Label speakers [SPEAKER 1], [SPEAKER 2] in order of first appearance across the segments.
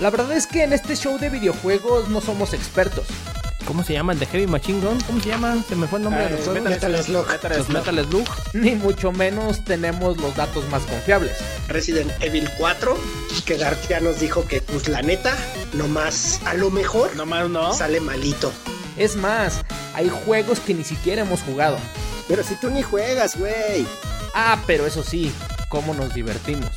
[SPEAKER 1] La verdad es que en este show de videojuegos no somos expertos.
[SPEAKER 2] ¿Cómo se llama el de Heavy Machine Gun? ¿Cómo se llama? Se me fue el nombre de los juegos.
[SPEAKER 3] Metal Slug.
[SPEAKER 2] Los Metal Slug.
[SPEAKER 1] Ni mucho menos tenemos los datos más confiables.
[SPEAKER 3] Resident Evil 4, que Dart ya nos dijo que, pues la neta, nomás a lo mejor
[SPEAKER 4] Nomás no.
[SPEAKER 3] sale malito.
[SPEAKER 1] Es más, hay juegos que ni siquiera hemos jugado.
[SPEAKER 3] Pero si tú ni juegas, güey.
[SPEAKER 1] Ah, pero eso sí, cómo nos divertimos.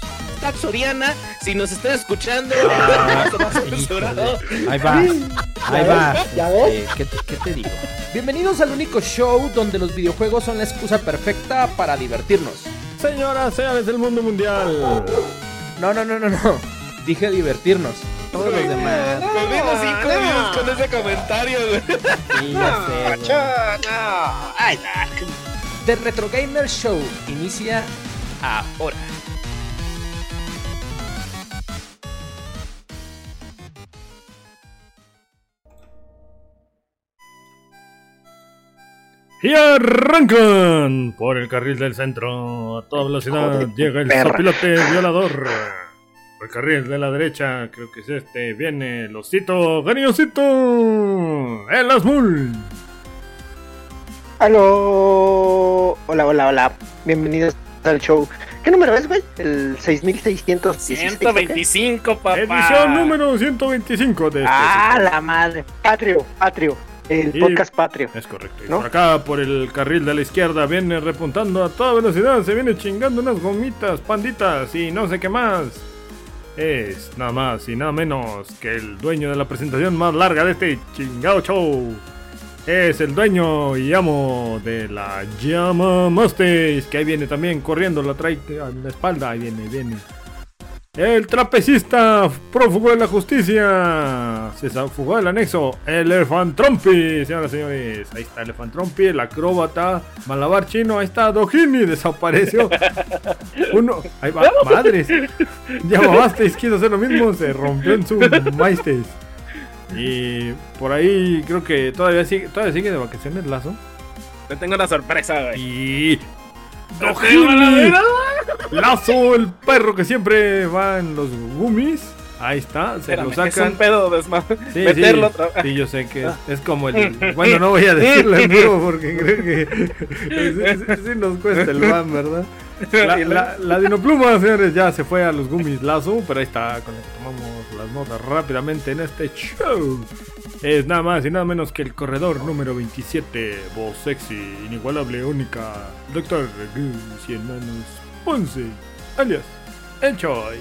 [SPEAKER 4] Soriana, si nos están escuchando,
[SPEAKER 2] Ah. Ahí va. Ahí va.
[SPEAKER 3] ¿Ya ves?
[SPEAKER 2] Este, ¿qué, te, qué te digo?
[SPEAKER 1] Bienvenidos al único show donde los videojuegos son la excusa perfecta para divertirnos.
[SPEAKER 2] Señoras, señores del mundo mundial.
[SPEAKER 1] No, no, no, no, no. Dije divertirnos.
[SPEAKER 2] Todos los demás.
[SPEAKER 4] Perdimos cinco
[SPEAKER 3] no.
[SPEAKER 4] views con ese comentario, güey.
[SPEAKER 2] Sí, ya sé, güey.
[SPEAKER 3] No. Ay, Dark.
[SPEAKER 1] The Retro Gamer Show inicia ahora.
[SPEAKER 5] Y arrancan por el carril del centro. A toda velocidad llega el sopilote violador. Por el carril de la derecha, creo que es este. Viene el osito, cariñosito. El Asmul.
[SPEAKER 3] Aló. Hola, hola, hola. Bienvenidos al show. ¿Qué número es, güey? El 6617.
[SPEAKER 4] 125, papá.
[SPEAKER 5] Edición número 125 de este.
[SPEAKER 3] Ah, la madre. Patrio, Patrio. El
[SPEAKER 5] Y-
[SPEAKER 3] podcast Patrio.
[SPEAKER 5] Es correcto. Y
[SPEAKER 3] ¿No?
[SPEAKER 5] por acá, por el carril de la izquierda, viene repuntando a toda velocidad. Se viene chingando unas gomitas, panditas y no sé qué más. Es nada más y nada menos que el dueño de la presentación más larga de este chingado show. Es el dueño y amo de la Llama Mustache. Que ahí viene también corriendo, la trae a la espalda. Ahí viene, viene. El trapecista prófugo de la justicia. Se fugó del anexo. Elefantrompi, señoras y señores. Ahí está Elefantrompi, el acróbata. Malabar chino. Ahí está Dojini. Desapareció. Uno. Ahí va. Madres. Ya mamasteis quiso hacer lo mismo. Se rompió en su maestes. Y por ahí creo que todavía sigue, todavía sigue de vacaciones Lazo.
[SPEAKER 4] Te tengo una sorpresa, güey.
[SPEAKER 5] Y.
[SPEAKER 4] Te tengo una
[SPEAKER 5] Dojini.
[SPEAKER 4] vera.
[SPEAKER 5] Lazo, el perro que siempre va en los gummies. Ahí está, se
[SPEAKER 4] Espérame,
[SPEAKER 5] lo
[SPEAKER 4] Es
[SPEAKER 5] sacan.
[SPEAKER 4] un pedo desma-
[SPEAKER 5] Sí,
[SPEAKER 4] meterlo
[SPEAKER 5] sí,
[SPEAKER 4] otra
[SPEAKER 5] sí, yo sé que es, es como el. Bueno, no voy a decirlo en vivo porque creo que. Sí, sí- sí nos cuesta el van, ¿verdad? La, la, la dinopluma, señores, ya se fue a los gummies lazo, pero ahí está con el que tomamos las notas rápidamente en este show. Es nada más y nada menos que el corredor número 27, voz sexy, inigualable, única, Doctor Gus y hermanos Ponce, alias Enjoy.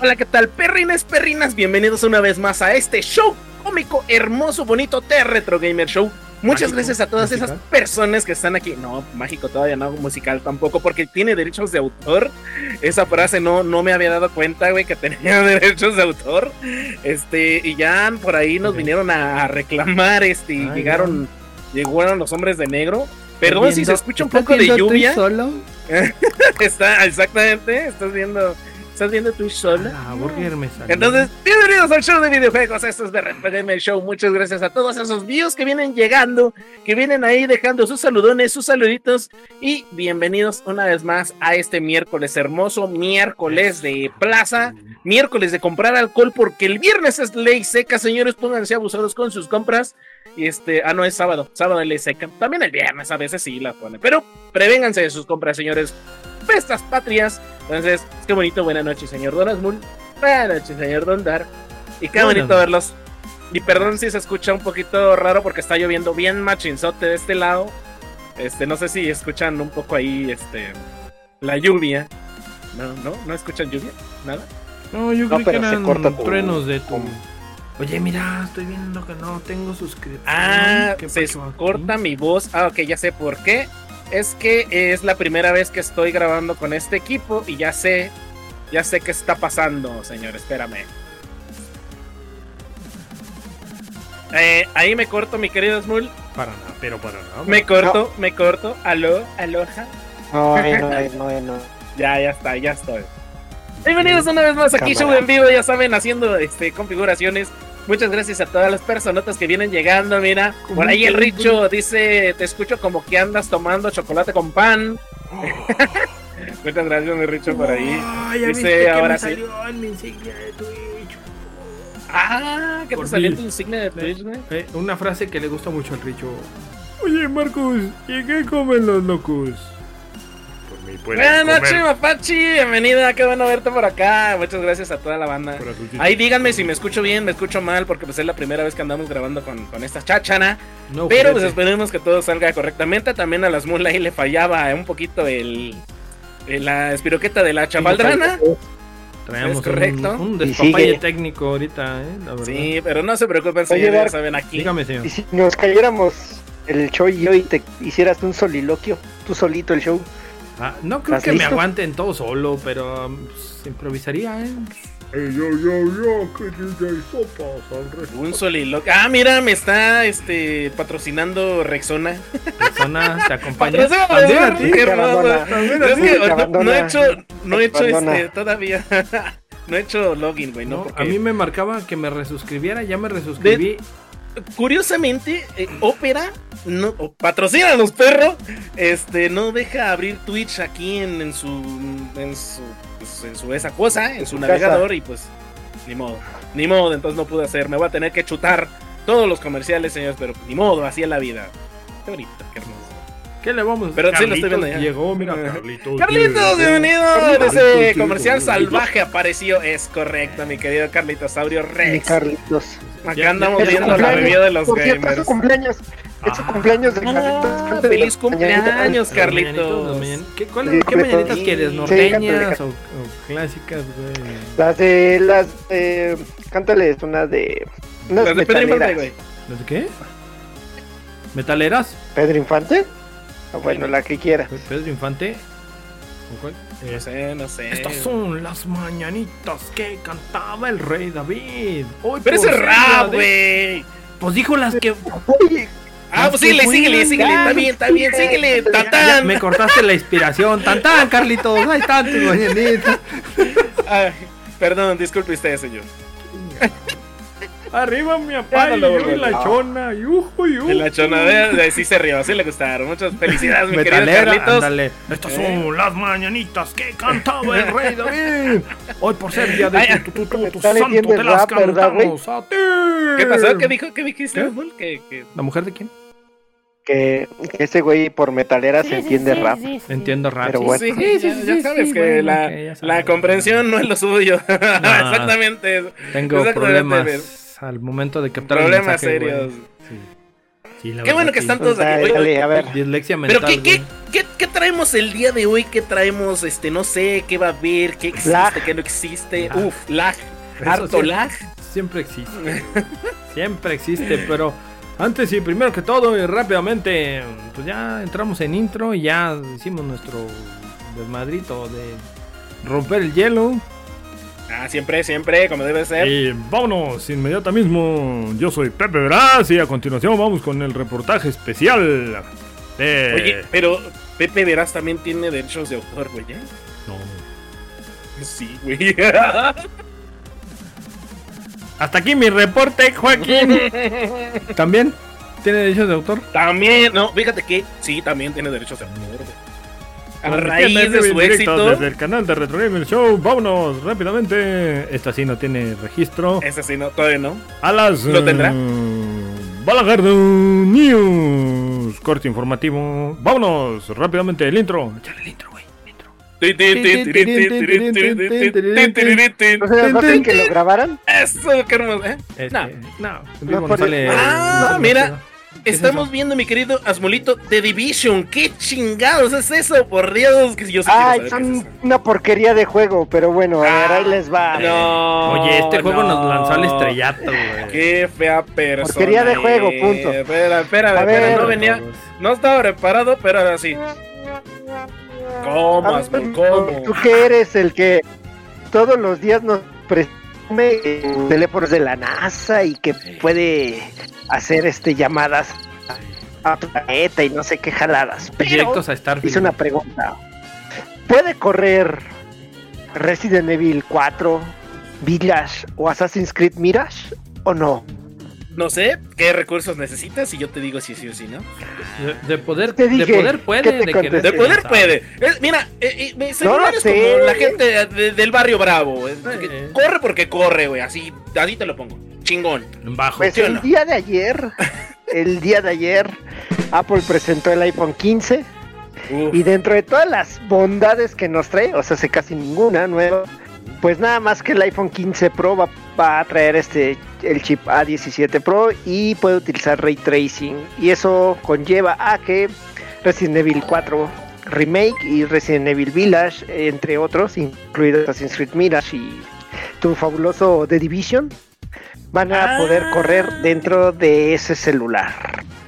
[SPEAKER 4] Hola, ¿qué tal? Perrines, perrinas, bienvenidos una vez más a este show cómico, hermoso, bonito de Retro Gamer Show. Muchas
[SPEAKER 5] Mágico,
[SPEAKER 4] gracias a todas esas personas que están aquí. No, mágico todavía no, musical tampoco, porque tiene derechos de autor. Esa frase no, no me había dado cuenta, güey, que tenía derechos de autor. Este, y ya por ahí nos vinieron a reclamar, este, y
[SPEAKER 2] Ay,
[SPEAKER 4] llegaron, llegaron los hombres de negro. Perdón si se escucha un
[SPEAKER 2] ¿estás
[SPEAKER 4] poco de lluvia.
[SPEAKER 2] solo?
[SPEAKER 4] Está, exactamente, estás viendo, estás viendo Twitch solo.
[SPEAKER 2] Ah, Burger me salió.
[SPEAKER 4] Entonces, bienvenidos al show de videojuegos. Esto es de Retro Gamer Show. Muchas gracias a todos esos views que vienen llegando, que vienen ahí dejando sus saludones, sus saluditos. Y bienvenidos una vez más a este miércoles hermoso, miércoles de plaza, miércoles de comprar alcohol, porque el viernes es ley seca, señores. Pónganse abusados con sus compras. Y este, ah, no, es sábado, sábado es ley seca. También el viernes a veces sí la ponen, pero prevénganse de sus compras, señores. Festas patrias. Entonces, qué bonito, buena noche, señor Don Asmul. Buenas noches, señor Don Dar. Y qué bonito verlos. Y perdón si se escucha un poquito raro porque está lloviendo bien machinzote de este lado. Este, no sé si escuchan un poco ahí, este, la lluvia. No, no, no escuchan lluvia, nada.
[SPEAKER 2] No, yo
[SPEAKER 3] No,
[SPEAKER 2] creo que
[SPEAKER 3] pero se
[SPEAKER 2] eran
[SPEAKER 3] corta tu-
[SPEAKER 2] truenos de tu. Oye, mira, estoy viendo que no tengo suscripción.
[SPEAKER 4] Ah,
[SPEAKER 2] ¿Qué
[SPEAKER 4] se corta mi voz. Ah, ok, ya sé por qué. Es que es la primera vez que estoy grabando con este equipo y ya sé, ya sé qué está pasando, señor. Espérame. Eh, ahí me corto, mi querido Smul.
[SPEAKER 5] Para nada, pero para nada.
[SPEAKER 4] Me corto, me corto. Aló, aloja.
[SPEAKER 3] No, no, no, no.
[SPEAKER 4] Ya, ya está, ya estoy. Bienvenidos una vez más aquí,
[SPEAKER 3] Cámara.
[SPEAKER 4] show en vivo, ya saben, haciendo este configuraciones. Muchas gracias a todas las personotas que vienen llegando, mira. Por ahí el Richo dice, te escucho como que andas tomando chocolate con pan. Muchas gracias, mi Richo, por ahí.
[SPEAKER 2] Ay, ya
[SPEAKER 4] Dice,
[SPEAKER 2] viste que
[SPEAKER 4] ahora
[SPEAKER 2] me
[SPEAKER 4] sí.
[SPEAKER 2] salió en mi insignia de Twitch.
[SPEAKER 4] Ah, ¿qué te
[SPEAKER 5] Por
[SPEAKER 4] salió
[SPEAKER 5] mí.
[SPEAKER 4] tu insignia de Twitch, güey?
[SPEAKER 2] Eh, una frase que le gusta mucho al Richo.
[SPEAKER 5] Oye, Marcos, ¿y qué comen los locos? Pueden
[SPEAKER 4] Buenas
[SPEAKER 5] comer
[SPEAKER 4] noches, Mapachi. Bienvenida, qué bueno verte por acá. Muchas gracias a toda la banda. Ahí díganme si me escucho bien, me escucho mal, porque pues es la primera vez que andamos grabando con, con esta chachana.
[SPEAKER 2] No,
[SPEAKER 4] Pero pues esperemos que todo salga correctamente. También a las Moon ahí le fallaba un poquito el, el- la espiroqueta de la chapaldrana.
[SPEAKER 2] Traemos
[SPEAKER 4] es correcto.
[SPEAKER 2] un, un despapalle técnico ahorita, eh, la verdad.
[SPEAKER 4] Sí, pero no se preocupen, ya saben aquí.
[SPEAKER 2] Dígame, señor.
[SPEAKER 3] Y si nos cayéramos el show y yo y te hicieras un soliloquio, tú solito el show.
[SPEAKER 2] Ah, no creo
[SPEAKER 3] ¿Estás
[SPEAKER 2] que me
[SPEAKER 3] listo?
[SPEAKER 2] aguanten todo solo, pero um, pues, improvisaría, ¿eh?
[SPEAKER 5] Ey, yo, yo, yo, que DJ Sopas al resto.
[SPEAKER 4] Un soliloquio. Ah, mira, me está este patrocinando Rexona.
[SPEAKER 2] Persona te acompaña.
[SPEAKER 4] No- he hecho, no he hecho este todavía. no he hecho login, güey, ¿no?
[SPEAKER 2] No,
[SPEAKER 4] Porque
[SPEAKER 2] a mí me marcaba que me resuscribiera, ya me resuscribí.
[SPEAKER 4] Curiosamente, eh, Opera, no, o patrocínanos, perro, este, no deja abrir Twitch aquí en, en su, en su, pues, en su esa cosa, en su
[SPEAKER 3] su
[SPEAKER 4] navegador y pues, ni modo, ni modo, entonces no pude hacer, me voy a tener que chutar todos los comerciales, señores, pero ni modo, así es la vida. Qué bonito, qué hermoso.
[SPEAKER 2] ¿Qué le vamos a
[SPEAKER 4] Pero sí lo estoy viendo
[SPEAKER 5] Carlitos
[SPEAKER 4] ya.
[SPEAKER 5] Llegó, mira, Carlitos.
[SPEAKER 4] Carlitos,
[SPEAKER 5] llegó.
[SPEAKER 4] bienvenido.
[SPEAKER 5] Carlitos,
[SPEAKER 4] Ese comercial salvaje apareció. Es correcto, mi querido Carlitos Saurio
[SPEAKER 3] Mi
[SPEAKER 4] Rex.
[SPEAKER 3] Carlitos.
[SPEAKER 4] Acá
[SPEAKER 2] Ya-
[SPEAKER 4] andamos viendo la review de los
[SPEAKER 3] Por cierto, es
[SPEAKER 4] gamers.
[SPEAKER 3] su cumpleaños. Es su cumpleaños de
[SPEAKER 4] Ah, feliz cumpleaños, Carlitos.
[SPEAKER 2] ¿Qué, cuál-
[SPEAKER 3] Sí,
[SPEAKER 2] qué mañanitas
[SPEAKER 4] Sí.
[SPEAKER 2] quieres? ¿Norteñas o, o clásicas, güey?
[SPEAKER 3] Las de las eh, cántales una de unas
[SPEAKER 4] Las de Pedro Infante,
[SPEAKER 3] metaleras.
[SPEAKER 4] güey.
[SPEAKER 2] ¿Las de qué? ¿Metaleras?
[SPEAKER 3] Pedro Infante. Bueno, la que quiera.
[SPEAKER 2] ¿Pedro Infante? ¿O cuál?
[SPEAKER 4] No sé, no sé.
[SPEAKER 2] Estas son las mañanitas que cantaba el rey David. Hoy
[SPEAKER 4] Pero ese rap, güey.
[SPEAKER 2] Pues dijo las que.
[SPEAKER 3] Oye,
[SPEAKER 4] Ah, pues síguele, síguele, síguele. Está bien, está bien, síguele.
[SPEAKER 2] Me cortaste la inspiración. Tan tan, Carlitos. Ahí están tus mañanitas.
[SPEAKER 4] Ay, perdón, disculpe usted, señor.
[SPEAKER 5] Arriba mi papá y
[SPEAKER 4] no
[SPEAKER 5] y la chona. Yuju, yuju.
[SPEAKER 4] En la chonadera de sí se rió, sí le gustaron. Muchas felicidades, mi querido Carlitos.
[SPEAKER 2] ándale.
[SPEAKER 5] Estas
[SPEAKER 4] ¿Eh?
[SPEAKER 5] son las mañanitas que cantaba el rey David. Hoy por ser día de
[SPEAKER 4] Ay,
[SPEAKER 5] tu, tu, tu, tu, santo te las
[SPEAKER 3] rap,
[SPEAKER 5] cantamos a ti.
[SPEAKER 4] ¿Qué pasó? ¿Qué dijo? ¿Qué dijiste,
[SPEAKER 2] ¿Qué?
[SPEAKER 4] ¿Qué, qué?
[SPEAKER 2] ¿La mujer de quién?
[SPEAKER 3] que, que ese güey por metalera se entiende rap.
[SPEAKER 2] Entiendo rap.
[SPEAKER 3] Pero
[SPEAKER 2] sí.
[SPEAKER 3] bueno.
[SPEAKER 4] Sí,
[SPEAKER 2] Sí, sí,
[SPEAKER 4] ya,
[SPEAKER 2] sí,
[SPEAKER 4] ya
[SPEAKER 2] sí,
[SPEAKER 4] sabes
[SPEAKER 2] sí,
[SPEAKER 4] que
[SPEAKER 2] bueno,
[SPEAKER 4] la, la comprensión no es lo suyo. Exactamente.
[SPEAKER 2] Tengo
[SPEAKER 4] Exactamente,
[SPEAKER 2] problemas. Al momento de captar el
[SPEAKER 4] Problemas
[SPEAKER 2] mensaje, güey.
[SPEAKER 4] serios.
[SPEAKER 2] Sí, la
[SPEAKER 4] Qué bueno que
[SPEAKER 2] sí.
[SPEAKER 4] están todos aquí.
[SPEAKER 3] Dale,
[SPEAKER 4] Oye,
[SPEAKER 3] dale, a ver.
[SPEAKER 2] Dislexia mental.
[SPEAKER 4] Pero ¿qué, qué, qué, qué traemos el día de hoy? ¿Qué traemos? Este, no sé, ¿qué va a haber? ¿Qué existe?
[SPEAKER 3] Lag.
[SPEAKER 4] ¿Qué no existe?
[SPEAKER 2] Lag.
[SPEAKER 4] Uf, lag. Harto
[SPEAKER 2] sí.
[SPEAKER 4] lag.
[SPEAKER 2] Siempre existe. Siempre existe, pero antes y primero que todo y rápidamente, pues ya entramos en intro y ya hicimos nuestro desmadrito de romper el hielo.
[SPEAKER 4] Ah, siempre, siempre, como debe ser.
[SPEAKER 5] Y vámonos inmediata mismo. Yo soy Pepe Veraz y a continuación vamos con el reportaje especial de.
[SPEAKER 4] Oye, pero Pepe Verás también tiene derechos de autor, güey. ¿eh?
[SPEAKER 5] No.
[SPEAKER 4] Sí, güey.
[SPEAKER 5] Hasta aquí mi reporte, Joaquín.
[SPEAKER 2] ¿También? ¿Tiene derechos de autor?
[SPEAKER 4] también, no, fíjate que sí, también tiene derechos de autor, güey. A raíz de su éxito.
[SPEAKER 5] Desde el canal de Retro Gamer Show, vámonos rápidamente. Esta sí no tiene registro.
[SPEAKER 4] Ese sí, no, todavía no.
[SPEAKER 5] A las.
[SPEAKER 4] ¿Lo tendrá?
[SPEAKER 5] eh, Balagardo News. Corte informativo. Vámonos rápidamente el intro. Échale el intro, güey. intro.
[SPEAKER 3] ¿No que lo grabaran?
[SPEAKER 4] Eso, qué hermoso, ¿eh?
[SPEAKER 2] Este,
[SPEAKER 4] No.
[SPEAKER 2] no.
[SPEAKER 4] Ah,
[SPEAKER 2] no,
[SPEAKER 4] mira.
[SPEAKER 2] ¿Qué es
[SPEAKER 4] Estamos viendo, mi querido Asmolito, The Division. ¿Qué chingados es eso? Por Dios, que yo sí
[SPEAKER 3] Ay,
[SPEAKER 4] qué es
[SPEAKER 3] una porquería de juego, pero bueno, a ver,
[SPEAKER 4] Ah,
[SPEAKER 3] ahí les va.
[SPEAKER 4] No,
[SPEAKER 2] Oye, este juego
[SPEAKER 4] no.
[SPEAKER 2] nos lanzó al estrellato, güey.
[SPEAKER 4] Qué fea persona.
[SPEAKER 3] Porquería de juego, punto.
[SPEAKER 4] Espera, espera,
[SPEAKER 3] A
[SPEAKER 4] espera,
[SPEAKER 3] ver.
[SPEAKER 4] no venía, no estaba preparado, pero ahora sí. ¿Cómo, Asmol? ¿Cómo?
[SPEAKER 3] Tú que eres el que todos los días nos eh, teléfonos de la NASA y que puede hacer este llamadas a planeta y no sé qué jaladas. Pero
[SPEAKER 2] Directos a
[SPEAKER 3] hice una pregunta. ¿Puede correr Resident Evil 4, Village o Assassin's Creed Mirage o no?
[SPEAKER 4] No sé qué recursos necesitas y yo te digo si sí o si no.
[SPEAKER 2] De, de poder,
[SPEAKER 3] Te
[SPEAKER 2] de
[SPEAKER 3] dije,
[SPEAKER 2] poder
[SPEAKER 3] ¿qué
[SPEAKER 2] puede,
[SPEAKER 3] te
[SPEAKER 2] de
[SPEAKER 3] contesté?
[SPEAKER 4] De poder puede. Es- mira, eh, eh,
[SPEAKER 3] No lo
[SPEAKER 4] celulares
[SPEAKER 3] sé.
[SPEAKER 4] como la gente de- del barrio bravo. es que
[SPEAKER 2] Eh.
[SPEAKER 4] Corre porque corre, güey. Así, así te lo pongo. Chingón.
[SPEAKER 2] Bajo.
[SPEAKER 3] Pues
[SPEAKER 4] ¿sí o
[SPEAKER 3] el
[SPEAKER 4] no?
[SPEAKER 3] día de ayer, el día de ayer, Apple presentó el iPhone 15
[SPEAKER 4] Uf.
[SPEAKER 3] y dentro de todas las bondades que nos trae, o sea, sé casi ninguna nueva, pues nada más que el iPhone 15 Pro va, va a traer este el chip A17 Pro y puede utilizar ray tracing y eso conlleva a que Resident Evil 4 Remake y Resident Evil Village, entre otros, incluido Assassin's Creed Mirage y tu fabuloso The Division, van a
[SPEAKER 4] Ah.
[SPEAKER 3] poder correr dentro de ese celular.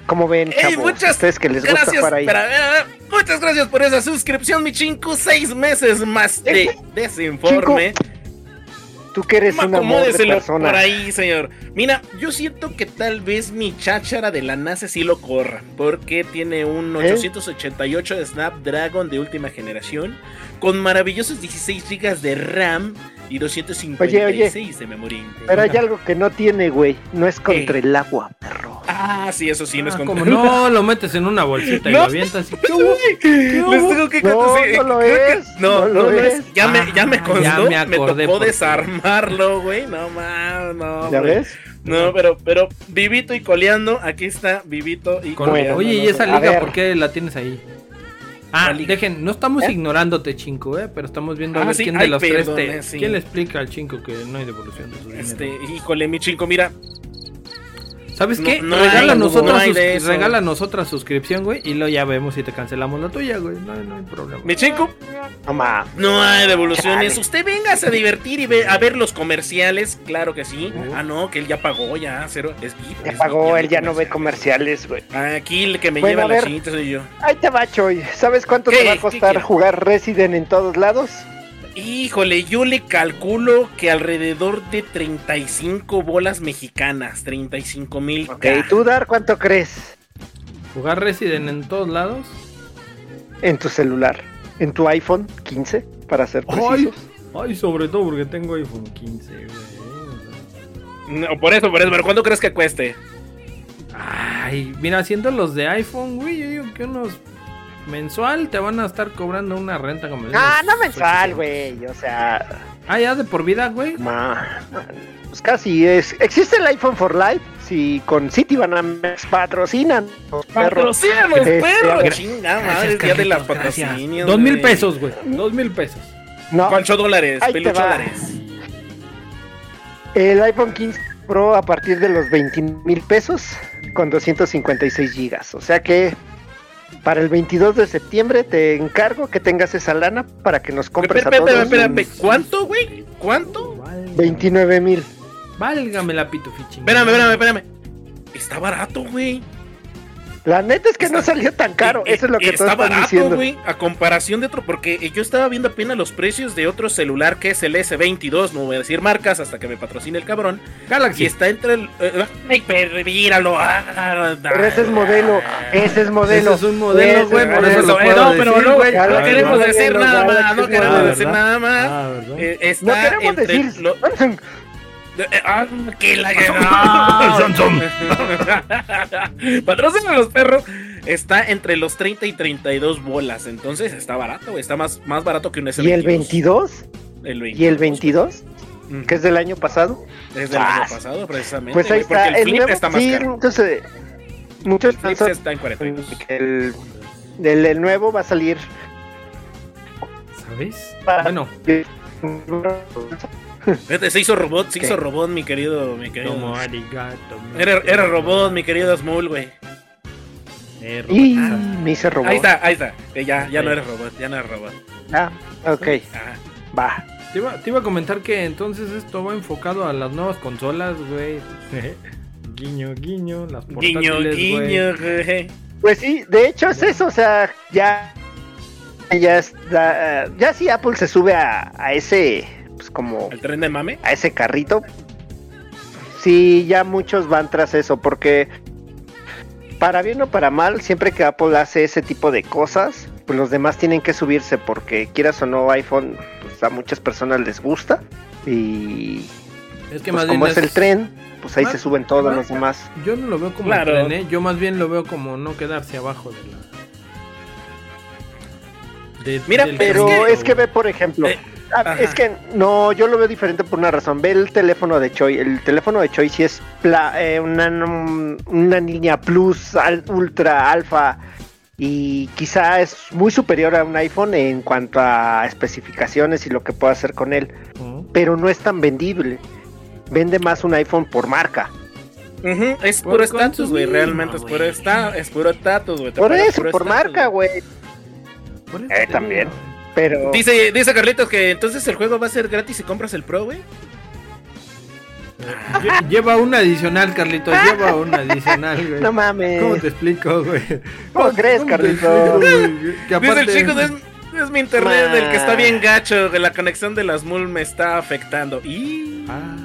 [SPEAKER 3] Como ven,
[SPEAKER 4] Ey,
[SPEAKER 3] chavos,
[SPEAKER 4] muchas
[SPEAKER 3] ustedes que les gusta jugar ahí.
[SPEAKER 4] muchas gracias por esa suscripción, mi chinco. Seis meses más de desinforme.
[SPEAKER 3] Tú que eres una persona.
[SPEAKER 4] por ahí, señor. Mira, yo siento que tal vez mi cháchara de la NASA sí lo corra. Porque tiene un
[SPEAKER 3] ¿Eh?
[SPEAKER 4] 888 de Snapdragon de última generación. Con maravillosos 16 GB de RAM y 256 de memoria interna.
[SPEAKER 3] Pero hay algo que no tiene, güey. No es contra el agua, perro.
[SPEAKER 4] Ah, sí, eso sí, no es
[SPEAKER 2] Ah,
[SPEAKER 4] con
[SPEAKER 2] como no, lo metes en una bolsita y
[SPEAKER 4] No.
[SPEAKER 2] lo avientas y
[SPEAKER 4] Les digo que
[SPEAKER 3] No,
[SPEAKER 4] sí,
[SPEAKER 3] no lo
[SPEAKER 4] que-
[SPEAKER 3] es,
[SPEAKER 4] No,
[SPEAKER 3] no
[SPEAKER 4] no,
[SPEAKER 3] lo
[SPEAKER 4] lo es.
[SPEAKER 3] es.
[SPEAKER 4] Ya me, ya me
[SPEAKER 2] Ah,
[SPEAKER 4] constó.
[SPEAKER 2] ya me
[SPEAKER 4] me,
[SPEAKER 2] acordé
[SPEAKER 4] tocó
[SPEAKER 2] por qué.
[SPEAKER 4] desarmarlo, güey. No más, no.
[SPEAKER 3] ¿Ya
[SPEAKER 4] güey.
[SPEAKER 3] ves?
[SPEAKER 4] No, pero, pero vivito y coleando. Aquí está, vivito y
[SPEAKER 2] Con-
[SPEAKER 4] coleando.
[SPEAKER 2] Oye, ¿y
[SPEAKER 4] ¿no?
[SPEAKER 2] esa liga por qué la tienes ahí? Ah, dejen, no estamos
[SPEAKER 3] ¿Eh?
[SPEAKER 2] ignorándote, Chinco, ¿eh? Pero estamos viendo a
[SPEAKER 4] Ah,
[SPEAKER 2] ver
[SPEAKER 4] sí,
[SPEAKER 2] quién de
[SPEAKER 4] ay,
[SPEAKER 2] los tres te...
[SPEAKER 4] sí.
[SPEAKER 2] ¿Quién le explica al Chinco que no hay devolución de su dinero?
[SPEAKER 4] Este, híjole, mi chinco, mira.
[SPEAKER 2] ¿Sabes
[SPEAKER 4] no-
[SPEAKER 2] qué?
[SPEAKER 4] no hay,
[SPEAKER 2] regálanos,
[SPEAKER 4] no
[SPEAKER 2] otra sus- regálanos otra suscripción, güey, y luego ya vemos si te cancelamos la tuya, güey. No, no hay problema.
[SPEAKER 4] Mi chinco,
[SPEAKER 3] No ma.
[SPEAKER 4] no hay devoluciones.
[SPEAKER 3] Chale.
[SPEAKER 4] Usted vengas a divertir y ve- a ver los comerciales, claro que sí. Ah, no, que él ya pagó, ya, cero. Es VIP,
[SPEAKER 3] Ya
[SPEAKER 4] es
[SPEAKER 3] pagó, él ya no ve comerciales, güey.
[SPEAKER 4] Aquí el que me
[SPEAKER 3] Bueno,
[SPEAKER 4] lleva
[SPEAKER 3] a
[SPEAKER 4] la
[SPEAKER 3] ver.
[SPEAKER 4] chinita soy yo.
[SPEAKER 3] Ahí te va, Choy. ¿Sabes cuánto
[SPEAKER 4] ¿Qué?
[SPEAKER 3] te va a
[SPEAKER 4] ¿Qué
[SPEAKER 3] costar jugar Resident en todos lados?
[SPEAKER 4] Híjole, yo le calculo que alrededor de 35 bolas mexicanas, 35 mil.
[SPEAKER 3] Ok, ¿tú, Dar, cuánto crees
[SPEAKER 2] ¿Jugar Resident en todos lados?
[SPEAKER 3] en tu celular? ¿En tu iPhone 15? Para ser
[SPEAKER 2] Ay,
[SPEAKER 3] precisos.
[SPEAKER 2] ay, sobre todo porque tengo iPhone 15, güey.
[SPEAKER 4] No, por eso, por eso, pero ¿cuánto crees que cueste?
[SPEAKER 2] Ay, mira, haciendo los de iPhone, güey, yo digo que unos mensual te van a estar cobrando una renta como
[SPEAKER 3] Ah, no mensual,
[SPEAKER 2] 800.
[SPEAKER 3] güey. O sea,
[SPEAKER 2] Ah, ya de por vida, güey.
[SPEAKER 3] Pues casi es. Existe el iPhone for Life. Si con Citibanamex patrocinan. los perros.
[SPEAKER 4] ¡Patrocínanos,
[SPEAKER 3] Este,
[SPEAKER 4] perro!
[SPEAKER 3] gra-
[SPEAKER 4] Chingada
[SPEAKER 2] Gracias,
[SPEAKER 4] madre, el día de la
[SPEAKER 2] Carlitos, gracias.
[SPEAKER 4] patrocinio.
[SPEAKER 2] Dos mil pesos, güey. Dos mil pesos.
[SPEAKER 3] No,
[SPEAKER 4] Pancho dólares,
[SPEAKER 3] va.
[SPEAKER 4] dólares.
[SPEAKER 3] el iPhone 15 Pro a partir de los 20 mil pesos con 256 gigas. O sea que para el 22 de septiembre te encargo que tengas esa lana para que nos compres a
[SPEAKER 4] Espera,
[SPEAKER 3] todos.
[SPEAKER 4] espera,
[SPEAKER 3] un
[SPEAKER 4] espera, ¿Cuánto, güey? ¿Cuánto?
[SPEAKER 3] 29 mil.
[SPEAKER 2] Válgame la pitufichi.
[SPEAKER 4] Espérame, espérame, espérame. Está barato, güey.
[SPEAKER 3] La neta es que no salió tan caro.
[SPEAKER 4] Eh,
[SPEAKER 3] Eso es lo que
[SPEAKER 4] eh,
[SPEAKER 3] todos
[SPEAKER 4] está
[SPEAKER 3] están
[SPEAKER 4] barato,
[SPEAKER 3] diciendo.
[SPEAKER 4] güey, a comparación de otro, porque eh, yo estaba viendo apenas los precios de otro celular que es el S22, no voy a decir marcas hasta que me patrocine el cabrón, y
[SPEAKER 2] Galaxy.
[SPEAKER 4] está entre el... eh, ay, pero míralo. ah,
[SPEAKER 3] Pero ese es modelo. Ese es modelo.
[SPEAKER 2] Ese es un modelo, güey,
[SPEAKER 3] es
[SPEAKER 2] por eso
[SPEAKER 3] modelo.
[SPEAKER 2] lo
[SPEAKER 4] eh,
[SPEAKER 2] puedo
[SPEAKER 4] no, pero
[SPEAKER 2] decir,
[SPEAKER 4] no,
[SPEAKER 2] güey.
[SPEAKER 4] no
[SPEAKER 3] Galaxy
[SPEAKER 4] queremos decir nada más, no
[SPEAKER 3] modelo.
[SPEAKER 4] queremos
[SPEAKER 2] Ah,
[SPEAKER 4] decir nada más.
[SPEAKER 2] Ah.
[SPEAKER 4] Eh,
[SPEAKER 3] No queremos
[SPEAKER 4] entre
[SPEAKER 3] decir.
[SPEAKER 4] lo- Eh, ah, que la Patrocina a los perros. Está entre los 30 y 32 bolas. Entonces está barato, güey. Está más, más barato que un S22.
[SPEAKER 3] ¿Y el 22?
[SPEAKER 4] El 22,
[SPEAKER 3] ¿Y el 22?
[SPEAKER 4] güey.
[SPEAKER 3] Que es del año pasado.
[SPEAKER 4] Es del
[SPEAKER 3] Ah,
[SPEAKER 4] año pasado, precisamente.
[SPEAKER 3] Pues ahí
[SPEAKER 4] güey,
[SPEAKER 3] está.
[SPEAKER 4] el
[SPEAKER 3] El
[SPEAKER 4] flip
[SPEAKER 3] nuevo.
[SPEAKER 4] está más
[SPEAKER 3] sí,
[SPEAKER 4] caro.
[SPEAKER 3] entonces. Muchos
[SPEAKER 4] El flip está en 42.
[SPEAKER 3] que el, el, el nuevo va a salir.
[SPEAKER 2] ¿Sabes?
[SPEAKER 3] Para-
[SPEAKER 2] Bueno,
[SPEAKER 4] se hizo robot, se
[SPEAKER 3] ¿Qué?
[SPEAKER 4] hizo robot, mi querido, mi querido.
[SPEAKER 2] como arigato.
[SPEAKER 4] Era, era robot, mi querido Smul, güey.
[SPEAKER 2] Eh,
[SPEAKER 3] Y
[SPEAKER 2] robot.
[SPEAKER 3] me hice robot.
[SPEAKER 4] Ahí está, ahí está. Eh, ya, ya no eres robot, ya no eres robot.
[SPEAKER 3] Ah, ok,
[SPEAKER 4] Ajá.
[SPEAKER 3] va.
[SPEAKER 2] Te iba, te iba a comentar que entonces esto va enfocado a las nuevas consolas, güey. guiño, guiño, las portátiles,
[SPEAKER 4] Guiño, guiño, güey.
[SPEAKER 3] Pues sí, de hecho es eso, o sea, ya. Ya está. Ya si Apple se sube a, a ese. Pues como.
[SPEAKER 4] ¿El tren de mame?
[SPEAKER 3] a ese carrito. Sí, ya muchos van tras eso, porque para bien o para mal, siempre que Apple hace ese tipo de cosas, pues los demás tienen que subirse, porque quieras o no, iPhone, pues a muchas personas les gusta. Y
[SPEAKER 2] Es que
[SPEAKER 3] pues
[SPEAKER 2] más bien
[SPEAKER 3] como es el tren, pues ahí
[SPEAKER 2] Más-
[SPEAKER 3] se suben todos
[SPEAKER 2] más-
[SPEAKER 3] los demás.
[SPEAKER 2] Yo no lo veo como
[SPEAKER 4] Claro.
[SPEAKER 2] el tren, ¿eh? Yo más bien lo veo como no quedarse abajo de la. De-
[SPEAKER 4] Mira,
[SPEAKER 3] Pero es que ve, por ejemplo,
[SPEAKER 4] Eh,
[SPEAKER 3] ah, es que no, yo lo veo diferente por una razón. Ve el teléfono de Choi. El teléfono de Choi sí es pla- eh, una, una línea plus, al- ultra, alfa. Y quizá es muy superior a un iPhone en cuanto a especificaciones y lo que pueda hacer con él. Pero no es tan vendible. Vende más un iPhone por marca.
[SPEAKER 4] Es puro estatus, güey. Realmente es puro estatus, es puro estatus, güey.
[SPEAKER 3] Por eso, por marca,
[SPEAKER 4] güey.
[SPEAKER 3] Güey.
[SPEAKER 2] Por eso
[SPEAKER 3] Eh, también. Pero
[SPEAKER 4] Dice, dice Carlitos que entonces el juego va a ser gratis si compras el Pro, güey.
[SPEAKER 2] Lle- Lleva un adicional, Carlitos. Lleva un adicional, güey.
[SPEAKER 3] no mames.
[SPEAKER 2] ¿Cómo te explico, güey?
[SPEAKER 3] ¿Cómo crees, Carlitos?
[SPEAKER 4] Dice
[SPEAKER 2] aparte-
[SPEAKER 4] el chico, es, es mi internet el que está bien gacho, que la conexión de las MUL me está afectando. Y
[SPEAKER 2] Ah,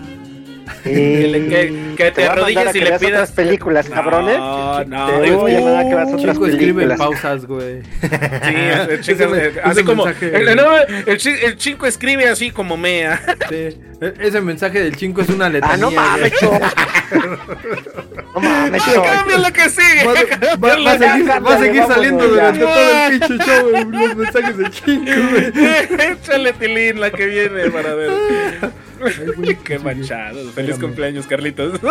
[SPEAKER 4] que, le- que- que te
[SPEAKER 3] a
[SPEAKER 4] arrodilles y le pidas
[SPEAKER 3] otras películas, cabrones.
[SPEAKER 4] No, no,
[SPEAKER 3] Te
[SPEAKER 4] digo,
[SPEAKER 3] voy a mandar a que veas otras
[SPEAKER 2] chico escribe pausas, güey.
[SPEAKER 4] Sí, el, chico,
[SPEAKER 2] Ese-
[SPEAKER 4] así
[SPEAKER 2] ese
[SPEAKER 4] como
[SPEAKER 2] mensaje-
[SPEAKER 4] el, no, el chi- el chico escribe así como mea.
[SPEAKER 2] Sí. Ese mensaje del chingo es una letanía.
[SPEAKER 3] Ah, no mames. No mames, Cho.
[SPEAKER 4] Cambia lo que sigue.
[SPEAKER 2] Va, va- va a seguir, va a seguir saliendo durante todo el pinche show los mensajes del chingo, güey.
[SPEAKER 4] Échale tilín la que viene para ver.
[SPEAKER 2] Ay,
[SPEAKER 4] Qué manchado. Feliz
[SPEAKER 2] Espérame.
[SPEAKER 4] cumpleaños, Carlitos.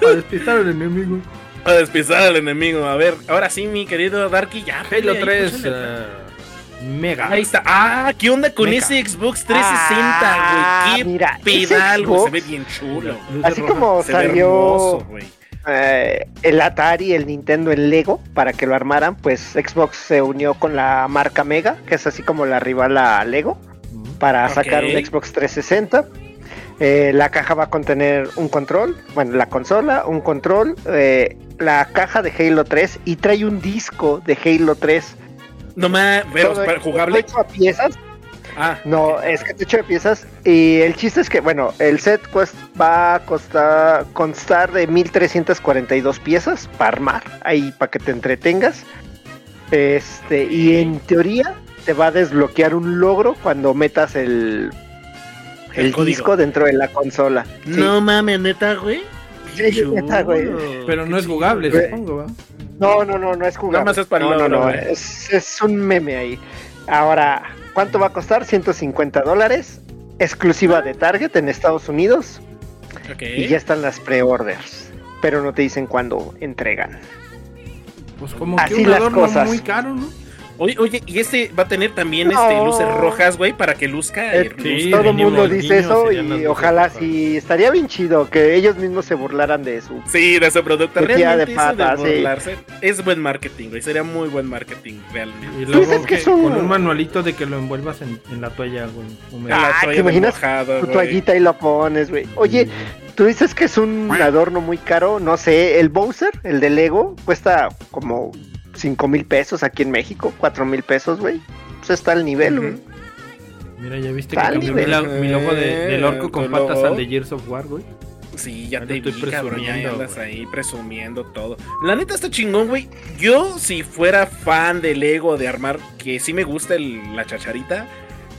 [SPEAKER 2] Para despistar al enemigo.
[SPEAKER 4] A despistar al enemigo. A ver, ahora sí, mi querido Darky, ya.
[SPEAKER 2] Halo
[SPEAKER 4] ahí,
[SPEAKER 2] 3
[SPEAKER 4] échale.
[SPEAKER 2] eh, Mega.
[SPEAKER 4] Ahí está. Ah, ¿qué onda con ese Xbox 360,
[SPEAKER 3] Ah,
[SPEAKER 4] güey? Qué
[SPEAKER 3] mira,
[SPEAKER 4] pedal, güey. Se ve bien chulo.
[SPEAKER 3] Así como
[SPEAKER 4] Se
[SPEAKER 3] salió
[SPEAKER 4] hermoso,
[SPEAKER 3] eh, el Atari, el Nintendo, el Lego para que lo armaran, pues Xbox se unió con la marca Mega, que es así como la rival a Lego, para sacar un Xbox 360. Eh, la caja va a contener un control, bueno, la consola, un control, eh, la caja de Halo 3 y trae un disco de Halo 3.
[SPEAKER 4] No para
[SPEAKER 3] hecho-
[SPEAKER 4] jugable.
[SPEAKER 3] hecho a piezas.
[SPEAKER 4] Ah,
[SPEAKER 3] No, es que está hecho de piezas. Y el chiste es que, bueno, el set va a costar, constar de 1342 piezas para armar, ahí para que te entretengas. Este, y en teoría te va a desbloquear un logro cuando metas el,
[SPEAKER 4] El
[SPEAKER 3] disco dentro de la consola. Sí.
[SPEAKER 4] no mames, neta, güey.
[SPEAKER 3] Sí, neta, güey.
[SPEAKER 2] Pero no es jugable,
[SPEAKER 3] Güey.
[SPEAKER 2] supongo, ¿va?
[SPEAKER 3] No, no, no, no es jugable.
[SPEAKER 4] Nada más es para el
[SPEAKER 3] no, no,
[SPEAKER 4] logro,
[SPEAKER 3] no,
[SPEAKER 4] güey.
[SPEAKER 3] es, es un meme ahí. Ahora, ¿cuánto va a costar? 150 dólares. Exclusiva de Target en Estados Unidos. Y ya están las pre-orders. Pero no te dicen cuándo entregan.
[SPEAKER 2] Pues como
[SPEAKER 3] Así
[SPEAKER 2] que un
[SPEAKER 3] las cosas.
[SPEAKER 2] muy caro, ¿no?
[SPEAKER 4] Oye, oye, y este va a tener también
[SPEAKER 3] No.
[SPEAKER 4] este luces rojas, güey, para que luzca.
[SPEAKER 3] Eh,
[SPEAKER 2] sí,
[SPEAKER 3] Todo el mundo dice eso y ojalá sí. Estaría bien chido que ellos mismos se burlaran de eso.
[SPEAKER 4] Sí, de su producto. Realmente
[SPEAKER 3] de
[SPEAKER 4] eso de
[SPEAKER 3] pata, sí.
[SPEAKER 4] burlarse es buen marketing, güey. Sería muy buen marketing, realmente.
[SPEAKER 2] Y
[SPEAKER 3] Pues
[SPEAKER 2] luego
[SPEAKER 3] que un-
[SPEAKER 2] con un manualito de que lo envuelvas en, en la toalla, güey.
[SPEAKER 3] Ah,
[SPEAKER 4] toalla
[SPEAKER 3] ¿te imaginas?
[SPEAKER 4] mojada,
[SPEAKER 3] Tu toallita y lo pones, güey. Oye, tú dices que es un adorno muy caro. No sé, el Bowser, el de Lego, cuesta como 5 mil pesos aquí en México. 4 mil pesos, güey. Pues está al nivel, güey.
[SPEAKER 2] Mira, ya viste que
[SPEAKER 3] Dale,
[SPEAKER 2] cambié mi, la- mi logo de, del orco con patas al de Gears of War, güey.
[SPEAKER 4] Sí, ya te
[SPEAKER 2] estoy
[SPEAKER 4] vi, cabrón, ya
[SPEAKER 2] presumiendo,
[SPEAKER 4] andas
[SPEAKER 2] güey.
[SPEAKER 4] ahí presumiendo todo. La neta está chingón, güey. Yo, si fuera fan de Lego, de armar, que sí me gusta el- la chacharita,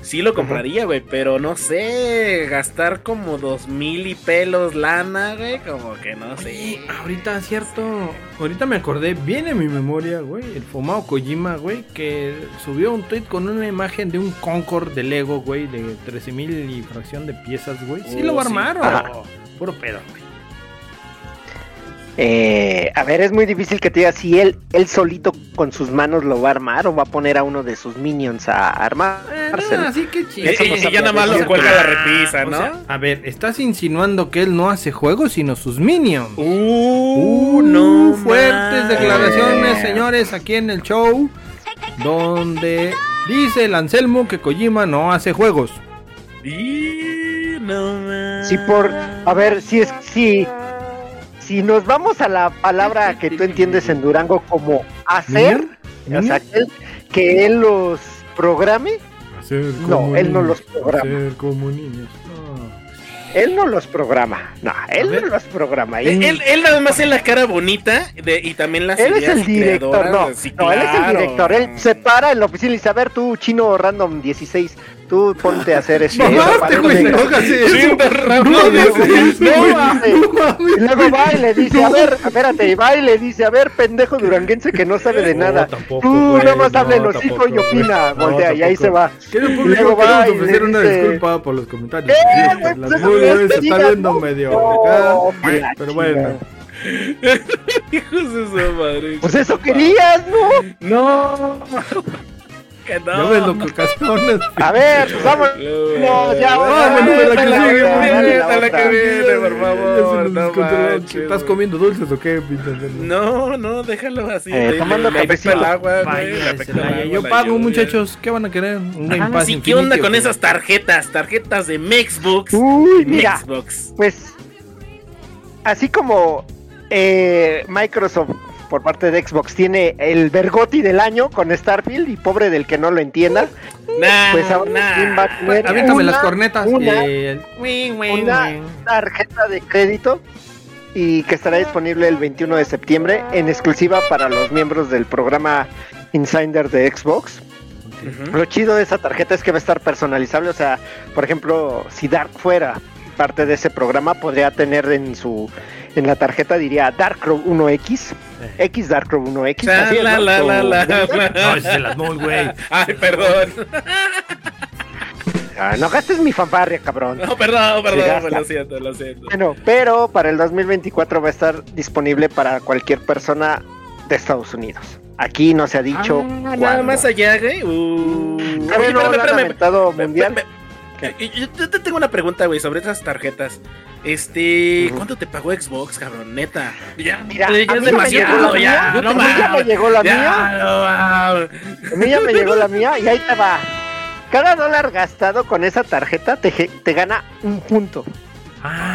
[SPEAKER 4] sí lo compraría, güey. Pero no sé, gastar como dos mil y pelos lana, güey, como que no sé.
[SPEAKER 2] Oye, ahorita, cierto. Ahorita me acordé, viene en mi memoria, güey. El Fumao Kojima, güey, que subió un tweet con una imagen de un Concord de Lego, güey, de 13 mil y fracción de piezas, güey. Sí
[SPEAKER 4] Oh,
[SPEAKER 2] lo armaron. Puro pedo, güey.
[SPEAKER 3] Eh, a ver, es muy difícil que te diga si él, él solito con sus manos lo va a armar o va a poner a uno de sus minions a armar.
[SPEAKER 2] así que
[SPEAKER 4] Y,
[SPEAKER 2] chido.
[SPEAKER 3] Eso no
[SPEAKER 4] y
[SPEAKER 3] se
[SPEAKER 4] ya nada más lo cuelga la repisa,
[SPEAKER 2] O
[SPEAKER 4] ¿no?
[SPEAKER 2] sea, a ver, estás insinuando que él no hace juegos, sino sus minions.
[SPEAKER 4] Uh, no.
[SPEAKER 2] fuertes declaraciones, señores, aquí en el show, donde dice el Anselmo que Kojima no hace juegos.
[SPEAKER 4] Y no
[SPEAKER 3] por, a ver, si es, si, si nos vamos a la palabra que tú entiendes en Durango como hacer, o sea, que él, que él los programe,
[SPEAKER 2] Hacer
[SPEAKER 3] No, él no los programa.
[SPEAKER 2] Hacer como niños. No.
[SPEAKER 3] él no los programa, no, él no los programa.
[SPEAKER 4] Él, él, él nada más es la cara bonita de, y también las
[SPEAKER 3] Él es el director, no,
[SPEAKER 4] sí,
[SPEAKER 3] no, él es el director, él se para en la oficina y dice, a ver tú, chino random 16, Tú ponte a hacer eso.
[SPEAKER 2] Mamaste, güey. No hagas eso. No hagas eso, güey.
[SPEAKER 3] Y luego va y le dice, a ver, espérate, y va y le dice, a ver, pendejo duranguense que no sabe de nada. Tú
[SPEAKER 2] güey,
[SPEAKER 3] nada más
[SPEAKER 2] no,
[SPEAKER 3] habla el hocico y opina, voltea, y ahí se va. Y
[SPEAKER 2] público,
[SPEAKER 3] luego va y
[SPEAKER 2] ofrecer
[SPEAKER 3] le
[SPEAKER 2] una
[SPEAKER 3] dice-
[SPEAKER 2] disculpa por los comentarios.
[SPEAKER 3] Eh,
[SPEAKER 2] las
[SPEAKER 3] pues, no
[SPEAKER 2] se está viendo medio acá. Pero bueno.
[SPEAKER 4] Hijos de su madre.
[SPEAKER 3] Pues eso querías, ¿no?
[SPEAKER 4] No. Que no.
[SPEAKER 2] Ya ves lo que ocasiones.
[SPEAKER 3] A ver, pues vamos. No, ya,
[SPEAKER 2] Vámonos a la que sigue,
[SPEAKER 3] la
[SPEAKER 4] que viene, por favor. No manches,
[SPEAKER 2] ¿Estás comiendo dulces o qué?
[SPEAKER 4] No, no, déjalo así.
[SPEAKER 3] Eh, tomando cafecito.
[SPEAKER 4] el agua,
[SPEAKER 2] Yo pago, muchachos. ¿Qué van a querer? ¿Un Game Pass
[SPEAKER 4] sí, ¿qué onda con esas tarjetas? Tarjetas de Mexbox.
[SPEAKER 3] Uy, mira, pues así como eh, Microsoft por parte de Xbox tiene el Bergotti del año con Starfield y pobre del que no lo entienda,
[SPEAKER 4] Nah,
[SPEAKER 3] pues ahora
[SPEAKER 4] nah.
[SPEAKER 3] ¿quién va a tener
[SPEAKER 2] Aviéntame
[SPEAKER 3] una-
[SPEAKER 2] las cornetas.
[SPEAKER 3] una-
[SPEAKER 2] Eh,
[SPEAKER 3] tarjeta de crédito y que estará disponible el 21 de septiembre en exclusiva para los miembros del programa Insider de Xbox. Lo chido de esa tarjeta es que va a estar personalizable, o sea, por ejemplo, si Dark fuera parte de ese programa, podría tener en su en la tarjeta diría Darkrow 1X, X Darkrow 1X.
[SPEAKER 4] Cha,
[SPEAKER 3] así es,
[SPEAKER 4] la,
[SPEAKER 3] ¿no?
[SPEAKER 4] la.
[SPEAKER 2] No, ese es el Asmol, güey.
[SPEAKER 4] Ay, perdón.
[SPEAKER 3] Ah, no gastes mi fanfarria, cabrón.
[SPEAKER 4] No, perdón, perdón. Lo siento, lo siento.
[SPEAKER 3] Bueno, pero para el 2024 va a estar disponible para cualquier persona de Estados Unidos. Aquí no se ha dicho.
[SPEAKER 4] Ah, nada más allá, güey. Uh. Oye,
[SPEAKER 3] no
[SPEAKER 4] espérame, espérame.
[SPEAKER 3] aventado
[SPEAKER 4] Me-
[SPEAKER 3] mundial.
[SPEAKER 4] me- me- Yo yo te tengo una pregunta, güey, sobre esas tarjetas. Este. ¿cuánto te pagó Xbox, cabrón? Neta. Ya,
[SPEAKER 3] Mira,
[SPEAKER 4] ya es
[SPEAKER 3] me
[SPEAKER 4] demasiado,
[SPEAKER 3] la
[SPEAKER 4] ya.
[SPEAKER 3] mía.
[SPEAKER 4] No
[SPEAKER 3] A mí ya me llegó la
[SPEAKER 4] Ya,
[SPEAKER 3] mía.
[SPEAKER 4] no.
[SPEAKER 3] A mí ya me llegó la mía y ahí te va. Cada dólar gastado con esa tarjeta te, te gana un punto.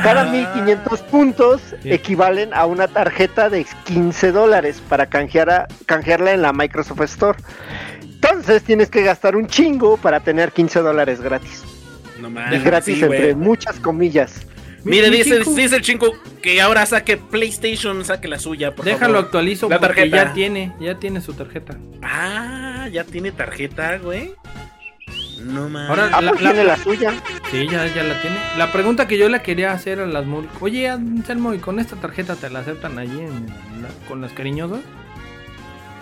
[SPEAKER 3] Cada 1500 puntos
[SPEAKER 2] Bien.
[SPEAKER 3] equivalen a una tarjeta de 15 dólares para canjear a- canjearla en la Microsoft Store. Entonces tienes que gastar un chingo para tener 15 dólares gratis.
[SPEAKER 4] No
[SPEAKER 3] Y
[SPEAKER 4] mames.
[SPEAKER 3] gratis
[SPEAKER 4] sí,
[SPEAKER 3] entre muchas comillas.
[SPEAKER 4] Mire,
[SPEAKER 2] Mi- mi
[SPEAKER 4] dice, dice el chingo que ahora saque PlayStation, saque la suya, por
[SPEAKER 2] Déjalo
[SPEAKER 4] favor.
[SPEAKER 2] actualizo
[SPEAKER 4] La
[SPEAKER 2] porque
[SPEAKER 4] tarjeta.
[SPEAKER 2] ya tiene, ya tiene su tarjeta.
[SPEAKER 4] Ah, ya tiene tarjeta, güey. No mames.
[SPEAKER 2] Ahora-
[SPEAKER 3] Ah,
[SPEAKER 2] La-
[SPEAKER 3] pues
[SPEAKER 2] la-
[SPEAKER 3] tiene la suya.
[SPEAKER 2] Sí, ya, ya la tiene. La pregunta que yo le quería hacer a las mul... Oye, Anselmo, ¿y con esta tarjeta te la aceptan allí en la- con las cariñosas?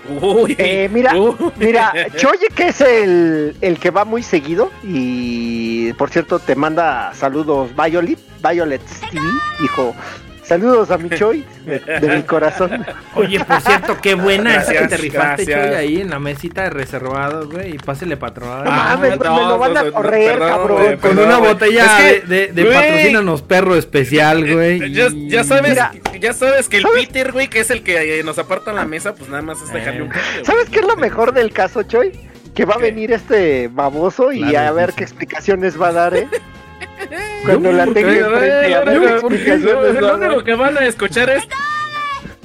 [SPEAKER 4] Uy,
[SPEAKER 3] Eh, mira,
[SPEAKER 4] uy.
[SPEAKER 3] Mira, Choye que es el, el que va muy seguido y por cierto te manda saludos Violet, Violet TV, dijo saludos a mi Choy de, de mi corazón.
[SPEAKER 2] Oye, por cierto, qué buena esa que
[SPEAKER 4] Gracias,
[SPEAKER 2] te rifaste,
[SPEAKER 4] gracias.
[SPEAKER 2] Choy, ahí en la mesita de reservados, güey, y pásele patrón.
[SPEAKER 3] No mames,
[SPEAKER 4] no,
[SPEAKER 3] me lo van a
[SPEAKER 4] no,
[SPEAKER 3] correr,
[SPEAKER 4] perdón,
[SPEAKER 3] cabrón.
[SPEAKER 4] güey,
[SPEAKER 2] con
[SPEAKER 4] perdón,
[SPEAKER 2] una
[SPEAKER 4] güey.
[SPEAKER 2] botella
[SPEAKER 4] Es que,
[SPEAKER 2] de, de, de
[SPEAKER 4] güey,
[SPEAKER 2] patrocínanos perro especial, güey.
[SPEAKER 4] Ya,
[SPEAKER 2] y-
[SPEAKER 4] ya sabes,
[SPEAKER 3] Mira.
[SPEAKER 4] ya sabes que el
[SPEAKER 3] ¿Sabes?
[SPEAKER 4] Peter, güey, que es el que eh, nos aparta la mesa, pues nada más es dejarle
[SPEAKER 2] Eh.
[SPEAKER 4] un güey.
[SPEAKER 3] ¿Sabes qué es lo mejor del caso, Choy? Que va a venir este baboso y
[SPEAKER 2] Claro,
[SPEAKER 3] a ver
[SPEAKER 2] sí,
[SPEAKER 3] qué explicaciones va a dar, ¿eh? Cuando la
[SPEAKER 2] ¿por
[SPEAKER 3] tenga enfrente, a ver
[SPEAKER 4] Lo
[SPEAKER 3] explicaciones dar.
[SPEAKER 4] que van a escuchar es.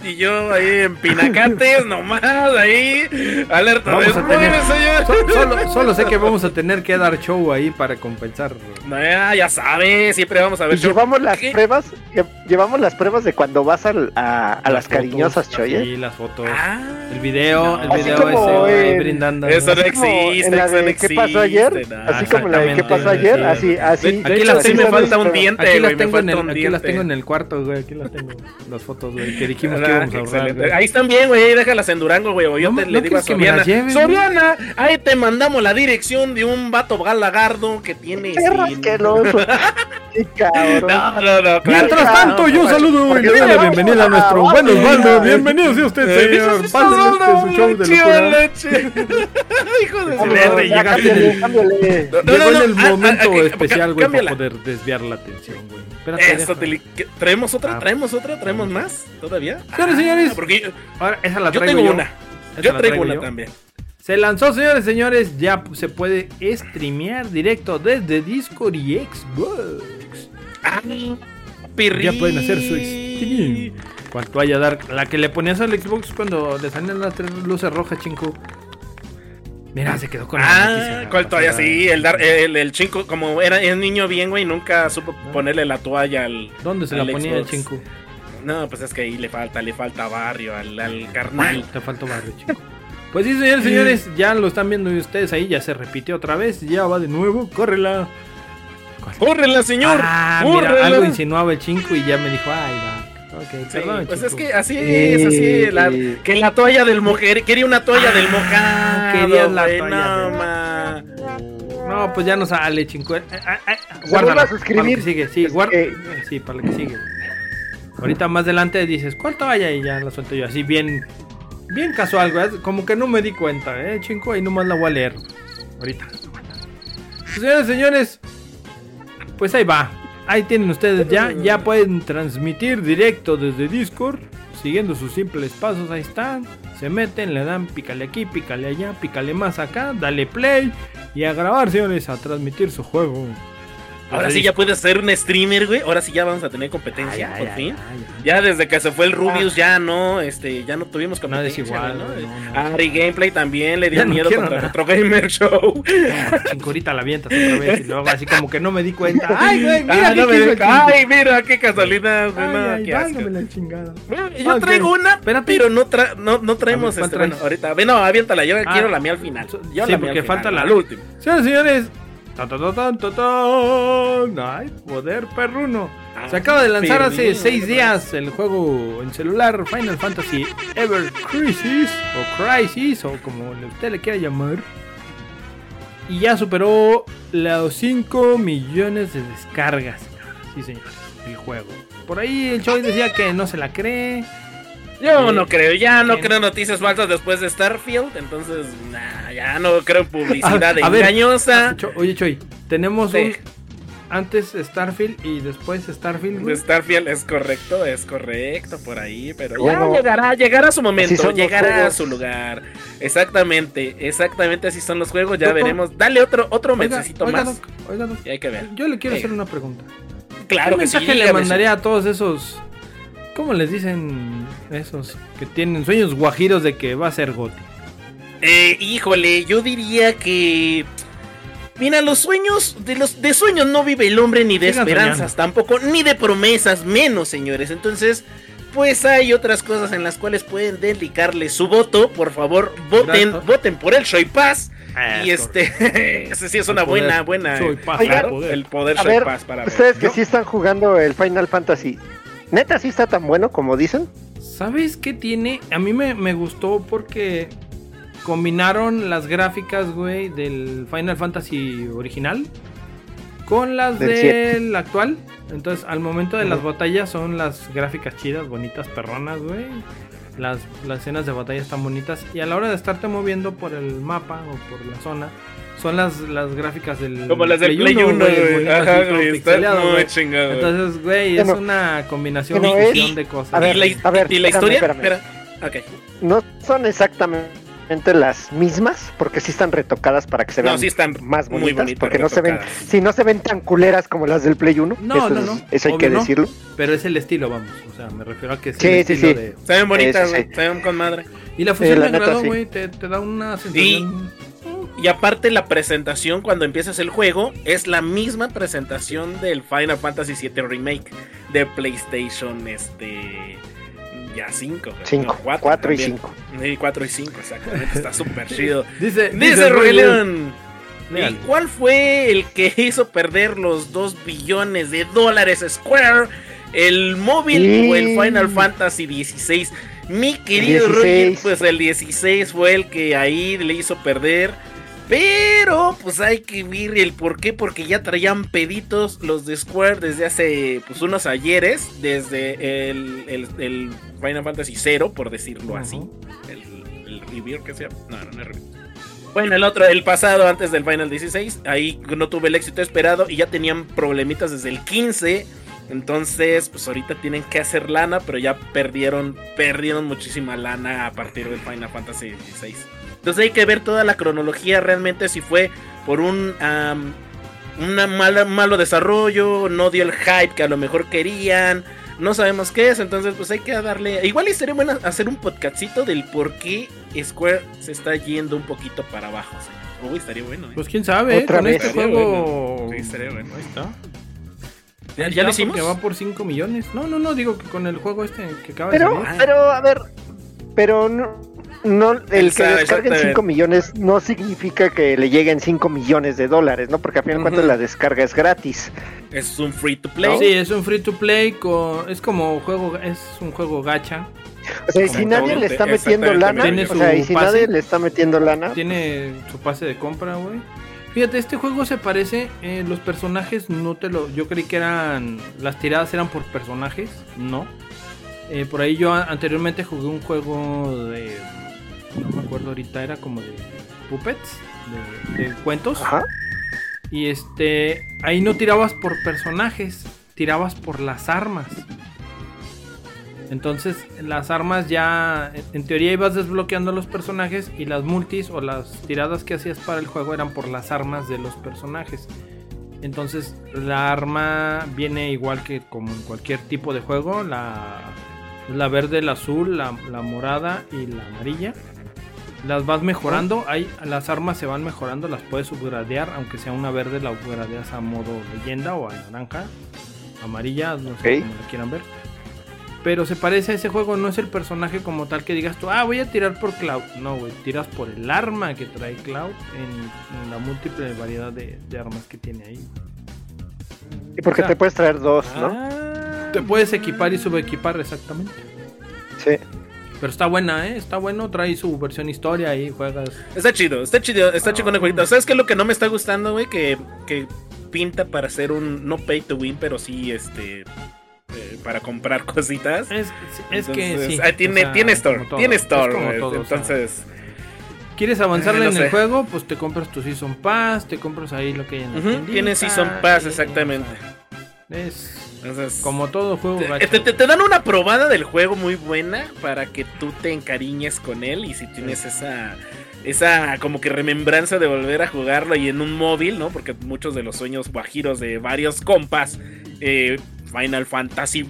[SPEAKER 4] Y yo ahí en pinacates, nomás, ahí. Alerta
[SPEAKER 2] Vamos
[SPEAKER 4] de
[SPEAKER 2] a tener- solo, solo sé que vamos a tener que dar show ahí para compensar.
[SPEAKER 4] No, ya, ya sabes, siempre vamos a ver.
[SPEAKER 3] Llevamos las
[SPEAKER 4] ¿Qué?
[SPEAKER 3] pruebas, lle- llevamos las pruebas de cuando vas al- a, a las, cariñosas, Choy, ¿eh?
[SPEAKER 2] Sí, las fotos.
[SPEAKER 4] Ah,
[SPEAKER 2] El video, el
[SPEAKER 4] no.
[SPEAKER 2] video
[SPEAKER 3] Así como
[SPEAKER 2] ese,
[SPEAKER 3] en-
[SPEAKER 2] brindando.
[SPEAKER 4] Eso no existe,
[SPEAKER 3] en la
[SPEAKER 4] eso
[SPEAKER 3] de
[SPEAKER 4] no
[SPEAKER 3] ¿Qué pasó ayer? Así como la de ¿Qué pasó ayer?
[SPEAKER 2] sí.
[SPEAKER 3] Así,
[SPEAKER 2] Aquí las
[SPEAKER 4] sí me falta un diente,
[SPEAKER 2] Aquí
[SPEAKER 4] güey,
[SPEAKER 2] las el, tengo en el cuarto, güey. Aquí las tengo. Las fotos, güey. Que dijimos que
[SPEAKER 4] Ah, excelente. Ahí están bien, güey, déjalas en Durango, güey. O yo
[SPEAKER 2] No,
[SPEAKER 4] te,
[SPEAKER 2] no
[SPEAKER 4] le digo a Soriana.
[SPEAKER 2] lleven,
[SPEAKER 4] Soriana, ahí te mandamos la dirección de un vato galagardo que tiene.
[SPEAKER 3] Qué cabrón.
[SPEAKER 4] No, no, no, claro
[SPEAKER 2] Mientras tanto,
[SPEAKER 4] no,
[SPEAKER 2] yo saludo y le doy la bienvenida a nuestro
[SPEAKER 3] a-
[SPEAKER 2] bandos. Bienvenido sea usted,
[SPEAKER 4] Eh,
[SPEAKER 2] señor. Pásale
[SPEAKER 4] es
[SPEAKER 2] este su show de
[SPEAKER 4] leche. Hijo de
[SPEAKER 3] ya,
[SPEAKER 2] llegaste
[SPEAKER 3] cámbiale,
[SPEAKER 2] Llegó en el
[SPEAKER 4] ah, ah,
[SPEAKER 2] momento
[SPEAKER 4] ah,
[SPEAKER 2] especial, güey, para poder desviar la atención, güey. Espérate,
[SPEAKER 4] Eso, te li-. ¿Traemos otra?
[SPEAKER 2] Ah.
[SPEAKER 4] ¿Traemos otra? ¿Traemos más? ¿Todavía?
[SPEAKER 2] Señores, señores.
[SPEAKER 4] Porque yo,
[SPEAKER 2] Ahora, esa la
[SPEAKER 4] yo tengo
[SPEAKER 2] yo.
[SPEAKER 4] una.
[SPEAKER 2] Esa
[SPEAKER 4] Yo
[SPEAKER 2] la
[SPEAKER 4] traigo una
[SPEAKER 2] yo.
[SPEAKER 4] también.
[SPEAKER 2] Se lanzó, señores, señores. Ya se puede streamear directo desde Discord y Xbox.
[SPEAKER 4] Ah.
[SPEAKER 2] Ya pueden hacer su stream. Cuanto haya dar. La que le ponías al Xbox cuando le salían las tres luces rojas, chinco. Mira, se quedó con la
[SPEAKER 4] Ah,
[SPEAKER 2] noticia
[SPEAKER 4] ¿cuál todavía sí? El, dar, el, el chinco, como era el niño bien, güey, nunca supo ponerle la toalla al.
[SPEAKER 2] ¿Dónde se la ponía el
[SPEAKER 4] Xbox.
[SPEAKER 2] chinco?
[SPEAKER 4] No, pues es que ahí le falta, le falta barrio al, al carnal.
[SPEAKER 2] Te faltó barrio, chico. Pues sí, señores, señores, ya lo están viendo ustedes ahí, ya se repitió otra vez, ya va de nuevo, córrela.
[SPEAKER 4] ¡Córrela, señor!
[SPEAKER 2] Ah,
[SPEAKER 4] ¡Córrela!
[SPEAKER 2] mira, algo insinuaba el chinco y ya me dijo, ay, va. Ok,
[SPEAKER 4] Sí,
[SPEAKER 2] perdón,
[SPEAKER 4] pues es que así es, así es, la- que la toalla del mujer, quería una toalla del mojado.
[SPEAKER 2] querías la toalla
[SPEAKER 4] no.
[SPEAKER 2] No, pues ya no sale, chinco. Eh, eh, eh,
[SPEAKER 3] Se
[SPEAKER 2] guárdalo,
[SPEAKER 3] vuelve a
[SPEAKER 2] Para
[SPEAKER 3] suscribir.
[SPEAKER 2] lo que sigue, sí, guarda. Sí, para lo que sigue. Ahorita más adelante dices, ¿cuál toalla? Y ya la suelto yo, así bien, bien casual, güey. Como que no me di cuenta, eh, chinco, ahí nomás la voy a leer. Ahorita. Señores, señores, pues ahí va. Ahí tienen ustedes ya, ya pueden transmitir directo desde Discord, siguiendo sus simples pasos, ahí están. Se meten, le dan pícale aquí, pícale allá, pícale más acá, dale play y a grabar, señores, a transmitir su juego.
[SPEAKER 4] Ahora sí ya puedes ser un streamer, güey. Ahora sí ya vamos a tener competencia, por fin. Ya desde que se fue el Rubius, ya no, este, ya no tuvimos competencia.
[SPEAKER 2] igual,
[SPEAKER 4] güey, ¿no?
[SPEAKER 2] no, no.
[SPEAKER 4] Ari Gameplay también le dio
[SPEAKER 2] no
[SPEAKER 4] miedo contra. Retro Gamer Show.
[SPEAKER 2] Chincurita la avientas otra vez y luego así como que no me di cuenta. Ay, güey, mira
[SPEAKER 4] Ah,
[SPEAKER 2] qué
[SPEAKER 4] no me. Ay, mira, qué casualidad, güey.
[SPEAKER 2] Ay,
[SPEAKER 4] no,
[SPEAKER 2] ay,
[SPEAKER 4] qué
[SPEAKER 2] la chingada.
[SPEAKER 4] Yo traigo una, pero no, tra no, no traemos
[SPEAKER 2] ver,
[SPEAKER 4] este,
[SPEAKER 2] ¿cuál
[SPEAKER 4] bueno, ahorita. Ve, no, aviéntala, yo
[SPEAKER 2] Ah.
[SPEAKER 4] quiero la mía al final.
[SPEAKER 2] Sí,
[SPEAKER 4] la
[SPEAKER 2] porque
[SPEAKER 4] al
[SPEAKER 2] falta la-
[SPEAKER 4] al último.
[SPEAKER 2] Señoras y señores. Ta, ta, ta, tan, ta, tan. Ay, poder perruno.
[SPEAKER 4] Ah,
[SPEAKER 2] Se acaba de lanzar hace
[SPEAKER 4] perruno,
[SPEAKER 2] 6
[SPEAKER 4] ¿no?
[SPEAKER 2] días el juego en celular Final Fantasy Ever Crisis o Crisis o como usted le quiera llamar. Y ya superó los 5 millones de descargas. Sí, señor, el juego. Por ahí el Choi decía que no se la cree.
[SPEAKER 4] Yo
[SPEAKER 2] Eh,
[SPEAKER 4] no creo, ya no creo noticias falsas después de Starfield, entonces nah, ya no creo en publicidad
[SPEAKER 2] A- a ver,
[SPEAKER 4] engañosa.
[SPEAKER 2] Cho- Oye, Choi, tenemos
[SPEAKER 4] Sí.
[SPEAKER 2] un antes Starfield y después Starfield. güey.
[SPEAKER 4] Starfield es correcto, es correcto por ahí, pero
[SPEAKER 3] Bueno,
[SPEAKER 4] ya llegará, llegará su momento, llegará a su lugar. Exactamente, exactamente así son los juegos, ya veremos. Dale otro otro mensajito
[SPEAKER 2] oiga,
[SPEAKER 4] más.
[SPEAKER 2] Doc, oiga, Doc,
[SPEAKER 4] Y hay que ver.
[SPEAKER 2] Yo le quiero
[SPEAKER 4] Oiga.
[SPEAKER 2] hacer una pregunta.
[SPEAKER 4] Claro
[SPEAKER 2] ¿Qué
[SPEAKER 4] que sí.
[SPEAKER 2] mensaje le
[SPEAKER 4] dígame,
[SPEAKER 2] mandaría a todos esos ¿Cómo les dicen esos que tienen sueños guajiros de que va a ser Goti?
[SPEAKER 4] Eh, híjole, yo diría que. Mira, los sueños, de los de sueños no vive el hombre ni de
[SPEAKER 2] Sigan
[SPEAKER 4] esperanzas tampoco, ni de promesas, menos, señores. Entonces, pues hay otras cosas en las cuales pueden dedicarle su voto. Por favor, voten,
[SPEAKER 2] Gracias.
[SPEAKER 4] voten por el Shoy Pass.
[SPEAKER 2] Ah,
[SPEAKER 4] y este, ese sí es una
[SPEAKER 2] poder.
[SPEAKER 4] buena, buena.
[SPEAKER 3] Oigan,
[SPEAKER 4] claro,
[SPEAKER 2] el poder.
[SPEAKER 4] el poder Shoy para ver.
[SPEAKER 3] Ustedes que
[SPEAKER 2] ¿Yo?
[SPEAKER 3] sí están jugando el Final Fantasy, ¿neta sí está tan bueno como dicen?
[SPEAKER 2] ¿Sabes qué tiene? A mí me, me gustó porque combinaron las gráficas, güey, del Final Fantasy original con las
[SPEAKER 3] Del
[SPEAKER 2] del actual. Entonces, al momento de las batallas son las gráficas chidas, bonitas, perronas, güey. Las, las escenas de batalla están bonitas. Y a la hora de estarte moviendo por el mapa o por la zona, son las, las gráficas del
[SPEAKER 4] Como las del Play
[SPEAKER 2] 1,
[SPEAKER 4] 1, güey.
[SPEAKER 2] bonitas
[SPEAKER 4] Ajá, güey, está muy chingado.
[SPEAKER 2] Entonces, güey, es una combinación y
[SPEAKER 3] es-
[SPEAKER 2] de cosas.
[SPEAKER 3] a ver,
[SPEAKER 4] ¿Y la,
[SPEAKER 3] a ver,
[SPEAKER 4] y la
[SPEAKER 3] espérame,
[SPEAKER 4] historia?
[SPEAKER 3] espérame.
[SPEAKER 4] Espera. Ok.
[SPEAKER 3] No son exactamente las mismas, porque sí están retocadas para que se
[SPEAKER 4] No,
[SPEAKER 3] vean
[SPEAKER 4] sí están
[SPEAKER 3] más
[SPEAKER 4] muy
[SPEAKER 3] bonitas,
[SPEAKER 4] bonitas,
[SPEAKER 3] porque no se ven, si no se ven tan culeras como las del Play 1,
[SPEAKER 2] No,
[SPEAKER 3] eso,
[SPEAKER 2] no,
[SPEAKER 3] es-
[SPEAKER 2] no,
[SPEAKER 3] eso hay que
[SPEAKER 2] no.
[SPEAKER 3] decirlo.
[SPEAKER 2] Pero es el estilo, vamos. O sea, me refiero a que es
[SPEAKER 3] Sí,
[SPEAKER 2] el
[SPEAKER 3] sí,
[SPEAKER 2] estilo
[SPEAKER 3] sí.
[SPEAKER 2] de.
[SPEAKER 4] Se ven bonitas. Se ven con madre.
[SPEAKER 2] Y la fusión
[SPEAKER 3] neta,
[SPEAKER 2] agradó,
[SPEAKER 3] sí.
[SPEAKER 2] güey. Te, te da una sensación.
[SPEAKER 4] Y aparte la presentación cuando empiezas el juego es la misma presentación del Final Fantasy VII Remake de PlayStation este ya 5,
[SPEAKER 3] 5, 4 y 5.
[SPEAKER 4] 4 y 5, exactamente, está súper chido.
[SPEAKER 2] Dice,
[SPEAKER 4] Dice Rogelio. ¿Y cuál fue el que hizo perder los 2 billones de dólares Square? ¿El móvil
[SPEAKER 3] Sí.
[SPEAKER 4] o el Final Fantasy XVI? Mi querido
[SPEAKER 3] 16.
[SPEAKER 4] Roger, pues el 16 fue el que ahí le hizo perder. Pero, pues hay que ver el por qué, porque ya traían peditos los de Square desde hace pues unos ayeres, desde el, el- el Final Fantasy 0, por decirlo así. El review que sea. No, no, no es review. Bueno, el otro, el pasado antes del Final 16, ahí no tuve el éxito esperado y ya tenían problemitas desde el 15. Entonces, pues ahorita tienen que hacer lana, pero ya perdieron, perdieron muchísima lana a partir del Final Fantasy 16. Entonces hay que ver toda la cronología realmente si fue por un una mala, malo desarrollo, no dio el hype que a lo mejor querían, no sabemos qué es, entonces pues hay que darle, igual y sería bueno hacer un podcastito del por qué Square se está yendo un poquito para abajo, señor. Uy, estaría bueno, ¿eh?
[SPEAKER 2] Pues quién sabe,
[SPEAKER 3] Otra
[SPEAKER 2] con
[SPEAKER 3] vez.
[SPEAKER 2] este
[SPEAKER 4] Estaría
[SPEAKER 2] juego.
[SPEAKER 4] bueno. Sí, estaría bueno.
[SPEAKER 2] Ahí está.
[SPEAKER 4] ¿Ya, ya lo hicimos?
[SPEAKER 2] porque va por 5 millones. No, no, no, digo que con el juego este que acaba de
[SPEAKER 3] Pero,
[SPEAKER 2] salir.
[SPEAKER 3] pero, a ver, pero no, no, el que
[SPEAKER 4] Exacto,
[SPEAKER 3] descarguen
[SPEAKER 4] exactamente.
[SPEAKER 3] 5 millones no significa que le lleguen 5 millones de dólares, ¿no? Porque al final de cuentas
[SPEAKER 4] Ujú.
[SPEAKER 3] la descarga es gratis.
[SPEAKER 4] Es un free to play.
[SPEAKER 2] Sí, es un free to play con es como juego es un juego gacha.
[SPEAKER 3] O sea, y si nadie le está metiendo lana,
[SPEAKER 2] Tiene
[SPEAKER 3] o sea, y
[SPEAKER 2] su
[SPEAKER 3] si
[SPEAKER 2] pase.
[SPEAKER 3] nadie le está metiendo lana,
[SPEAKER 2] Tiene su pase de compra, güey. Fíjate, este juego se parece, eh, los personajes no te lo, yo creí que eran, las tiradas eran por personajes, no. Eh, por ahí yo a- anteriormente jugué un juego de, no me acuerdo ahorita, era como de puppets, de, de cuentos.
[SPEAKER 3] ajá.
[SPEAKER 2] Y este, ahí no tirabas por personajes, tirabas por las armas. Entonces, las armas ya, en- teoría ibas desbloqueando los personajes y las multis o las tiradas que hacías para el juego eran por las armas de los personajes. Entonces, la arma viene igual que como en cualquier tipo de juego, la, la verde, la azul, la, la morada y la amarilla. Las vas mejorando, hay, las armas se van mejorando, las puedes upgradear, aunque sea una verde la upgradeas a modo leyenda o a naranja, amarilla, no sé cómo la quieran ver. Pero se parece a ese juego, no es el personaje como tal que digas tú, ah, voy a tirar por Cloud. No, güey, tiras por el arma que trae Cloud en, en la múltiple variedad de, de armas que tiene ahí.
[SPEAKER 3] Y porque te puedes traer dos, ¿no?
[SPEAKER 2] Ah, Te puedes equipar y subequipar, exactamente.
[SPEAKER 3] Sí.
[SPEAKER 2] Pero está buena, ¿eh? Está bueno, trae su versión historia ahí, juegas.
[SPEAKER 4] Está chido, está chido, está chido el jueguito. ¿Sabes qué es lo que no me está gustando, güey? Que, que pinta para ser un, no pay to win, pero sí, este, eh, para comprar cositas.
[SPEAKER 2] Es, es que sí.
[SPEAKER 4] ah, tiene,
[SPEAKER 2] o sea,
[SPEAKER 4] tiene store, tiene store,
[SPEAKER 2] o sea,
[SPEAKER 4] Entonces,
[SPEAKER 2] ¿Quieres avanzarle
[SPEAKER 4] eh, no
[SPEAKER 2] en el juego? Pues te compras tu Season Pass, te compras ahí lo que hay en la
[SPEAKER 4] Ujú,
[SPEAKER 2] tiendita,
[SPEAKER 4] tiene Season Pass,
[SPEAKER 2] y-
[SPEAKER 4] exactamente.
[SPEAKER 2] Es
[SPEAKER 4] entonces
[SPEAKER 2] como todo juego
[SPEAKER 4] te, te- te- te dan una probada del juego muy buena para que tú te encariñes con él y si tienes esa esa como que remembranza de volver a jugarlo y en un móvil, ¿no? Porque muchos de los sueños guajiros de varios compas eh, Final Fantasy,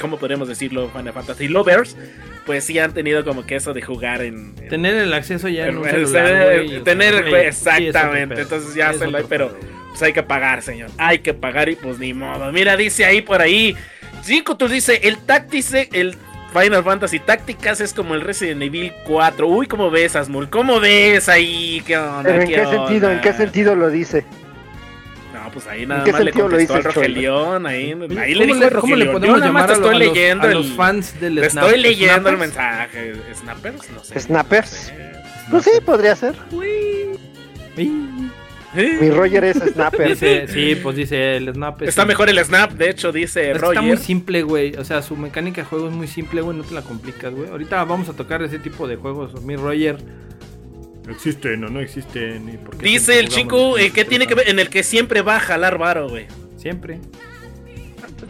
[SPEAKER 4] ¿cómo podríamos decirlo? Final Fantasy lovers, pues sí han tenido como que eso de jugar en, en-
[SPEAKER 2] Tener el acceso ya en un celular,
[SPEAKER 4] tener
[SPEAKER 2] sí,
[SPEAKER 4] exactamente, entonces ya se lo hay, pero
[SPEAKER 2] pedo.
[SPEAKER 4] Pues hay que pagar, señor. Hay que pagar y pues ni modo. Mira, dice ahí por ahí. Chico, tú dice, el Tactice, el Final Fantasy Tácticas es como el Resident Evil 4. Uy, ¿cómo ves, Asmul? ¿Cómo ves ahí? ¿Qué onda?
[SPEAKER 3] Pero ¿en qué
[SPEAKER 4] onda?
[SPEAKER 3] sentido? ¿En qué sentido lo dice?
[SPEAKER 4] No, pues ahí nada más le
[SPEAKER 3] sentido lo
[SPEAKER 4] contestó
[SPEAKER 3] dice
[SPEAKER 4] al? Rogelión. Ahí, ahí le
[SPEAKER 2] ¿cómo
[SPEAKER 4] dijo
[SPEAKER 2] ¿Cómo le podemos
[SPEAKER 4] Yo nada más te estoy
[SPEAKER 2] a los,
[SPEAKER 4] leyendo
[SPEAKER 2] a
[SPEAKER 4] el...
[SPEAKER 2] los fans del
[SPEAKER 4] Te
[SPEAKER 2] Snap?
[SPEAKER 4] estoy leyendo el mensaje. ¿Snappers? No sé.
[SPEAKER 3] ¿Snappers?
[SPEAKER 4] No sé.
[SPEAKER 3] Pues sí, podría ser. Mi Roger es Snapper.
[SPEAKER 2] Dice, sí, pues dice el Snap. es-
[SPEAKER 4] Está mejor el Snap, de hecho, dice
[SPEAKER 2] Es
[SPEAKER 4] Roger.
[SPEAKER 2] está muy simple, güey. O sea, su mecánica de juego es muy simple, güey. No te la complicas, güey. Ahorita vamos a tocar ese tipo de juegos. Mi Roger.
[SPEAKER 5] Existen o no existen. ¿Y por qué
[SPEAKER 4] Dice el chico eh, que tiene que ver en el que siempre va a jalar varo, güey.
[SPEAKER 2] Siempre.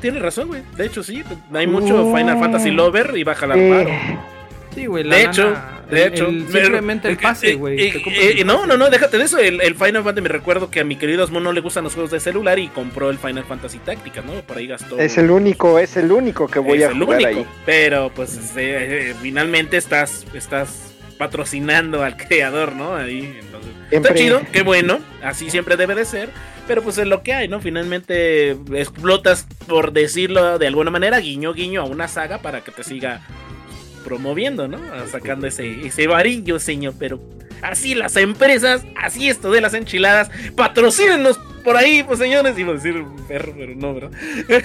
[SPEAKER 4] Tiene razón, güey. De hecho, sí. Hay mucho
[SPEAKER 3] Uh.
[SPEAKER 4] Final Fantasy Lover y va a jalar
[SPEAKER 3] Eh,
[SPEAKER 4] varo.
[SPEAKER 2] Sí, güey. la
[SPEAKER 4] De
[SPEAKER 2] lana-
[SPEAKER 4] hecho, de
[SPEAKER 2] el-
[SPEAKER 4] hecho.
[SPEAKER 2] el- simplemente el pase, güey.
[SPEAKER 4] Eh,
[SPEAKER 2] compras
[SPEAKER 4] eh, eh, no, no, no, déjate de eso. El, el Final Fantasy me recuerdo que a mi querido Asmon no le gustan los juegos de celular y compró el Final Fantasy Táctica, ¿no? Por ahí gastó.
[SPEAKER 3] es el único, es el único que voy
[SPEAKER 4] es
[SPEAKER 3] a
[SPEAKER 4] el
[SPEAKER 3] jugar
[SPEAKER 4] único.
[SPEAKER 3] ahí.
[SPEAKER 4] Pero pues eh, eh, finalmente estás, estás patrocinando al creador, ¿no? Ahí, entonces.
[SPEAKER 3] Siempre.
[SPEAKER 4] Está chido, qué bueno, así siempre debe de ser, pero pues es lo que hay, ¿no? Finalmente explotas, por decirlo de alguna manera, guiño guiño a una saga para que te siga promoviendo, ¿no? Sacando ese, ese varillo, señor, pero así las empresas, así esto de las enchiladas, patrocínenos por ahí, pues señores, iba a decir perro, pero no, ¿verdad?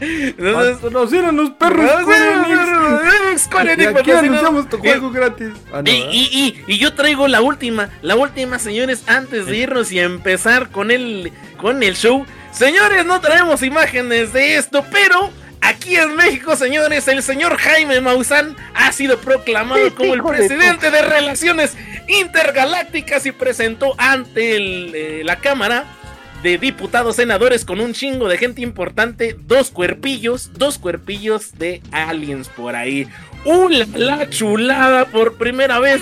[SPEAKER 4] Entonces,
[SPEAKER 2] los perros. Y aquí anunciamos tu juego gratis. Ah, no,
[SPEAKER 4] y,
[SPEAKER 2] ¿verdad?
[SPEAKER 4] y, y, y yo traigo la última, la última, señores, antes de irnos y empezar con el, con el show. Señores, no traemos imágenes de esto, pero aquí en México, señores, el señor Jaime Maussan ha sido proclamado
[SPEAKER 3] Sí,
[SPEAKER 4] como el
[SPEAKER 3] de
[SPEAKER 4] presidente de Relaciones Intergalácticas y presentó ante el, eh, la Cámara de diputados senadores con un chingo de gente importante, dos cuerpillos, dos cuerpillos de aliens por ahí. ¡Una la chulada! Por primera vez,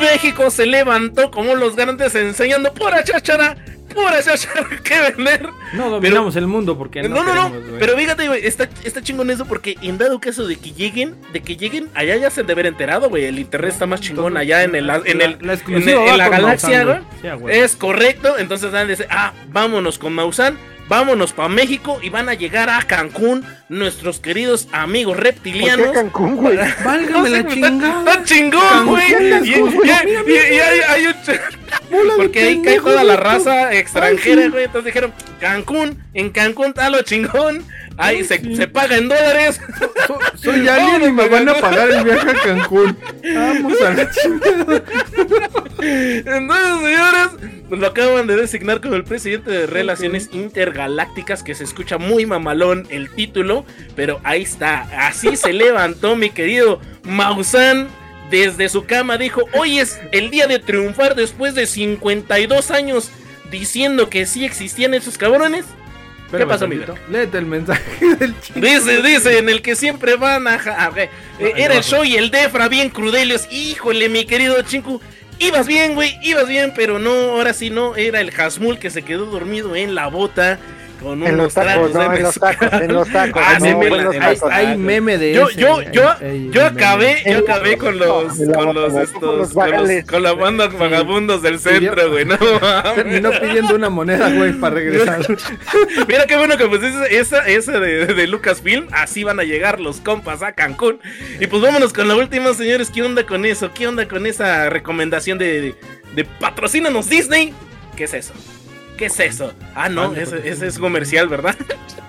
[SPEAKER 4] México se levantó como los grandes enseñando pura cháchara, cháchara que vender.
[SPEAKER 2] No dominamos el mundo porque
[SPEAKER 4] No,
[SPEAKER 2] no.
[SPEAKER 4] no,
[SPEAKER 2] queremos,
[SPEAKER 4] pero fíjate, güey, está, está chingón eso porque en dado caso de que lleguen, de que lleguen, allá ya se han de haber enterado, güey, el internet está más chingón allá en el, en el,
[SPEAKER 2] La
[SPEAKER 4] en, el- la galaxia, güey.
[SPEAKER 2] Sí.
[SPEAKER 4] Es correcto, entonces van a decir, ah, vámonos con Maussan, vámonos para México y van a llegar a Cancún nuestros queridos amigos reptilianos.
[SPEAKER 3] ¿Por qué Cancún, güey?
[SPEAKER 2] Válgame la chingada.
[SPEAKER 4] Está chingón, güey. Y, y- y- y hay, un Porque ahí cae toda la raza extranjera, güey. Entonces dijeron, Cancún, en Cancún está lo chingón. Ahí se, se paga en dólares.
[SPEAKER 2] So- soy alien y me van a pagar el viaje a Cancún. Vamos a la chingada.
[SPEAKER 4] Entonces, señores, pues lo acaban de designar como el presidente de Relaciones Intergalácticas, que se escucha muy mamalón el título, pero ahí está. Así se levantó mi querido Maussan. Desde su cama dijo, hoy es el día de triunfar después de 52 años diciendo que sí existían esos cabrones. ¿Qué pasó, mi
[SPEAKER 2] Miguel? Léete el mensaje del chico.
[SPEAKER 4] Dice, dice, en el que siempre van a... ja-. Eh, era el show y el Defra bien crudelios. Híjole, mi querido Chinku. Ibas bien, güey, ibas bien, pero no, ahora sí no. Era el Hasmul que se quedó dormido en la bota con
[SPEAKER 3] En
[SPEAKER 4] unos
[SPEAKER 3] los tacos,
[SPEAKER 4] tragos
[SPEAKER 3] no,
[SPEAKER 4] de
[SPEAKER 3] en los tacos, en los tacos.
[SPEAKER 4] Ah,
[SPEAKER 3] no,
[SPEAKER 4] sí, me
[SPEAKER 3] en los
[SPEAKER 2] Hay,
[SPEAKER 3] tacos.
[SPEAKER 2] hay meme de
[SPEAKER 4] Yo,
[SPEAKER 2] ese.
[SPEAKER 4] yo, yo,
[SPEAKER 2] hay-
[SPEAKER 4] yo acabé, yo acabé con los, con los
[SPEAKER 3] con los
[SPEAKER 4] estos, con los, con la banda vagabundos del centro, güey, no mames.
[SPEAKER 2] Terminó pidiendo una moneda, güey, para regresar.
[SPEAKER 4] Mira qué bueno que pues esa, esa de, de Lucasfilm, así van a llegar los compas a Cancún. Y pues vámonos con la última, señores, ¿qué onda con eso? ¿Qué onda con esa recomendación de, de, de patrocínanos Disney? ¿Qué es eso? ¿Qué es eso? Ah, no, ese, es comercial, ¿verdad?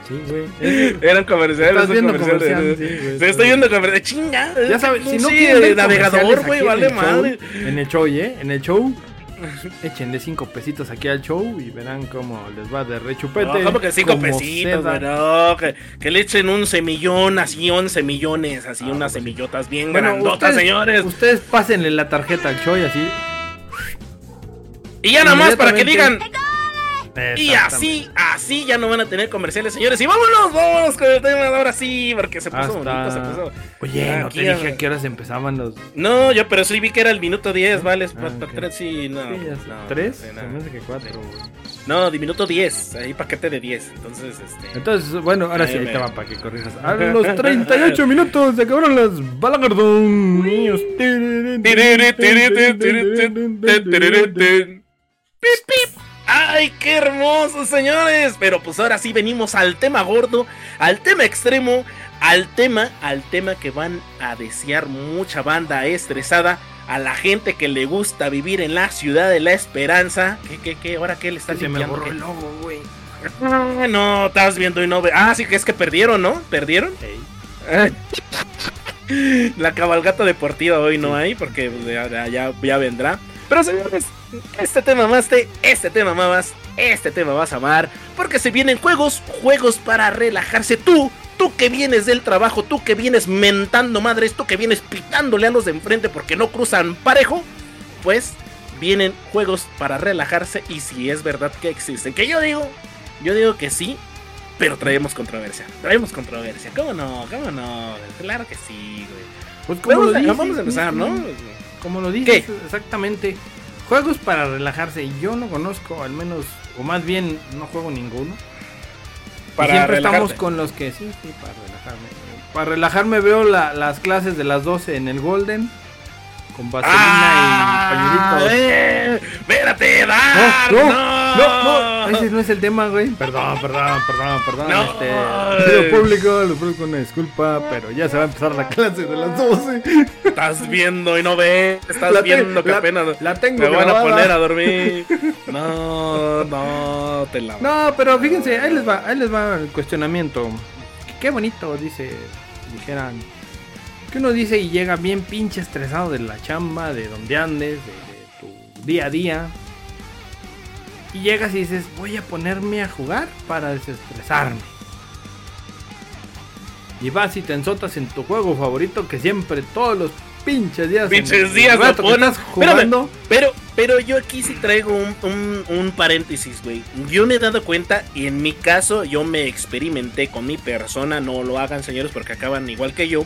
[SPEAKER 2] Sí, güey.
[SPEAKER 4] Eran comerciales.
[SPEAKER 2] Estás viendo
[SPEAKER 4] comercial de-
[SPEAKER 2] comercial, sí, güey.
[SPEAKER 4] Se estoy viendo comercial. Chinga.
[SPEAKER 2] Ya sabes, si no
[SPEAKER 4] sí,
[SPEAKER 2] quieren
[SPEAKER 4] navegador,
[SPEAKER 2] comerciales
[SPEAKER 4] güey, vale madre.
[SPEAKER 2] En el show, ¿eh? En el show. Échenle cinco pesitos aquí al show y verán cómo les va de rechupete.
[SPEAKER 4] No, como que cinco pesitos, no, que, que le echen un semillón, así 11 millones, así unas semillotas bien
[SPEAKER 2] Ah, Bueno,
[SPEAKER 4] grandotas,
[SPEAKER 2] ustedes,
[SPEAKER 4] señores.
[SPEAKER 2] Ustedes pásenle la tarjeta al show y así.
[SPEAKER 4] Y ya nada más para que digan. Y así, así ya no van a tener comerciales, señores. Y vámonos, vámonos con el tema ahora sí, porque se puso bonito, se puso.
[SPEAKER 2] Oye, no te dije a qué horas empezaban los.
[SPEAKER 4] No, yo pero sí vi que era el minuto 10, ¿vale?
[SPEAKER 2] Ah,
[SPEAKER 4] Pa- pa-
[SPEAKER 2] ok.
[SPEAKER 4] tres, sí, no.
[SPEAKER 2] ¿Tres? que cuatro.
[SPEAKER 4] No, de minuto 10, ahí paquete de 10. Entonces, este.
[SPEAKER 2] Entonces, bueno, ahora sí,
[SPEAKER 4] Ahí
[SPEAKER 2] te va para que corrijas. A los 38 minutos se acabaron las balagardón.
[SPEAKER 4] Pip, pip. ¡Ay, qué hermoso, señores! Pero pues ahora sí venimos al tema gordo, al tema extremo, al tema, al tema que van a desear mucha banda estresada, a la gente que le gusta vivir en la ciudad de la esperanza. ¿Qué, qué, qué? ¿Ahora qué le están
[SPEAKER 2] Se me
[SPEAKER 4] limpiando?
[SPEAKER 2] borró el logo, güey.
[SPEAKER 4] Ah, no, estás viendo y no ve. Ah, sí que es que perdieron, ¿no? ¿Perdieron? La cabalgata deportiva hoy no hay porque ya- ya- ya vendrá. Pero señores, este tema más te, este tema más, este tema vas a amar. Porque se vienen juegos, juegos para relajarse. Tú, tú que vienes del trabajo, tú que vienes mentando madres, tú que vienes pitándole a los de enfrente porque no cruzan parejo. Pues vienen juegos para relajarse y si es verdad que existen. Que yo digo, yo digo que sí, pero traemos controversia. Traemos controversia. ¿Cómo no? ¿Cómo no? Claro que sí, güey.
[SPEAKER 2] Pues como
[SPEAKER 4] Vamos,
[SPEAKER 2] lo dices,
[SPEAKER 4] vamos a empezar, ¿no?
[SPEAKER 2] Como lo
[SPEAKER 4] ¿Qué?
[SPEAKER 2] exactamente. Juegos para relajarse. Yo no conozco, al menos, o más bien, no juego ninguno. Y
[SPEAKER 4] Para
[SPEAKER 2] siempre
[SPEAKER 4] relajarte.
[SPEAKER 2] estamos con los que sí, sí, para relajarme. Para relajarme veo la- las clases de las 12 en el Golden. Con vaselina
[SPEAKER 4] ¡Ah!
[SPEAKER 2] y pañuelitos.
[SPEAKER 4] eh, ¡Espérate,
[SPEAKER 2] No,
[SPEAKER 4] Dar!
[SPEAKER 2] no,
[SPEAKER 4] ¡No!
[SPEAKER 2] no, no, ese no es el tema, güey. Perdón, perdón, perdón, perdón.
[SPEAKER 4] No.
[SPEAKER 2] Este, público, les ofrezco una disculpa, pero ya se va a empezar la clase de las 12.
[SPEAKER 4] Estás viendo y no ves. Estás
[SPEAKER 2] La
[SPEAKER 4] viendo que
[SPEAKER 2] la-
[SPEAKER 4] apenas
[SPEAKER 2] la tengo
[SPEAKER 4] me van a poner a dormir. No, no, te la.
[SPEAKER 2] No, pero fíjense, ahí les va, ahí les va el cuestionamiento. Qué bonito, dice, dijeran. Que uno dice y llega bien pinche estresado de la chamba, de donde andes, de, de tu día a día. Y llegas y dices, voy a ponerme a jugar para desestresarme. Y vas y te enzotas en tu juego favorito que siempre todos los pinches días.
[SPEAKER 4] Pinches días
[SPEAKER 2] rato que
[SPEAKER 4] pones.
[SPEAKER 2] estás jugando.
[SPEAKER 4] Pero, pero yo aquí sí traigo un, un- un paréntesis, güey. Yo me he dado cuenta, y en mi caso, yo me experimenté con mi persona. No lo hagan, señores, porque acaban igual que yo.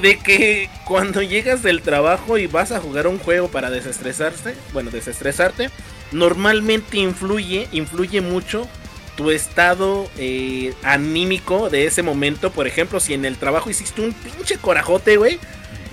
[SPEAKER 4] De que cuando llegas del trabajo y vas a jugar un juego para desestresarse, bueno, desestresarte, normalmente influye, influye mucho tu estado eh, anímico de ese momento. Por ejemplo, si en el trabajo hiciste un pinche corajote, güey.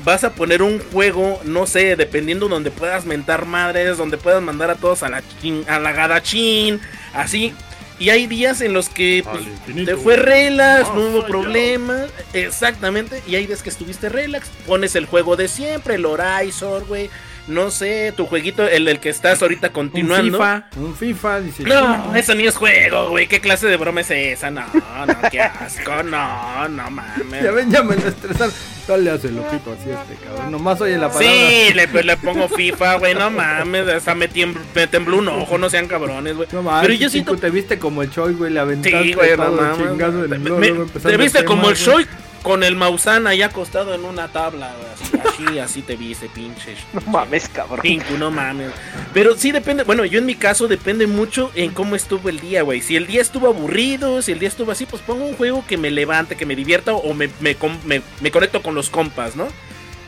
[SPEAKER 4] Vas a poner un juego, no sé, dependiendo donde puedas mentar madres, donde puedas mandar a todos a la chin- a la gadachín, así. Y hay días en los que pues, te fue relax, no hubo problema. Exactamente. Y hay días que estuviste relax. Pones el juego de siempre, el Horizon, güey. No sé, tu jueguito, el, el que estás ahorita
[SPEAKER 2] Un
[SPEAKER 4] continuando.
[SPEAKER 2] FIFA, un FIFA, dice.
[SPEAKER 4] No, eso ni es juego, güey. ¿Qué clase de broma es esa? No, no, qué asco. No, no mames.
[SPEAKER 2] Ya ven, ya me lo estresaron. Dale, hace el ojito así a este cabrón. Nomás oye la palabra.
[SPEAKER 4] Sí, le, pues, le pongo FIFA, güey, no mames, hasta me, tiembl- me tembló un ojo, no sean cabrones, güey.
[SPEAKER 2] No mames,
[SPEAKER 4] Pero yo siento
[SPEAKER 2] te viste como el Choi, güey, le aventaste
[SPEAKER 4] Sí, güey, no mames. Te- me- Te viste como el. Shoy con el Maussan ahí acostado en una tabla. Así, así, así te viste, pinche.
[SPEAKER 3] No mames, cabrón.
[SPEAKER 4] Pinku, no mames. Pero sí depende, bueno, yo en mi caso depende mucho en cómo estuvo el día, güey. Si el día estuvo aburrido, si el día estuvo así, pues pongo un juego que me levante, que me divierta o me, me, com- me- me conecto con los compas, ¿no?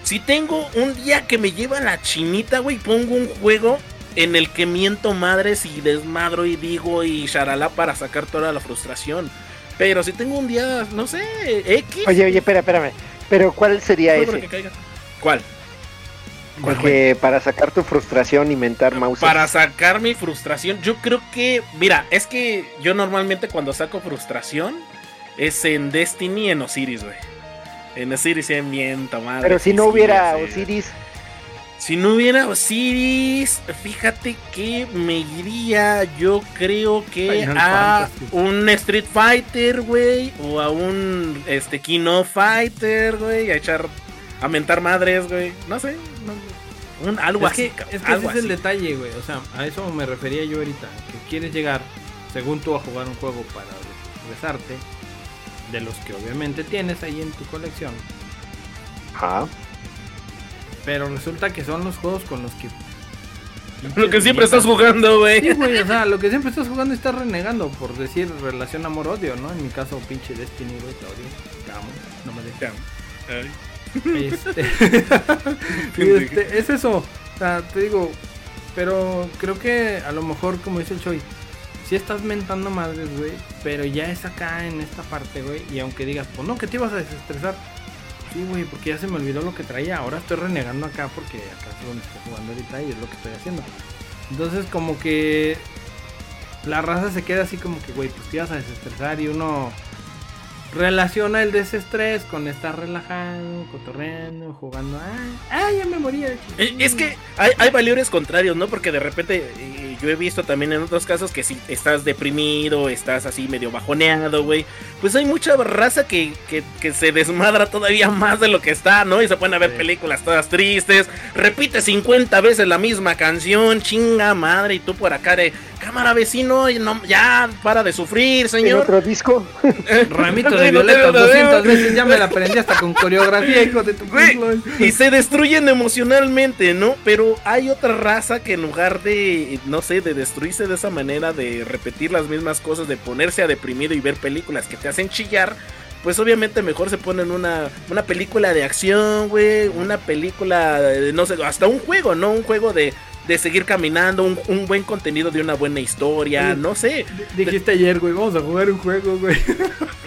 [SPEAKER 4] Si tengo un día que me lleva la chinita, güey, pongo un juego en el que miento madres y desmadro y digo y charalá para sacar toda la frustración. Pero si tengo un día, no sé, X.
[SPEAKER 3] Oye, oye, espera, espérame. Pero ¿cuál sería
[SPEAKER 4] que
[SPEAKER 3] ese?
[SPEAKER 4] caiga. ¿Cuál?
[SPEAKER 3] Porque para sacar tu frustración y mentar mouse.
[SPEAKER 4] Para sacar mi frustración, yo creo que, mira, es que yo normalmente cuando saco frustración es en Destiny y en Osiris, güey. En Osiris se miento, madre.
[SPEAKER 3] Pero si no hubiera. Osiris,
[SPEAKER 4] Si no hubiera Osiris, fíjate que me iría, yo creo que
[SPEAKER 2] Final
[SPEAKER 4] a
[SPEAKER 2] Fantasy.
[SPEAKER 4] un Street Fighter, güey, o a un este Kino Fighter, güey, a echar a mentar madres, güey. No sé, no- un algo
[SPEAKER 2] Es
[SPEAKER 4] así,
[SPEAKER 2] que, es, que ese
[SPEAKER 4] algo
[SPEAKER 2] es el
[SPEAKER 4] así.
[SPEAKER 2] detalle, güey. O sea, a eso me refería yo ahorita. Que quieres llegar, según tú, a jugar un juego para desestresarte. De los que obviamente tienes ahí en tu colección.
[SPEAKER 3] ajá.
[SPEAKER 2] Pero resulta que son los juegos con los que.
[SPEAKER 4] Lo que siempre estás jugando, güey.
[SPEAKER 2] Sí, güey, o sea, lo que siempre estás jugando y estás renegando por decir relación amor-odio, ¿no? En mi caso, pinche Destiny, güey, te odio. Te amo, no me dejes. Este, este, es eso. O sea, te digo, pero creo que a lo mejor, como dice el Choi, si estás mentando madres, güey, pero ya es acá en esta parte, güey, y aunque digas, pues no, que te ibas a desestresar. Sí, güey, porque ya se me olvidó lo que traía. Ahora estoy renegando acá porque acá es donde estoy jugando ahorita y es lo que estoy haciendo. Entonces, como que la raza se queda así como que, güey, pues te ibas a desestresar y uno relaciona el desestrés con estar relajado, cotorreando, jugando. Ah, ah, ya me moría.
[SPEAKER 4] Eh,
[SPEAKER 2] chingada".
[SPEAKER 4] Es que hay, hay valores contrarios, ¿no? Porque de repente yo he visto también en otros casos que si estás deprimido, estás así medio bajoneado, güey. Pues hay mucha raza que, que, que se desmadra todavía más de lo que está, ¿no? Y se pueden ver
[SPEAKER 2] Sí.
[SPEAKER 4] películas todas tristes. Repite 50 veces la misma canción, chinga madre. Y tú por acá de cámara vecino, y no, ya para de sufrir,
[SPEAKER 3] ¿En
[SPEAKER 4] señor.
[SPEAKER 3] otro disco?
[SPEAKER 2] Ramito
[SPEAKER 4] No,
[SPEAKER 2] de
[SPEAKER 4] no,
[SPEAKER 2] 200
[SPEAKER 4] no.
[SPEAKER 2] veces, ya me la aprendí hasta con coreografía, hijo de tu
[SPEAKER 4] Güey,
[SPEAKER 2] culo.
[SPEAKER 4] y se destruyen emocionalmente, ¿no? Pero hay otra raza que en lugar de, no sé, de destruirse de esa manera, de repetir las mismas cosas, de ponerse a deprimido y ver películas que te hacen chillar, pues obviamente mejor se ponen una, una película de acción, güey, una película, de, no sé, hasta un juego, ¿no? Un juego de, de seguir caminando, un, un buen contenido de una buena historia, no sé.
[SPEAKER 2] Dijiste ayer, güey, vamos a jugar un juego, güey.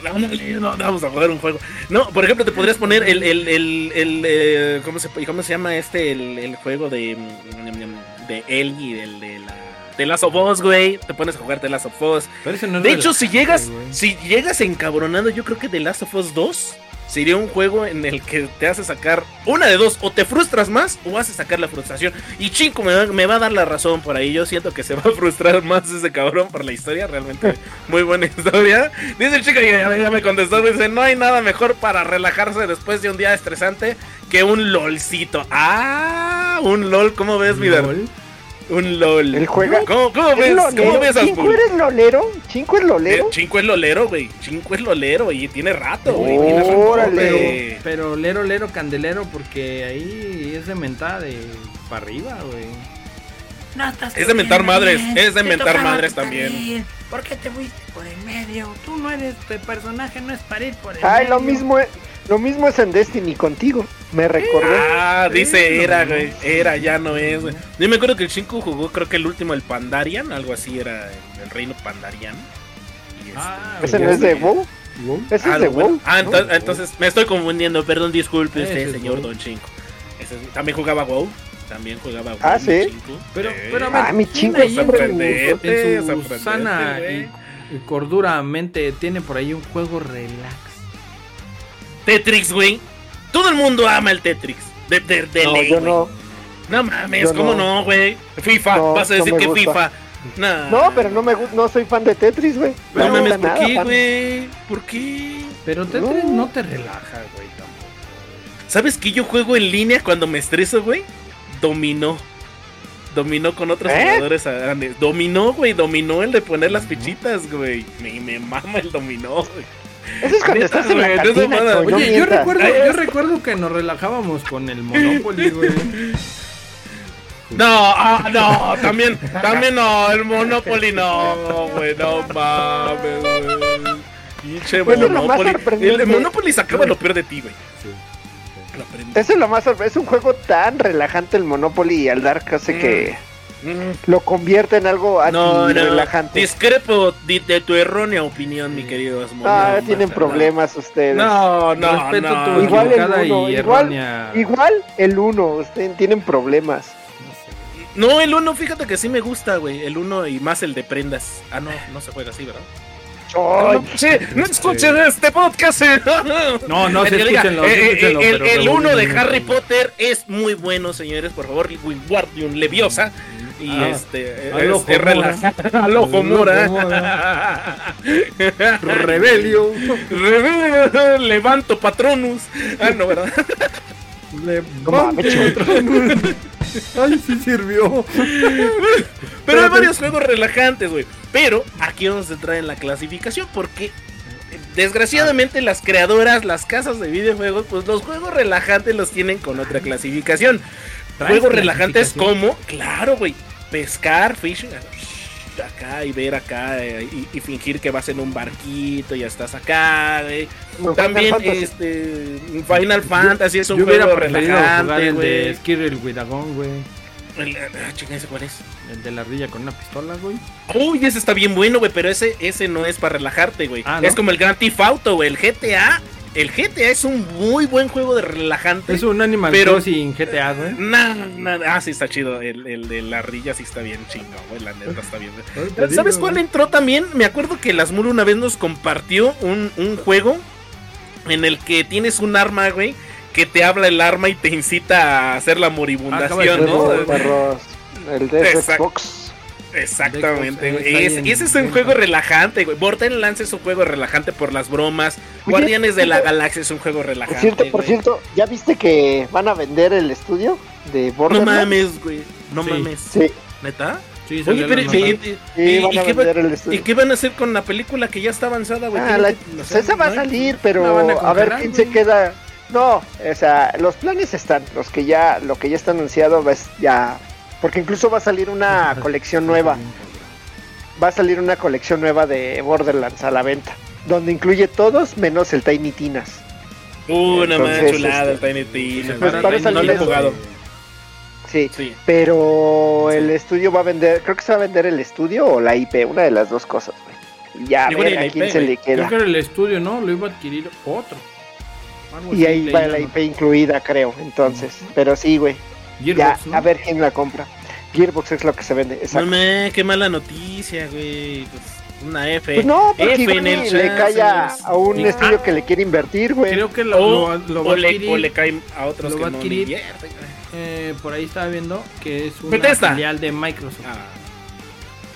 [SPEAKER 4] No, no, vamos a jugar un juego. No, por ejemplo, te podrías poner el, el, el, el, eh, ¿cómo, se, ¿cómo se llama este? El, el juego de, mm, de Ellie, del de la... De Last of Us, güey. Te pones a jugar The Last of Us.
[SPEAKER 2] No
[SPEAKER 4] De hecho, si llegas, si llegas encabronado, yo creo que The Last of Us 2 sería un juego en el que te hace sacar una de dos, o te frustras más o haces sacar la frustración. Y Chico me va, me va a dar la razón por ahí. Yo siento que se va a frustrar más ese cabrón por la historia. Realmente muy buena historia. Dice el chico, ya, ya me contestó, dice, no hay nada mejor para relajarse después de un día estresante que un LOLcito. Ah, un LOL, ¿cómo ves, mi?
[SPEAKER 2] Lol.
[SPEAKER 4] Un LOL.
[SPEAKER 3] Él juega.
[SPEAKER 4] ¿Cómo, cómo
[SPEAKER 3] ¿Es
[SPEAKER 4] ves?
[SPEAKER 3] lolero?
[SPEAKER 4] ¿Cómo ves,
[SPEAKER 3] eres lolero? ¿Chinco es lolero?
[SPEAKER 4] Eh, Chinco es lolero, güey. Chinco es lolero y tiene rato, güey.
[SPEAKER 3] Órale.
[SPEAKER 4] güey.
[SPEAKER 2] Pero lero, lero, candelero, porque ahí es de mentada de para arriba, güey.
[SPEAKER 6] No estás
[SPEAKER 4] Es de mentar madres,
[SPEAKER 6] bien,
[SPEAKER 4] es de mentar madres también.
[SPEAKER 6] carril, ¿Por qué te fuiste por el medio?
[SPEAKER 2] Tú no eres, tu personaje no es para ir por el
[SPEAKER 3] Ay, lo
[SPEAKER 2] medio.
[SPEAKER 3] mismo, es- lo mismo es en Destiny contigo. Me recordé.
[SPEAKER 4] Ah, dice era, güey.
[SPEAKER 2] no.
[SPEAKER 4] Era, ya no es, güey. Yo me acuerdo que el Chinco jugó, creo que el último, el Pandarian, algo así era el, el reino Pandarian. Y este,
[SPEAKER 2] Ah,
[SPEAKER 3] ¿Ese no es de WoW?
[SPEAKER 2] Wow.
[SPEAKER 3] Ese
[SPEAKER 4] ah,
[SPEAKER 3] es de
[SPEAKER 4] bueno.
[SPEAKER 3] WoW.
[SPEAKER 4] Ah, entonces me estoy confundiendo, perdón, disculpe
[SPEAKER 2] Ese
[SPEAKER 4] usted,
[SPEAKER 2] es
[SPEAKER 4] señor
[SPEAKER 2] WoW.
[SPEAKER 4] Don Chinco. Ese es- también jugaba WoW. También jugaba WoW.
[SPEAKER 3] Ah, ¿sí?
[SPEAKER 2] Pero, pero a ver,
[SPEAKER 3] Ah, mi
[SPEAKER 2] ¿quién
[SPEAKER 3] chingo
[SPEAKER 2] ahí en
[SPEAKER 3] siempre
[SPEAKER 2] en su
[SPEAKER 4] Sorprendente,
[SPEAKER 2] sana
[SPEAKER 4] güey.
[SPEAKER 2] y, corduramente tiene por ahí un juego relax.
[SPEAKER 4] Tetris, güey. Todo el mundo ama el Tetris. De, de, de
[SPEAKER 3] No,
[SPEAKER 4] ley,
[SPEAKER 3] yo no.
[SPEAKER 4] No mames,
[SPEAKER 3] Yo
[SPEAKER 4] ¿cómo
[SPEAKER 3] no.
[SPEAKER 4] no, güey? FIFA,
[SPEAKER 3] No,
[SPEAKER 4] vas a decir que
[SPEAKER 3] gusta.
[SPEAKER 4] FIFA. Nah.
[SPEAKER 3] No, pero no me no soy fan de Tetris, güey.
[SPEAKER 4] No
[SPEAKER 3] me
[SPEAKER 4] mames, ¿por qué, güey? ¿Por qué?
[SPEAKER 2] Pero Tetris
[SPEAKER 3] No.
[SPEAKER 2] no, te relaja, güey, tampoco.
[SPEAKER 4] ¿Sabes que yo juego en línea cuando me estreso, güey? Dominó. Dominó con otros
[SPEAKER 3] ¿Eh?
[SPEAKER 4] jugadores grandes. Dominó, güey. Dominó el de poner las fichitas, güey. Me, me mama el dominó, güey.
[SPEAKER 3] Eso es cuando estás en la cantina,
[SPEAKER 2] Oye, yo recuerdo, yo recuerdo que nos relajábamos con el Monopoly, güey.
[SPEAKER 4] No, ah, no, también, también no, el Monopoly no, güey, no mames, güey. Pinche Monopoly. El, Monopoly sacaba lo peor de ti, güey. Aprendí.
[SPEAKER 3] Eso es lo más sorprendente. Es un juego tan relajante el Monopoly y el Dark hace que
[SPEAKER 4] Mm.
[SPEAKER 3] Lo convierte en algo
[SPEAKER 4] No, no,
[SPEAKER 3] relajante.
[SPEAKER 4] discrepo de, de tu errónea opinión, mi querido Asmod.
[SPEAKER 3] Ah,
[SPEAKER 4] No,
[SPEAKER 3] tienen problemas ustedes.
[SPEAKER 4] No, no,
[SPEAKER 2] Respeto
[SPEAKER 4] no.
[SPEAKER 2] tu
[SPEAKER 3] Igual el uno, igual-. Igual el 1, ustedes tienen problemas.
[SPEAKER 4] No, el uno, fíjate que sí me gusta, güey. El uno y más el de prendas. Ah, no, no se juega así, ¿verdad? No, sí, no escuchen este podcast. eh.
[SPEAKER 2] No, no,
[SPEAKER 4] diga,
[SPEAKER 2] escúchenlo,
[SPEAKER 4] eh, eh,
[SPEAKER 2] escúchenlo,
[SPEAKER 4] el,
[SPEAKER 2] pero
[SPEAKER 4] el uno de. Harry Potter es muy bueno, señores. Por favor, Wingardium Leviosa. Y
[SPEAKER 2] Ah,
[SPEAKER 4] este.
[SPEAKER 2] al
[SPEAKER 4] es-
[SPEAKER 2] ojo
[SPEAKER 4] es rela- Al ojo
[SPEAKER 2] Al
[SPEAKER 4] Mora.
[SPEAKER 2] Rebelio.
[SPEAKER 4] Rebelio, Levanto Patronus. Ah, no, ¿verdad?
[SPEAKER 3] mames, chico.
[SPEAKER 2] Ay, sí sirvió.
[SPEAKER 4] Pero hay varios juegos relajantes, güey. Pero aquí vamos a entrar en la clasificación porque desgraciadamente las creadoras, las casas de videojuegos, pues los juegos relajantes los tienen con otra clasificación.
[SPEAKER 2] ¿Traes
[SPEAKER 4] Juegos relajantes como, claro, güey, pescar, fishing, acá y ver acá eh, y, y fingir que vas en un barquito y ya estás acá, güey.
[SPEAKER 3] No,
[SPEAKER 4] También
[SPEAKER 3] Final Fantasy.
[SPEAKER 4] este Final Fantasy es un
[SPEAKER 2] Yo
[SPEAKER 4] juego
[SPEAKER 2] preferido jugar
[SPEAKER 4] relajante,
[SPEAKER 2] el de
[SPEAKER 4] güey.
[SPEAKER 2] Skirrel güey.
[SPEAKER 4] El- ah, chinga, ¿ese cuál es?
[SPEAKER 2] El de la ardilla con una pistola, güey.
[SPEAKER 4] Uy, ese está bien bueno, güey, pero ese, ese no es para relajarte, güey.
[SPEAKER 2] Ah, ¿no?
[SPEAKER 4] Es como el Grand Theft Auto, güey. El GTA, el GTA es un muy buen juego de relajante.
[SPEAKER 2] Es un Animal
[SPEAKER 4] Pero-
[SPEAKER 2] Crossing GTA, güey.
[SPEAKER 4] Nah, nah, ah, sí está chido. El, el de la rilla sí está bien chingón, güey. La neta está bien. ¿Sabes cuál entró también? Me acuerdo que las Muro una vez nos compartió un, un juego en el que tienes un arma, güey, que te habla el arma y te incita a hacer la
[SPEAKER 2] de
[SPEAKER 4] moribundación, ¿no?
[SPEAKER 3] El de. Xbox.
[SPEAKER 4] Exactamente,
[SPEAKER 2] Xbox,
[SPEAKER 4] güey.
[SPEAKER 2] está
[SPEAKER 4] Ese, es un juego relajante, güey. Borderlands es un juego relajante por las bromas.
[SPEAKER 3] Oye,
[SPEAKER 4] Guardianes de la Galaxia es un juego
[SPEAKER 3] Por
[SPEAKER 4] relajante.
[SPEAKER 3] cierto, por cierto, ¿ya viste que van a vender el estudio de
[SPEAKER 4] No
[SPEAKER 3] Borderlands?
[SPEAKER 4] mames, güey. No
[SPEAKER 2] Sí.
[SPEAKER 4] mames.
[SPEAKER 3] Sí,
[SPEAKER 4] ¿Neta?
[SPEAKER 2] Sí,
[SPEAKER 4] Oye, pero ¿y,
[SPEAKER 3] sí,
[SPEAKER 4] y-
[SPEAKER 3] van
[SPEAKER 4] y
[SPEAKER 3] a
[SPEAKER 4] qué va- y van a hacer con la película que ya está avanzada, güey?
[SPEAKER 3] Ah, la-
[SPEAKER 4] que- o sea,
[SPEAKER 3] esa va a
[SPEAKER 4] ¿no?
[SPEAKER 3] salir, pero
[SPEAKER 2] van a
[SPEAKER 3] a, ver quién se queda. No, o sea, los planes están, los que ya, lo que ya está anunciado es ya, porque incluso va a salir una colección nueva, va a salir una colección nueva de Borderlands a la venta, donde incluye todos menos el Tiny Tinas.
[SPEAKER 4] Uh, una más chulada,
[SPEAKER 3] este,
[SPEAKER 4] el Tiny Tina.
[SPEAKER 3] pues,
[SPEAKER 4] No,
[SPEAKER 3] parece
[SPEAKER 4] no le he jugado.
[SPEAKER 3] Sí,
[SPEAKER 4] Sí.
[SPEAKER 3] pero el estudio va a vender, creo que se va a vender el estudio o la IP, una de las dos cosas, güey. Ya, a ver a quién
[SPEAKER 4] IP,
[SPEAKER 3] se le
[SPEAKER 2] Creo
[SPEAKER 3] queda.
[SPEAKER 2] que era el estudio, ¿no? Lo iba a adquirir otro. Algo
[SPEAKER 3] Y ahí va
[SPEAKER 2] la.
[SPEAKER 3] IP incluida, creo. Entonces, pero sí, güey. Ya, a ver quién la compra. Gearbox es lo que se vende. Exacto.
[SPEAKER 4] Qué mala noticia, güey. Pues, una F.
[SPEAKER 3] Pues no, porque
[SPEAKER 4] F en el
[SPEAKER 3] le cae a, un
[SPEAKER 2] Sí.
[SPEAKER 3] estudio
[SPEAKER 2] Ah.
[SPEAKER 3] que le quiere invertir, güey.
[SPEAKER 2] Creo que lo,
[SPEAKER 4] O,
[SPEAKER 2] lo- lo va
[SPEAKER 4] o
[SPEAKER 2] a
[SPEAKER 4] le,
[SPEAKER 2] adquirir.
[SPEAKER 4] o le caen a otros
[SPEAKER 2] lo
[SPEAKER 4] que
[SPEAKER 2] va
[SPEAKER 4] no
[SPEAKER 2] adquirir. eh, por ahí estaba viendo que es una
[SPEAKER 4] Bethesda.
[SPEAKER 2] filial de Microsoft.
[SPEAKER 4] Ah.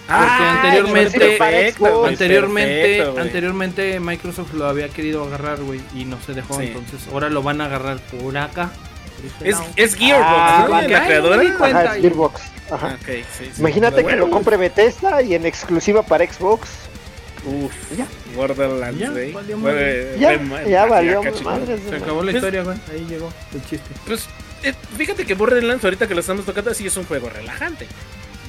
[SPEAKER 2] Porque
[SPEAKER 3] Ah,
[SPEAKER 2] anteriormente-
[SPEAKER 3] perfecto,
[SPEAKER 2] anteriormente,
[SPEAKER 4] perfecto,
[SPEAKER 2] anteriormente Microsoft lo había querido agarrar, güey, y no se dejó.
[SPEAKER 4] Sí.
[SPEAKER 2] Entonces ahora lo van a agarrar por acá.
[SPEAKER 4] Es, es Gearbox,
[SPEAKER 3] Ah.
[SPEAKER 4] La creadora.
[SPEAKER 3] Ajá, es Gearbox. Ajá.
[SPEAKER 4] Ok, sí, sí.
[SPEAKER 3] Imagínate que lo
[SPEAKER 4] bueno,
[SPEAKER 3] compre Bethesda y en exclusiva para Xbox.
[SPEAKER 4] Uf,
[SPEAKER 3] Ya.
[SPEAKER 4] Borderlands,
[SPEAKER 2] Ya,
[SPEAKER 4] güey.
[SPEAKER 2] valió
[SPEAKER 4] Fue-
[SPEAKER 2] madre.
[SPEAKER 3] Ya, valió madres.
[SPEAKER 2] Se acabó la
[SPEAKER 4] Pues-
[SPEAKER 2] historia, güey. Ahí llegó el chiste.
[SPEAKER 4] Pues eh, fíjate que Borderlands, ahorita que lo estamos tocando, sí es un juego relajante.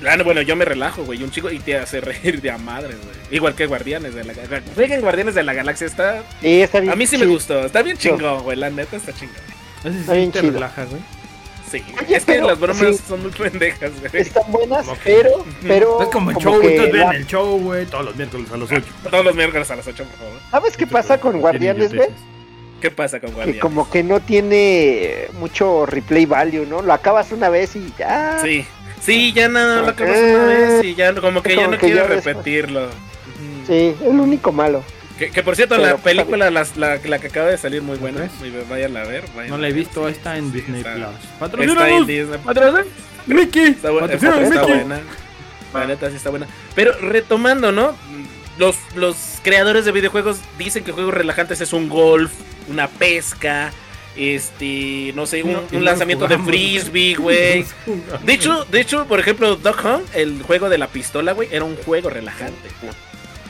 [SPEAKER 4] Ah, no, bueno, yo me relajo, güey, un chico y te hace reír de a madres, güey. Igual que Guardianes de la Galaxia. Jueguen Guardianes de la Galaxia, está...
[SPEAKER 3] Sí, está bien.
[SPEAKER 4] A mí sí me gustó, está bien chingón, güey, la neta está chingón.
[SPEAKER 2] Sí
[SPEAKER 3] Está bien
[SPEAKER 2] te
[SPEAKER 3] chido.
[SPEAKER 2] relaja, güey.
[SPEAKER 4] Sí,
[SPEAKER 3] Oye,
[SPEAKER 4] es que las bromas
[SPEAKER 3] sí.
[SPEAKER 4] son muy pendejas, güey.
[SPEAKER 3] Están buenas, pero, pero.
[SPEAKER 2] Es como el
[SPEAKER 3] como
[SPEAKER 2] show,
[SPEAKER 3] que
[SPEAKER 2] ven el show, güey, todos los miércoles a las 8.
[SPEAKER 4] Todos los miércoles a las 8, por favor.
[SPEAKER 3] ¿Sabes qué pasa con Guardianes, güey?
[SPEAKER 4] ¿Qué pasa con
[SPEAKER 3] Que
[SPEAKER 4] Guardianes?
[SPEAKER 3] como que no tiene mucho replay value, ¿no? Lo acabas una vez y ya.
[SPEAKER 4] Sí. Sí, ya nada, lo acabas
[SPEAKER 3] Eh,
[SPEAKER 4] una vez y ya como que ya
[SPEAKER 3] como
[SPEAKER 4] no
[SPEAKER 3] que
[SPEAKER 4] quiero
[SPEAKER 3] ya
[SPEAKER 4] repetirlo.
[SPEAKER 3] Sí, el único malo.
[SPEAKER 4] Que, que por cierto,
[SPEAKER 3] Pero,
[SPEAKER 4] la
[SPEAKER 3] pues,
[SPEAKER 4] película, las- la, la que acaba de salir, muy buena. Muy- Vayan a ver. vayan
[SPEAKER 2] No la he visto,
[SPEAKER 4] sí,
[SPEAKER 2] está en
[SPEAKER 4] sí,
[SPEAKER 2] Disney
[SPEAKER 4] está-
[SPEAKER 2] Plus.
[SPEAKER 4] Está en
[SPEAKER 2] Patrocínanos,
[SPEAKER 4] Disney. ¿Patrocínanos?
[SPEAKER 2] Mickey.
[SPEAKER 4] Está, bu- está-
[SPEAKER 2] Patrocínanos,
[SPEAKER 4] está
[SPEAKER 2] Mickey.
[SPEAKER 4] buena. La neta sí está buena. Pero retomando, ¿no? Los, los creadores de videojuegos dicen que juegos relajantes es un golf, una pesca, este, no sé, un,
[SPEAKER 2] No,
[SPEAKER 4] lanzamiento de frisbee, güey. De hecho, de hecho, por ejemplo, Duck Hunt, el juego de la pistola, güey, era un juego relajante.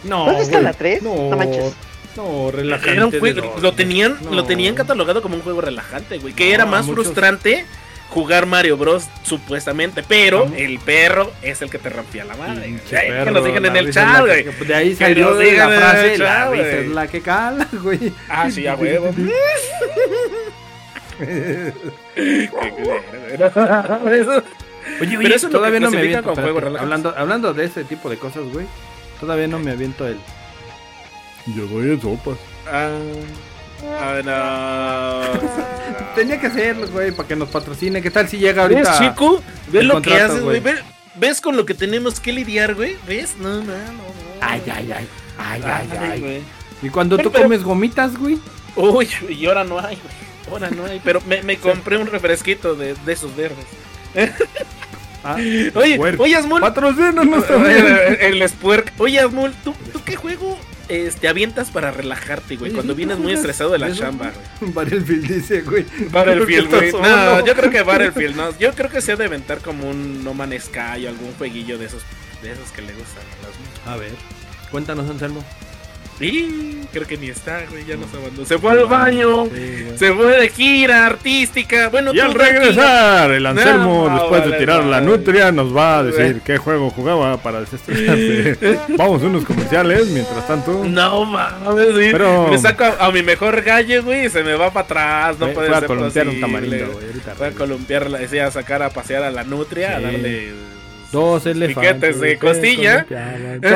[SPEAKER 2] No,
[SPEAKER 3] ¿Dónde está la 3?
[SPEAKER 2] No,
[SPEAKER 3] No manches.
[SPEAKER 2] No, relajante.
[SPEAKER 4] Era un juego, lo tenían,
[SPEAKER 2] No.
[SPEAKER 4] lo tenían catalogado como un juego relajante, güey. Que
[SPEAKER 2] No,
[SPEAKER 4] era más
[SPEAKER 2] muchos-
[SPEAKER 4] frustrante jugar Mario Bros. supuestamente, pero el perro es el que te rompía la madre. que nos digan en
[SPEAKER 2] la
[SPEAKER 4] el chat,
[SPEAKER 2] la
[SPEAKER 4] güey.
[SPEAKER 2] De ahí salió de la frase, la
[SPEAKER 4] chat,
[SPEAKER 2] risa
[SPEAKER 4] güey.
[SPEAKER 2] es la que cala, güey.
[SPEAKER 4] Ah, sí, a huevo. Eso-
[SPEAKER 2] Oye,
[SPEAKER 4] Pero
[SPEAKER 2] oye,
[SPEAKER 4] eso
[SPEAKER 2] todavía no me aviento. espérate,
[SPEAKER 4] juego
[SPEAKER 2] hablando, hablando de ese tipo de cosas, güey. Todavía no me aviento el.
[SPEAKER 5] Yo doy en sopas.
[SPEAKER 4] Ah, ah, no.
[SPEAKER 2] Tenía que hacerlo, güey, para que nos patrocine. ¿Qué tal si llega
[SPEAKER 4] ¿Ves,
[SPEAKER 2] ahorita?
[SPEAKER 4] chico? ¿Ves
[SPEAKER 2] el
[SPEAKER 4] lo que haces, güey? ¿Ves, ves con lo que tenemos que lidiar, güey? ¿Ves? No, no, no.
[SPEAKER 2] Ay, ay, ay. Ay, ay, ay.
[SPEAKER 4] güey.
[SPEAKER 2] Y cuando tú
[SPEAKER 4] Pero-
[SPEAKER 2] comes gomitas, güey.
[SPEAKER 4] Uy, y ahora no hay, güey. Ahora no hay. Pero me, me compré un refresquito de, de esos verdes.
[SPEAKER 2] Ah,
[SPEAKER 4] Oye, oye, Asmul.
[SPEAKER 2] patrocínanos también.
[SPEAKER 4] El Spuerk. Oye, Asmul, ¿tú, ¿tú qué juego este, avientas para relajarte, güey? Cuando
[SPEAKER 2] ¿sí
[SPEAKER 4] vienes muy estresado de la chamba, güey.
[SPEAKER 2] Battlefield dice, güey.
[SPEAKER 4] Battlefield, güey. No, yo creo que Battlefield, no. Yo creo que se ha de aventar como un No Man's Sky o algún jueguillo de esos, de esos que le gustan a las
[SPEAKER 2] A ver, cuéntanos, Anselmo.
[SPEAKER 4] Y creo que ni está, güey, ya nos abandonó. Se fue al baño.
[SPEAKER 2] Sí.
[SPEAKER 4] Se fue de gira artística. Bueno,
[SPEAKER 5] Y al regresar, el Anselmo,
[SPEAKER 4] No,
[SPEAKER 5] después de
[SPEAKER 4] vale,
[SPEAKER 5] tirar la
[SPEAKER 4] vale.
[SPEAKER 5] nutria, nos va a decir qué juego jugaba para desestresarse. Vamos a unos comerciales, mientras tanto.
[SPEAKER 4] No mames, güey.
[SPEAKER 5] Pero-
[SPEAKER 4] Me saco a, a mi mejor gallo, güey, y se me va para atrás. No puede
[SPEAKER 2] a
[SPEAKER 4] ser
[SPEAKER 2] columpiar un tamarindo, güey.
[SPEAKER 4] Fue a columpiar, decía, sacar a pasear a la nutria, a darle.
[SPEAKER 2] Dos elefantes.
[SPEAKER 4] Piquetes de costilla.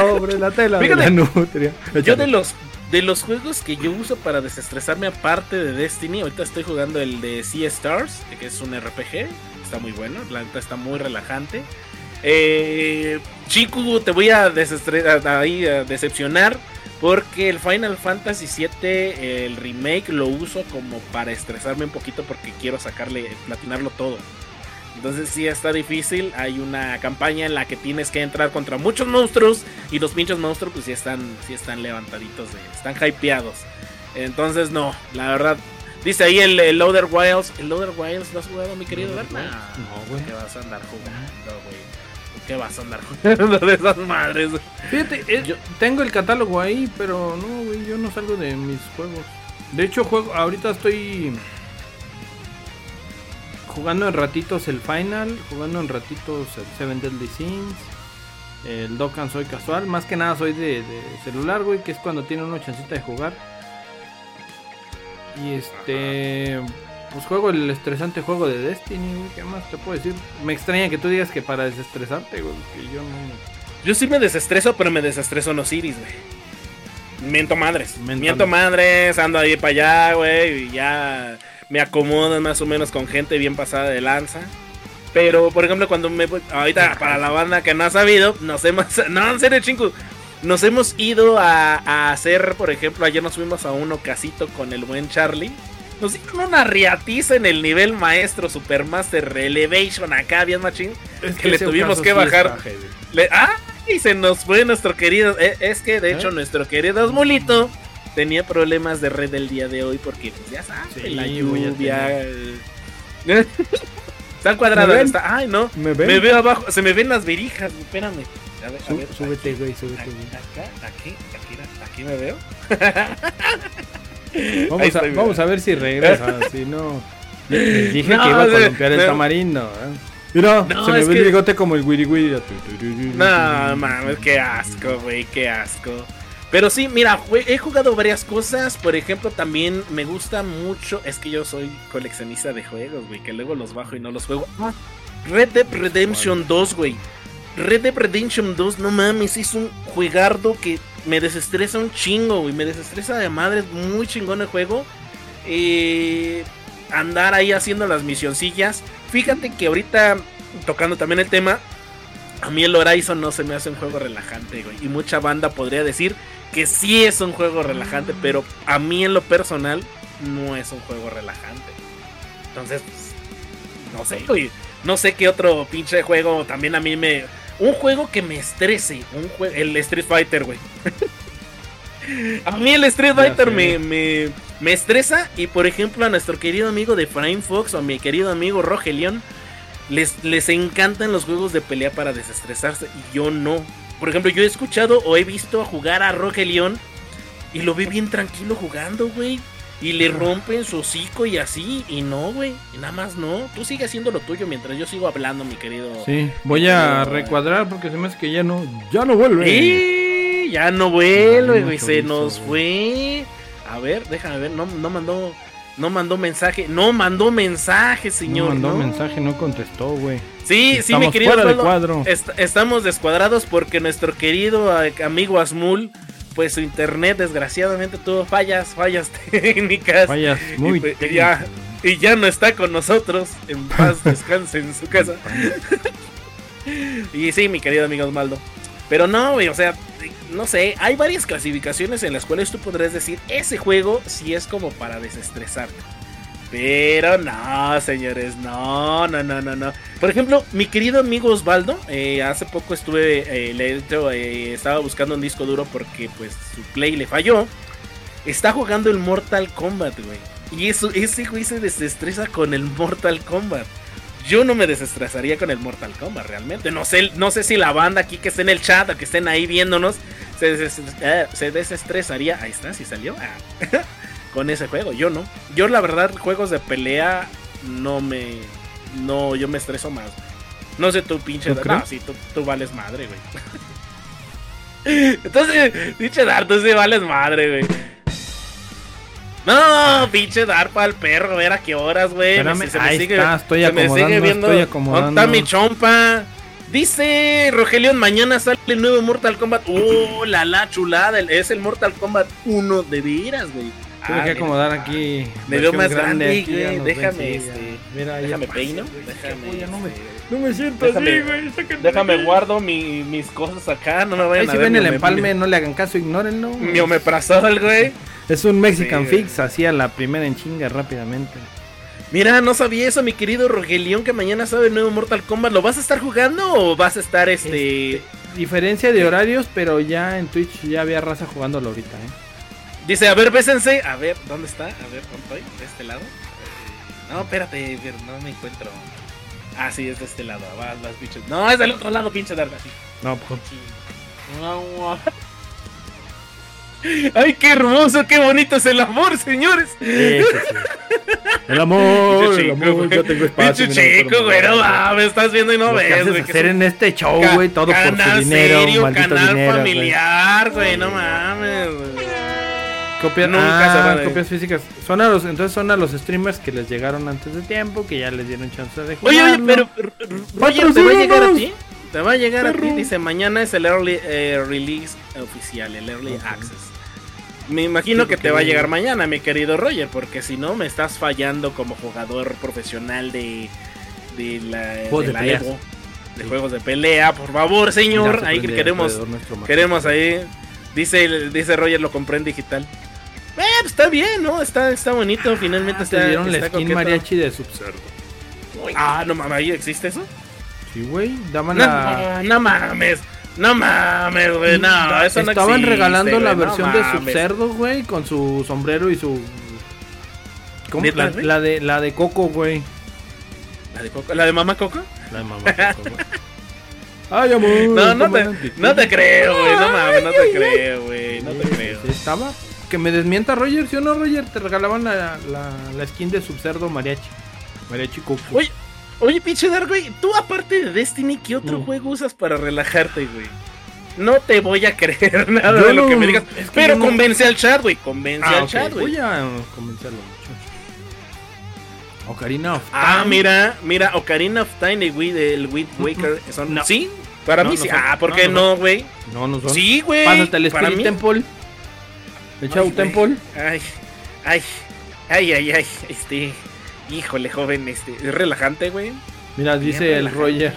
[SPEAKER 2] Sobre la tela de
[SPEAKER 4] Fíjate,
[SPEAKER 2] la nutria.
[SPEAKER 4] Yo de los de los juegos que yo uso para desestresarme aparte de Destiny, ahorita estoy jugando el de Sea Stars, que es un RPG, está muy bueno, la neta está muy relajante. Eh, Chiku, te voy a, desestre- a- ahí a decepcionar porque el Final Fantasy VII, el remake, lo uso como para estresarme un poquito porque quiero sacarle, platinarlo todo. Entonces sí está difícil. Hay una campaña en la que tienes que entrar contra muchos monstruos. Y los pinchos monstruos pues sí están, sí están levantaditos, de- están hypeados. Entonces no, la verdad. Dice ahí el, el Loader Wilds. ¿El Loader Wilds lo has jugado, mi querido Berna?
[SPEAKER 2] No, güey.
[SPEAKER 4] ¿Qué vas a andar jugando, güey? ¿Qué vas a andar jugando de esas madres?
[SPEAKER 2] Fíjate, eh,
[SPEAKER 4] Yo-
[SPEAKER 2] tengo el catálogo ahí, pero no, güey, yo no salgo de mis juegos. De hecho, juego, ahorita estoy jugando en ratitos el Final, jugando en ratitos el Seven Deadly Sins, el Dokkan soy casual, más que nada soy de, de celular, güey, que es cuando tiene una chancita de jugar. Y este, pues juego el estresante juego de Destiny, güey, ¿qué más te puedo decir? Me extraña que tú digas que para desestresarte, güey, que yo no...
[SPEAKER 4] Yo sí me desestreso, pero me desestreso en Osiris, güey. Miento madres.
[SPEAKER 2] Mentando.
[SPEAKER 4] Miento madres, ando ahí para allá, güey. Y ya me acomodo más o menos con gente bien pasada de lanza. Pero, por ejemplo, cuando me. Ahorita, para la banda que no ha sabido, nos hemos. No, en serio, chingu. Nos hemos ido a, a hacer, por ejemplo, ayer nos fuimos a un ocasito con el buen Charlie. Nos dieron una riatiza en el nivel maestro Supermaster Elevation acá, bien machín.
[SPEAKER 2] Es
[SPEAKER 4] que le tuvimos que
[SPEAKER 2] sí
[SPEAKER 4] bajar.
[SPEAKER 2] heavy.
[SPEAKER 4] Le- ¡Ah! Y se nos fue nuestro querido. eh, es que de hecho
[SPEAKER 2] ¿Eh?
[SPEAKER 4] nuestro querido Osmulito tenía problemas de red el día de hoy porque, pues ya sabes,
[SPEAKER 2] Sí,
[SPEAKER 4] la lluvia.
[SPEAKER 2] ¿Me ven?
[SPEAKER 4] está- Ay, no.
[SPEAKER 2] ¿Me ven?
[SPEAKER 4] Me veo abajo. Se me ven las virijas. Espérame. A ver, a ver,
[SPEAKER 2] súbete, güey, súbete,
[SPEAKER 4] Aquí, acá, aquí, aquí, aquí me veo.
[SPEAKER 2] Vamos, a, vamos a ver si regresa, si no... Les dije
[SPEAKER 4] No,
[SPEAKER 2] que iba a columpiar el tamarindo, ¿eh? Mira,
[SPEAKER 4] No,
[SPEAKER 2] se me ve
[SPEAKER 4] que-
[SPEAKER 2] el bigote como el wiri wiri.
[SPEAKER 4] No, mames, qué asco, güey, qué asco. Pero sí, mira, he jugado varias cosas. Por ejemplo, también me gusta mucho. Es que yo soy coleccionista de juegos, güey, que luego los bajo y no los juego. Ah, Red Dead Redemption 2, güey. Red Dead Redemption 2, no mames, es un juegardo que me desestresa un chingo, güey. Me desestresa de madre, es muy chingón el juego. Eh, andar ahí haciendo las misioncillas. Fíjate que ahorita tocando también el tema, a mí el Horizon no se me hace un juego relajante, güey. Y mucha banda podría decir que sí es un juego relajante, pero a mí en lo personal no es un juego relajante. Entonces, pues, no sé, güey. No sé qué otro pinche juego también a mí me... Un juego que me estrese, un jue- el Street Fighter, güey. a mí el Street Fighter me, me, me estresa y por ejemplo a nuestro querido amigo de Frame Fox o a mi querido amigo Rogelion les, les encantan los juegos de pelea para desestresarse y yo no. Por ejemplo, yo he escuchado o he visto a jugar a Rogelion y lo vi bien tranquilo jugando, güey. Y le rompen su hocico y así, y no, güey. Nada más no. Tú sigue haciendo lo tuyo mientras yo sigo hablando, mi querido.
[SPEAKER 2] Sí, voy a recuadrar porque se me hace que ya no, ya no vuelve.
[SPEAKER 4] Y ya no vuelve, güey. Se nos fue. A ver, déjame ver. No, no mandó. No mandó mensaje. No mandó mensaje,
[SPEAKER 2] No
[SPEAKER 4] señor.
[SPEAKER 2] mandó
[SPEAKER 4] no.
[SPEAKER 2] mensaje, no contestó, güey.
[SPEAKER 4] Sí, sí, mi
[SPEAKER 2] Estamos
[SPEAKER 4] querido
[SPEAKER 2] fuera de cuadro.
[SPEAKER 4] est- estamos descuadrados porque nuestro querido eh, amigo Asmul, pues su internet desgraciadamente tuvo fallas, fallas técnicas.
[SPEAKER 2] Vayas muy.
[SPEAKER 4] y, pues, ya, y ya no está con nosotros. En paz descanse en su casa. y sí, mi querido amigo Osvaldo. Pero no, o sea, no sé, hay varias clasificaciones en las cuales tú podrías decir, ese juego sí es como para desestresarte. Pero no, señores, no, no, no, no, no. Por ejemplo, mi querido amigo Osvaldo, eh, hace poco estuve, eh, le eh, estaba buscando un disco duro porque pues su play le falló. Está jugando el Mortal Kombat, güey. Y eso, ese güey se desestresa con el Mortal Kombat. Yo no me desestresaría con el Mortal Kombat realmente. No sé, no sé si la banda aquí que esté en el chat o que estén ahí viéndonos se, eh, se desestresaría. Ahí está, si salió. Ah. con ese juego. Yo no. Yo la verdad, juegos de pelea no me... No, yo me estreso más. No sé tú, pinche...
[SPEAKER 2] ¿Tú
[SPEAKER 4] No, sí, tú, tú vales madre, güey. Entonces, pinche Dar, tú sí vales madre, güey. No, pinche dar para el perro, a ver a qué horas, güey.
[SPEAKER 2] Espérame,
[SPEAKER 4] Se me
[SPEAKER 2] ahí está, estoy
[SPEAKER 4] se me sigue viendo.
[SPEAKER 2] estoy
[SPEAKER 4] ¿Dónde
[SPEAKER 2] acomodando.
[SPEAKER 4] está mi chompa? Dice Rogelion, mañana sale el nuevo Mortal Kombat. ¡Oh, la la chulada! Es el Mortal Kombat 1 de veras, güey.
[SPEAKER 2] Tuve
[SPEAKER 4] Ah,
[SPEAKER 2] que
[SPEAKER 4] mira.
[SPEAKER 2] acomodar aquí.
[SPEAKER 4] Me veo
[SPEAKER 2] versión
[SPEAKER 4] más grande,
[SPEAKER 2] aquí,
[SPEAKER 4] güey, déjame,
[SPEAKER 2] ven, sí,
[SPEAKER 4] este.
[SPEAKER 2] Mira,
[SPEAKER 4] Déjame peino. Déjame,
[SPEAKER 2] no me,
[SPEAKER 4] este,
[SPEAKER 2] no me siento
[SPEAKER 4] déjame-
[SPEAKER 2] así, güey. sáquenme
[SPEAKER 4] déjame guardo mi- mis cosas acá. No me vayan
[SPEAKER 2] Ahí
[SPEAKER 4] a
[SPEAKER 2] si
[SPEAKER 4] ver
[SPEAKER 2] ven el empalme, no le hagan caso, ignórenlo.
[SPEAKER 4] Mi, omeprazol, güey.
[SPEAKER 2] Es un Mexican
[SPEAKER 4] Sí.
[SPEAKER 2] Fix, hacía la primera en chinga rápidamente.
[SPEAKER 4] Mira, no sabía eso, mi querido Rogelión, que mañana sabe el nuevo Mortal Kombat. ¿Lo vas a estar jugando o vas a estar este...
[SPEAKER 2] Diferencia de horarios, pero ya en Twitch ya había raza jugándolo ahorita, ¿eh?
[SPEAKER 4] Dice, a ver, bésense. A ver, ¿dónde está? A ver, ¿dónde estoy? ¿De este lado? No, espérate, no me encuentro. Ah, sí, es de este lado. Vas, vas, bichos. No, es del otro lado, pinche Darga.
[SPEAKER 2] No, pues.
[SPEAKER 4] Ay, qué hermoso, qué bonito es el amor, señores.
[SPEAKER 2] sí, sí, sí. El amor, el
[SPEAKER 4] chico,
[SPEAKER 2] amor,
[SPEAKER 4] güey.
[SPEAKER 2] yo tengo espacio.
[SPEAKER 4] Pinche
[SPEAKER 2] mira,
[SPEAKER 4] chico, güey, no mames, estás viendo y no ves, güey.
[SPEAKER 2] hacer en este show, güey, todo por su
[SPEAKER 4] canal
[SPEAKER 2] dinero,
[SPEAKER 4] serio,
[SPEAKER 2] maldito
[SPEAKER 4] canal
[SPEAKER 2] dinero,
[SPEAKER 4] familiar, güey, no mames, güey.
[SPEAKER 2] Copias,
[SPEAKER 4] Nunca se
[SPEAKER 2] ah,
[SPEAKER 4] van
[SPEAKER 2] copias físicas. Son a los, entonces son a los streamers que les llegaron antes de tiempo, que ya les dieron chance de jugar.
[SPEAKER 4] Oye, oye, pero R- Roger, ¿te va a llegar a ti? Te va a llegar a ti, dice, mañana es el early eh, release oficial, el early access. Me imagino
[SPEAKER 2] Sí,
[SPEAKER 4] que te va a llegar mañana, mi querido Roger, porque si no me estás fallando como jugador profesional de, de la,
[SPEAKER 2] de
[SPEAKER 4] la. Evo, de juegos de pelea, por favor, señor, ahí queremos, queremos ahí, dice, dice Roger, lo compré en digital. Eh, pues está bien, ¿no? Está, está bonito, finalmente
[SPEAKER 2] Ah,
[SPEAKER 4] está,
[SPEAKER 2] te dieron la
[SPEAKER 4] está
[SPEAKER 2] skin
[SPEAKER 4] coqueto.
[SPEAKER 2] mariachi de Subcerdo.
[SPEAKER 4] Ah, no mames, ¿ahí existe eso?
[SPEAKER 2] Sí, güey, daban
[SPEAKER 4] No,
[SPEAKER 2] la...
[SPEAKER 4] no mames. No mames, güey. No, eso no
[SPEAKER 2] Estaban regalando la
[SPEAKER 4] güey, no
[SPEAKER 2] versión de. Subcerdo, güey, con su sombrero y su... ¿Cómo?
[SPEAKER 4] ¿Neta,
[SPEAKER 2] La, la de, la de Coco, güey.
[SPEAKER 4] ¿La de, Coco? ¿La de Mamá Coco?
[SPEAKER 2] La de mamá Coco, güey. Ay, amor.
[SPEAKER 4] No, no te, no te creo, güey. No mames, no te creo, güey. No te creo.
[SPEAKER 2] Estaba. Que me desmienta Roger, ¿sí o no, Roger? Te regalaban la, la, la skin de Subcerdo mariachi. Mariachi Coco.
[SPEAKER 4] Oye, oye, pinche Dar, güey. Tú, aparte de Destiny, ¿qué otro
[SPEAKER 2] Mm.
[SPEAKER 4] juego usas para relajarte, güey? No te voy a creer nada
[SPEAKER 2] Yo
[SPEAKER 4] de lo que
[SPEAKER 2] no-
[SPEAKER 4] me digas.
[SPEAKER 2] es que
[SPEAKER 4] Pero
[SPEAKER 2] no-
[SPEAKER 4] convence al chat, güey. Convence
[SPEAKER 2] Ah,
[SPEAKER 4] al
[SPEAKER 2] ok,
[SPEAKER 4] chat, güey.
[SPEAKER 2] Voy a convencerlo, muchachos. Ocarina of
[SPEAKER 4] Ah,
[SPEAKER 2] Time.
[SPEAKER 4] mira, mira, Ocarina of Time y Wind- el Wind Waker son.
[SPEAKER 2] No.
[SPEAKER 4] ¿Sí? Para
[SPEAKER 2] No,
[SPEAKER 4] mí
[SPEAKER 2] no
[SPEAKER 4] sí. Ah, ¿por
[SPEAKER 2] No,
[SPEAKER 4] qué
[SPEAKER 2] no
[SPEAKER 4] no, güey?
[SPEAKER 2] No, no son.
[SPEAKER 4] Sí, güey.
[SPEAKER 2] Pásate el Spirit. Temple. El Shadow
[SPEAKER 4] Ay, güey.
[SPEAKER 2] Temple.
[SPEAKER 4] Ay, ay, ay, ay, ay, este, híjole, joven, este, es relajante, güey.
[SPEAKER 2] Mira, dice el. Roger.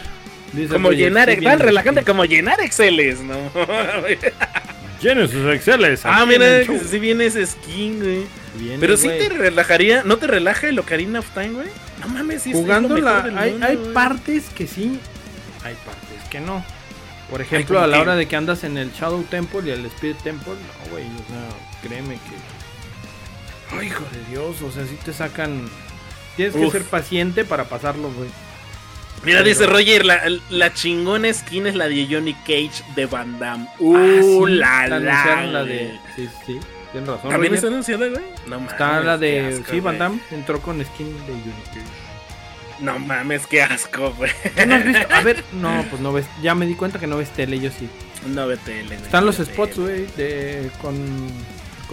[SPEAKER 2] Dice
[SPEAKER 4] Como
[SPEAKER 2] Roger,
[SPEAKER 4] llenar,
[SPEAKER 2] sí,
[SPEAKER 4] tan
[SPEAKER 2] bien
[SPEAKER 4] relajante como llenar Exceles, ¿no?
[SPEAKER 5] Llenen sus Exceles.
[SPEAKER 4] ah, mira, si viene ese skin, güey.
[SPEAKER 2] Viene,
[SPEAKER 4] Pero sí
[SPEAKER 2] güey.
[SPEAKER 4] te relajaría, ¿no te relaja el Ocarina of Time, güey? No mames, sí es- es lo
[SPEAKER 2] Jugando
[SPEAKER 4] mejor
[SPEAKER 2] la.
[SPEAKER 4] del
[SPEAKER 2] Hay,
[SPEAKER 4] mundo,
[SPEAKER 2] hay
[SPEAKER 4] güey.
[SPEAKER 2] partes que sí, hay partes que no. Por ejemplo,
[SPEAKER 4] ¿cómo
[SPEAKER 2] a la
[SPEAKER 4] qué?
[SPEAKER 2] hora de que andas en el Shadow Temple y el Spirit Temple, no, güey, o sea, créeme que. Ay, hijo de Dios, o sea, sí te sacan. Tienes que ser paciente para pasarlo, güey.
[SPEAKER 4] Mira,
[SPEAKER 2] Pero-
[SPEAKER 4] dice Roger, la, la chingona skin es la de Johnny Cage de Van Damme.
[SPEAKER 2] Ah,
[SPEAKER 4] Uh,
[SPEAKER 2] sí,
[SPEAKER 4] la, la,
[SPEAKER 2] la de. Sí, sí, tienes razón.
[SPEAKER 4] ¿También
[SPEAKER 2] Roger.
[SPEAKER 4] está anunciada, güey? No mames.
[SPEAKER 2] Está la de.
[SPEAKER 4] asco,
[SPEAKER 2] sí, Van
[SPEAKER 4] güey.
[SPEAKER 2] Damme entró con skin de Unity.
[SPEAKER 4] No mames, qué asco, güey.
[SPEAKER 2] ¿Tú no has visto? A ver, no, pues no ves. Ya me di cuenta que no ves tele, yo sí.
[SPEAKER 4] No vete, güey.
[SPEAKER 2] Están los spots, güey, de con,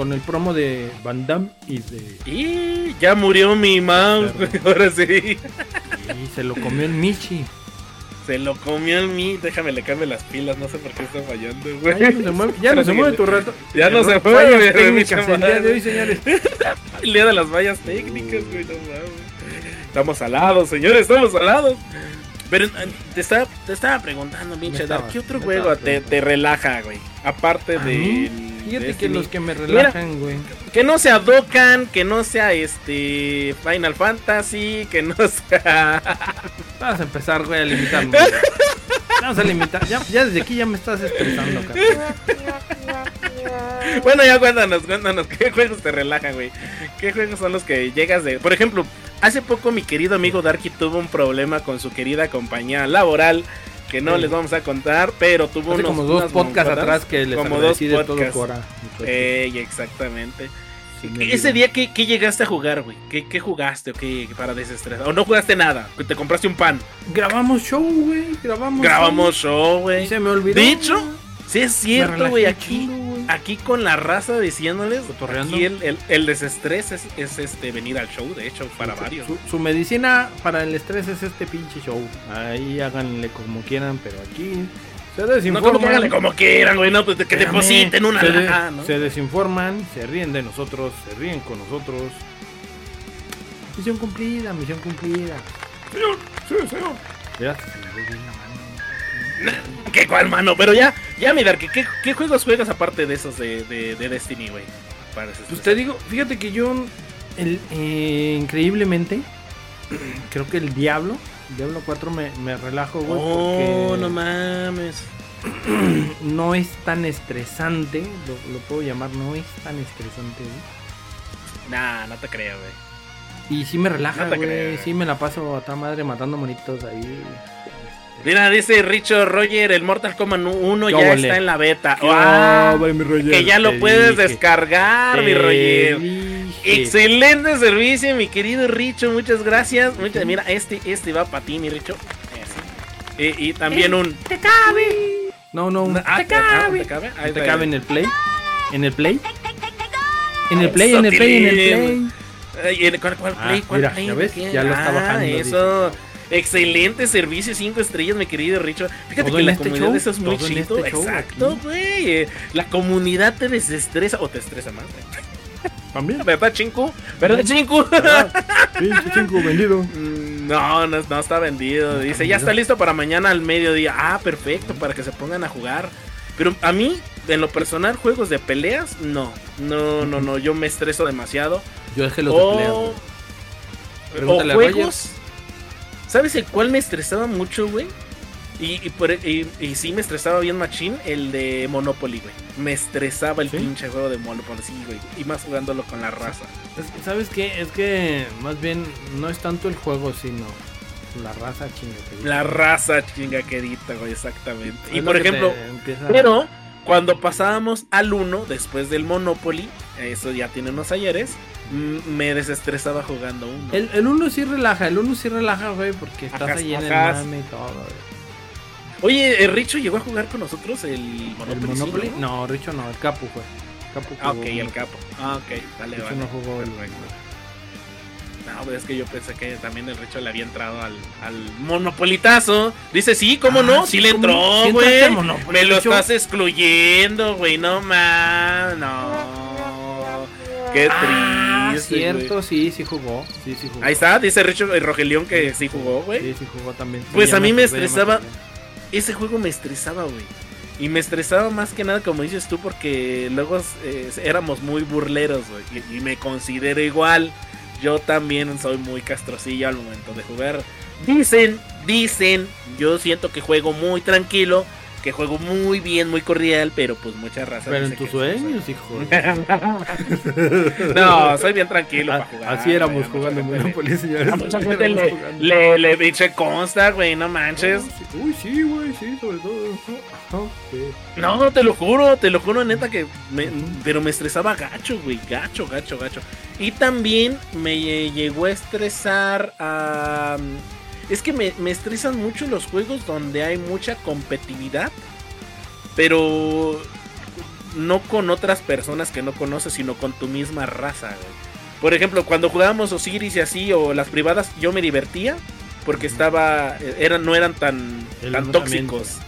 [SPEAKER 2] con el promo de Van Damme y de
[SPEAKER 4] Y ya murió mi mouse. Ahora sí.
[SPEAKER 2] y se lo comió el Michi.
[SPEAKER 4] Se lo comió el mí. Déjame le cambio las pilas. No sé por qué está fallando, güey.
[SPEAKER 2] ya no se mueve, ya no se mueve tu rato.
[SPEAKER 4] Ya no se mueve,
[SPEAKER 2] técnicas el día de hoy, señores.
[SPEAKER 4] El día de las vallas técnicas, güey. No mames. Estamos salados, señores. Estamos salados. Pero eh, te estaba, te estaba preguntando, pinche Dark, ¿qué otro juego te, te relaja, güey? Aparte
[SPEAKER 2] A
[SPEAKER 4] de.
[SPEAKER 2] Fíjate que los que me relajan, güey.
[SPEAKER 4] Que no sea Dokkan, que no sea este Final Fantasy, que no sea.
[SPEAKER 2] Vas a empezar, güey, a limitarme. güey. Vamos a limitar. Ya, ya desde aquí ya me estás estresando, cabrón.
[SPEAKER 4] bueno, ya cuéntanos, cuéntanos, ¿qué juegos te relajan, güey? ¿Qué juegos son los que llegas de.? Por ejemplo, hace poco mi querido amigo Darky tuvo un problema con su querida compañía laboral. Que no
[SPEAKER 2] Sí.
[SPEAKER 4] les vamos a contar, pero tuvo
[SPEAKER 2] Hace
[SPEAKER 4] unos,
[SPEAKER 2] como dos podcasts atrás que les
[SPEAKER 4] como dos
[SPEAKER 2] de todo
[SPEAKER 4] podcasts.
[SPEAKER 2] cora.
[SPEAKER 4] Ey, exactamente.
[SPEAKER 2] Sí,
[SPEAKER 4] Ese día, ¿qué, llegaste a jugar, güey? ¿Qué, ¿Qué jugaste o qué para desestresar? ¿O no jugaste nada? ¿Te compraste un pan?
[SPEAKER 2] Grabamos show, güey. Grabamos
[SPEAKER 4] Grabamos show, güey.
[SPEAKER 2] Se me olvidó.
[SPEAKER 4] De hecho, sí es cierto, güey. Aquí, aquí con la raza diciéndoles, aquí el, el, el desestrés es, es, este venir al show, de hecho, para
[SPEAKER 2] Su-
[SPEAKER 4] varios.
[SPEAKER 2] Su, su medicina para el estrés es este pinche show. Ahí háganle como quieran, pero aquí se
[SPEAKER 4] No,
[SPEAKER 2] desinforman.
[SPEAKER 4] como que háganle como quieran, güey, no, pues que
[SPEAKER 2] Espérame.
[SPEAKER 4] depositen una
[SPEAKER 2] se, de-
[SPEAKER 4] lana, ¿no?
[SPEAKER 2] se desinforman, se ríen de nosotros, se ríen con nosotros. Misión cumplida, misión cumplida.
[SPEAKER 5] Señor, sí, señor.
[SPEAKER 2] Ya se
[SPEAKER 4] ¿Qué cuál, mano? Pero ya, ya, mi Dark, ¿qué, qué juegos juegas aparte de esos de, de, de Destiny, güey?
[SPEAKER 2] Pues te digo, fíjate que yo, el, eh, increíblemente, creo que el Diablo, Diablo 4 me, me relajo, güey,
[SPEAKER 4] Oh, no mames.
[SPEAKER 2] no es tan estresante, lo, lo puedo llamar, no es tan estresante, güey.
[SPEAKER 4] Nah, no te creo, güey.
[SPEAKER 2] Y sí me relaja,
[SPEAKER 4] No
[SPEAKER 2] güey,
[SPEAKER 4] creo.
[SPEAKER 2] sí me la paso a toda madre matando monitos ahí.
[SPEAKER 4] Mira, dice Richo Roger, el Mortal Kombat 1
[SPEAKER 2] ¿Qué
[SPEAKER 4] ya está en la beta.
[SPEAKER 2] ¿Qué
[SPEAKER 4] Ah,
[SPEAKER 2] óvole, mi Roger?
[SPEAKER 4] que ya lo
[SPEAKER 2] Te
[SPEAKER 4] puedes
[SPEAKER 2] dije,
[SPEAKER 4] descargar, mi Roger.
[SPEAKER 2] dije.
[SPEAKER 4] Excelente servicio, mi querido Richo. Muchas gracias. Muchas, mira, este, este va para ti, mi Richo. Ese. Y, y también un.
[SPEAKER 6] ¡Te cabe!
[SPEAKER 2] No, no, un-
[SPEAKER 4] Ah,
[SPEAKER 6] te cabe.
[SPEAKER 4] ¿Te cabe? Ahí
[SPEAKER 2] ¿te
[SPEAKER 4] está.
[SPEAKER 2] cabe en el play? ¿En el play? En el play, en el play, en el play.
[SPEAKER 4] Ay, ¿en ¿Cuál, cuál
[SPEAKER 2] Ah,
[SPEAKER 4] play? ¿Cuál
[SPEAKER 2] mira,
[SPEAKER 4] play?
[SPEAKER 2] ¿ya ves?
[SPEAKER 4] ¿Qué?
[SPEAKER 2] Ya lo está bajando,
[SPEAKER 4] Eso. Excelente servicio, 5 estrellas, mi querido Richo. Fíjate
[SPEAKER 2] Todo
[SPEAKER 4] que
[SPEAKER 2] en
[SPEAKER 4] la
[SPEAKER 2] este
[SPEAKER 4] comunidad
[SPEAKER 2] show,
[SPEAKER 4] de eso es muy chido.
[SPEAKER 2] este
[SPEAKER 4] Exacto, güey. La comunidad te desestresa o te estresa más. güey.
[SPEAKER 5] También.
[SPEAKER 4] ¿Verdad, Chinku? ¿Verdad, Chinku?
[SPEAKER 5] Pinche cinco vendido.
[SPEAKER 4] Mm, No, no, no está vendido. Dice, ya está listo para mañana al mediodía. Ah, perfecto, para que se pongan a jugar. Pero a mí, en lo personal, juegos de peleas, no. No, no, no, yo me estreso demasiado.
[SPEAKER 2] Yo dejé los de
[SPEAKER 4] O,
[SPEAKER 2] peleas, güey.
[SPEAKER 4] o
[SPEAKER 2] Pregúntale a
[SPEAKER 4] juegos. ¿Sabes el cual me estresaba mucho, güey? Y, y, por- y- y sí me estresaba bien machín el de Monopoly, güey. Me estresaba el
[SPEAKER 2] ¿Sí?
[SPEAKER 4] pinche juego de Monopoly, sí, güey. Y más jugándolo con la raza.
[SPEAKER 2] Es que, ¿Sabes qué? Es que más bien no es tanto el juego, sino la raza chinga.
[SPEAKER 4] La raza chingaquerita, güey, exactamente.
[SPEAKER 2] Es
[SPEAKER 4] Y por ejemplo,
[SPEAKER 2] empieza-
[SPEAKER 4] pero cuando pasábamos al 1 después del Monopoly, eso ya tiene unos ayeres, mm, me desestresaba jugando uno.
[SPEAKER 2] El, el uno sí relaja, el uno sí relaja, güey, porque estás ahí en el mame y todo, güey.
[SPEAKER 4] Oye, ¿el Richo llegó a jugar con nosotros el Monopoly?
[SPEAKER 2] ¿El Monopoly?
[SPEAKER 4] ¿no?
[SPEAKER 2] Richo no, el Capu fue. Capu
[SPEAKER 4] Ah,
[SPEAKER 2] jugó
[SPEAKER 4] ok, el capo. Ah, ok, dale,
[SPEAKER 2] Richo
[SPEAKER 4] vale.
[SPEAKER 2] no jugó el
[SPEAKER 4] Perfecto. No, pues es que yo pensé que también el Richo le había entrado al, al monopolitazo. Dice, sí, ¿cómo
[SPEAKER 2] Ah,
[SPEAKER 4] no?
[SPEAKER 2] sí,
[SPEAKER 4] Sí, le entró,
[SPEAKER 2] ¿Sí entraste
[SPEAKER 4] güey. Me lo estás excluyendo, güey. No más, no. Qué
[SPEAKER 2] Ah, es
[SPEAKER 4] este,
[SPEAKER 2] cierto,
[SPEAKER 4] güey.
[SPEAKER 2] sí, sí jugó. Sí, sí jugó.
[SPEAKER 4] Ahí está, dice Richo, el Rogelión que sí jugó, güey.
[SPEAKER 2] Sí, sí jugó también.
[SPEAKER 4] Pues
[SPEAKER 2] Sí,
[SPEAKER 4] a mí me estresaba-. Ese juego me estresaba, güey. Y me estresaba más que nada, como dices tú, porque luego eh, éramos muy burleros, güey. Y, y me considero igual. Yo también soy muy castrocillo al momento de jugar. Dicen, dicen, yo siento que juego muy tranquilo, que juego muy bien, muy cordial, pero pues mucha raza.
[SPEAKER 2] Pero en tus sueños, hijo.
[SPEAKER 4] No, soy bien tranquilo
[SPEAKER 2] Ah,
[SPEAKER 4] para jugar.
[SPEAKER 2] Así éramos
[SPEAKER 4] güey,
[SPEAKER 2] jugando Monopoly, señores.
[SPEAKER 4] A mucha gente le, le, le pinche consta, güey, no manches.
[SPEAKER 2] Uy, sí, güey, sí, sobre todo. Sí.
[SPEAKER 4] No, te lo juro, te lo juro, neta que. me- pero me estresaba gacho, güey. Gacho, gacho, gacho. Y también me lle- llegó a estresar. a es que me, me estresan mucho los juegos donde hay mucha competitividad. Pero. No con otras personas que no conoces, sino con tu misma raza, güey. Por ejemplo, cuando jugábamos Osiris y así, o las privadas, yo me divertía. Porque estaba. Eran, no eran tan,
[SPEAKER 2] El
[SPEAKER 4] tan
[SPEAKER 2] también,
[SPEAKER 4] tóxicos.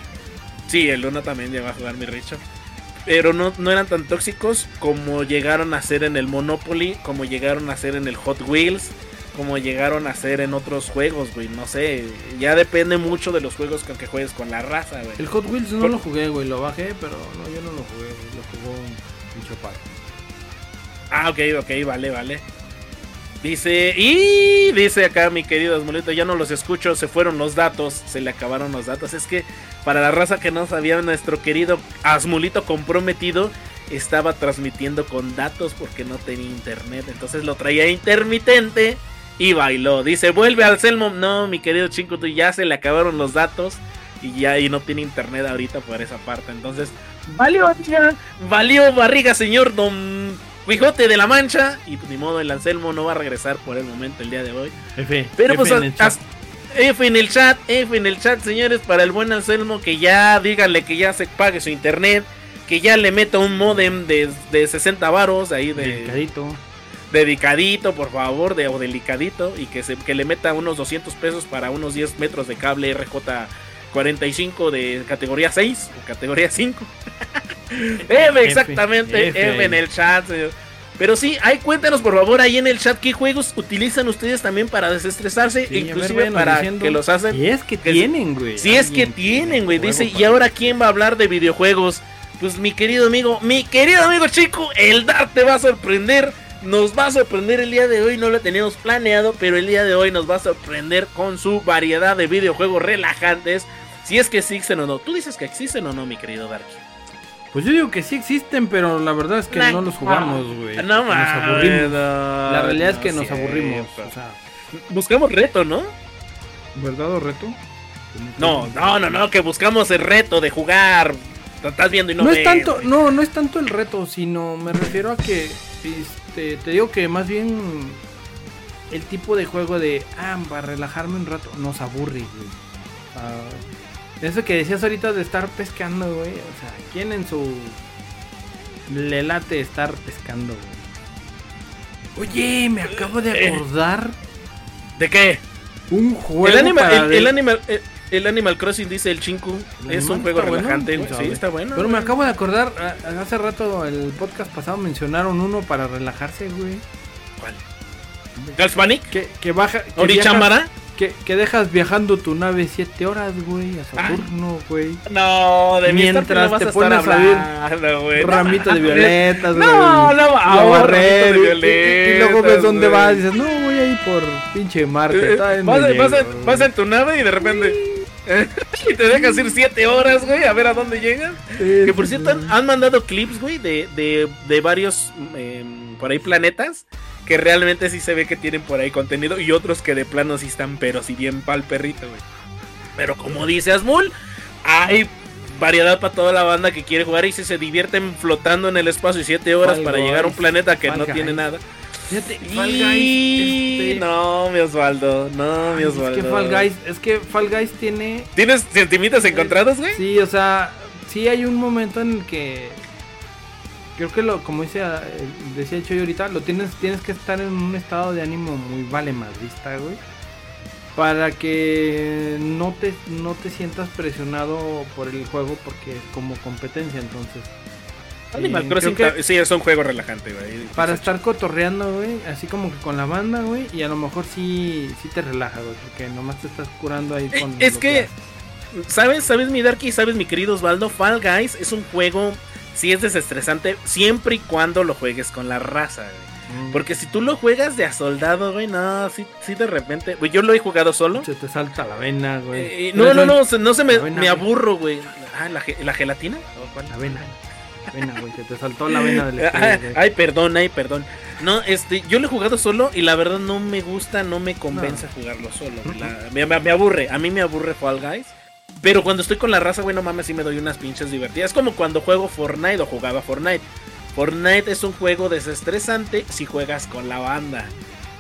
[SPEAKER 4] Sí, el Luna también llegó a jugar mi Richo. Pero no, no eran tan tóxicos como llegaron a ser en el Monopoly, como llegaron a ser en el Hot Wheels, como llegaron a ser en otros juegos, güey. No sé, ya depende mucho de los juegos con que juegues con la raza, güey.
[SPEAKER 2] El Hot Wheels no
[SPEAKER 4] Por-
[SPEAKER 2] lo jugué, güey. Lo bajé, pero no, yo no lo jugué. Lo jugó un pinche par.
[SPEAKER 4] Ah, ok, ok, vale, vale. Dice, y dice acá mi querido Asmulito, ya no los escucho, se fueron los datos, se le acabaron los datos. Es que para la raza que no sabía, nuestro querido Asmulito comprometido estaba transmitiendo con datos porque no tenía internet. Entonces lo traía intermitente y bailó. Dice, vuelve al Selmo. No, mi querido Chinco, tú ya se le acabaron los datos y ya y no tiene internet ahorita por esa parte. Entonces, valió, ya, valió barriga, señor Don Quijote de la Mancha. Y pues, ni modo, el Anselmo no va a regresar por el momento el día de hoy.
[SPEAKER 2] F.
[SPEAKER 4] Pero
[SPEAKER 2] F
[SPEAKER 4] pues,
[SPEAKER 2] en el chat.
[SPEAKER 4] as- F en el chat, F en el chat, señores, para el buen Anselmo, que ya díganle que ya se pague su internet, que ya le meta un modem de, de 60 varos ahí de. Dedicadito, por favor, de, o delicadito, y que, se, que le meta unos 200 pesos para unos 10 metros de cable RJ45 de categoría 6 o categoría 5. F, exactamente,
[SPEAKER 2] F.
[SPEAKER 4] F en el chat, señor. Pero sí, ahí cuéntanos por favor ahí en el chat qué juegos utilizan ustedes también para desestresarse,
[SPEAKER 2] Sí, ver,
[SPEAKER 4] inclusive para
[SPEAKER 2] diciendo.
[SPEAKER 4] que los hacen.
[SPEAKER 2] Y es que
[SPEAKER 4] que-
[SPEAKER 2] tienen, güey.
[SPEAKER 4] Si es que tienen, güey. Dice, ¿y ahora quién va a hablar de videojuegos? Pues mi querido amigo, mi querido amigo chico, el Dart te va a sorprender. Nos va a sorprender el día de hoy, no lo teníamos planeado, pero el día de hoy nos va a sorprender con su variedad de videojuegos relajantes. Si es que existen o no. ¿Tú dices que existen o no, mi querido Darky?
[SPEAKER 2] Pues yo digo que sí existen, pero la verdad es que
[SPEAKER 4] Nah,
[SPEAKER 2] no los jugamos, güey.
[SPEAKER 4] No
[SPEAKER 2] Nos aburrimos.
[SPEAKER 4] no,
[SPEAKER 2] La realidad es que nos
[SPEAKER 4] cierto.
[SPEAKER 2] aburrimos. O sea,
[SPEAKER 4] Buscamos reto, ¿no?
[SPEAKER 2] ¿verdad o reto?
[SPEAKER 4] No, no, no, no, que buscamos el reto de jugar. Estás viendo y no,
[SPEAKER 2] No, es tanto,
[SPEAKER 4] güey.
[SPEAKER 2] no, no es tanto el reto, sino me refiero a que este, te digo que más bien el tipo de juego de ah, para relajarme un rato nos aburre, güey. Eso que decías ahorita de estar pescando, güey. O sea, ¿quién en su le late estar pescando, güey? Oye, me acabo de
[SPEAKER 4] Eh.
[SPEAKER 2] acordar
[SPEAKER 4] ¿De qué?
[SPEAKER 2] un juego
[SPEAKER 4] El Animal,
[SPEAKER 2] para
[SPEAKER 4] el,
[SPEAKER 2] de-
[SPEAKER 4] el Animal, el, el Animal Crossing dice el Chinku. Es un juego
[SPEAKER 2] bueno,
[SPEAKER 4] relajante. Sí, está bueno.
[SPEAKER 2] Pero me acabo de acordar, hace rato el podcast pasado mencionaron uno para relajarse, güey.
[SPEAKER 4] ¿Cuál? ¿Galspanic?
[SPEAKER 2] Que, que baja. Que,
[SPEAKER 4] ¿Orichamara?
[SPEAKER 2] que, que dejas viajando tu nave 7 horas, güey, a
[SPEAKER 4] Ah.
[SPEAKER 2] Saturno, güey.
[SPEAKER 4] No, de mi
[SPEAKER 2] Mientras
[SPEAKER 4] no vas
[SPEAKER 2] te pones a ver
[SPEAKER 4] güey.
[SPEAKER 2] Ramito de violetas, güey.
[SPEAKER 4] No, no, ahora
[SPEAKER 2] y- y- luego ves dónde
[SPEAKER 4] güey.
[SPEAKER 2] vas y dices, no, voy a ir por pinche Marte.
[SPEAKER 4] Eh, Vas, vas, vas en tu nave y de repente. y te dejas ir 7 horas, güey, a ver a dónde llegan.
[SPEAKER 2] Sí,
[SPEAKER 4] Que por
[SPEAKER 2] sí,
[SPEAKER 4] cierto,
[SPEAKER 2] sí.
[SPEAKER 4] han, han mandado clips, güey, de, de, de varios em, por ahí planetas que realmente sí se ve que tienen por ahí contenido y otros que de plano sí están, pero si bien pa'l perrito, güey. Pero como dice Asmul, hay variedad para toda la banda que quiere jugar y si se divierten flotando en el espacio 7 horas para llegar a un planeta que no tiene nada.
[SPEAKER 2] Fíjate. Fall Guys. este,
[SPEAKER 4] No, mi Osvaldo, no, mi
[SPEAKER 2] es
[SPEAKER 4] Osvaldo.
[SPEAKER 2] que Fall Guys, es que Fall Guys tiene
[SPEAKER 4] ¿Tienes sentimientos encontrados, güey?
[SPEAKER 2] Sí, o sea, sí hay un momento en el que creo que lo, como dice, eh, decía Choy ahorita, lo tienes, tienes que estar en un estado de ánimo muy vale madrista, güey. Para que no te, no te sientas presionado por el juego porque es como competencia, entonces.
[SPEAKER 4] Animal Crossing
[SPEAKER 2] que-
[SPEAKER 4] sí es un juego relajante, güey.
[SPEAKER 2] Para estar cotorreando, güey, así como que con la banda, güey, y a lo mejor sí, sí te relaja, güey, porque nomás te estás curando ahí
[SPEAKER 4] Eh,
[SPEAKER 2] con...
[SPEAKER 4] es que-. ¿Sabes? ¿Sabes mi Darky? ¿Sabes mi querido Osvaldo? Fall Guys es un juego, sí es desestresante, siempre y cuando lo juegues con la raza, güey.
[SPEAKER 2] Mm.
[SPEAKER 4] Porque si tú lo juegas de a soldado, güey, no, sí, sí de repente. Güey, yo lo he jugado solo.
[SPEAKER 2] Se te salta la vena, güey.
[SPEAKER 4] Eh, no, no, no, se- no se me,
[SPEAKER 2] vena,
[SPEAKER 4] me aburro, güey. Ah, ¿la, ge- la gelatina? ¿O cuál?
[SPEAKER 2] La vena. Vena, güey. Se te saltó la vena del
[SPEAKER 4] Ah,
[SPEAKER 2] estrés, güey.
[SPEAKER 4] Ay, perdón, ay, perdón. No, este, yo lo he jugado solo y la verdad no me gusta, no me convence jugarlo solo. La- me, me- me aburre, a mí me aburre Fall Guys. Pero cuando estoy con la raza, güey, no mames, sí me doy unas pinches divertidas. Es como cuando juego Fortnite o jugaba Fortnite. Fortnite es un juego desestresante si juegas con la banda.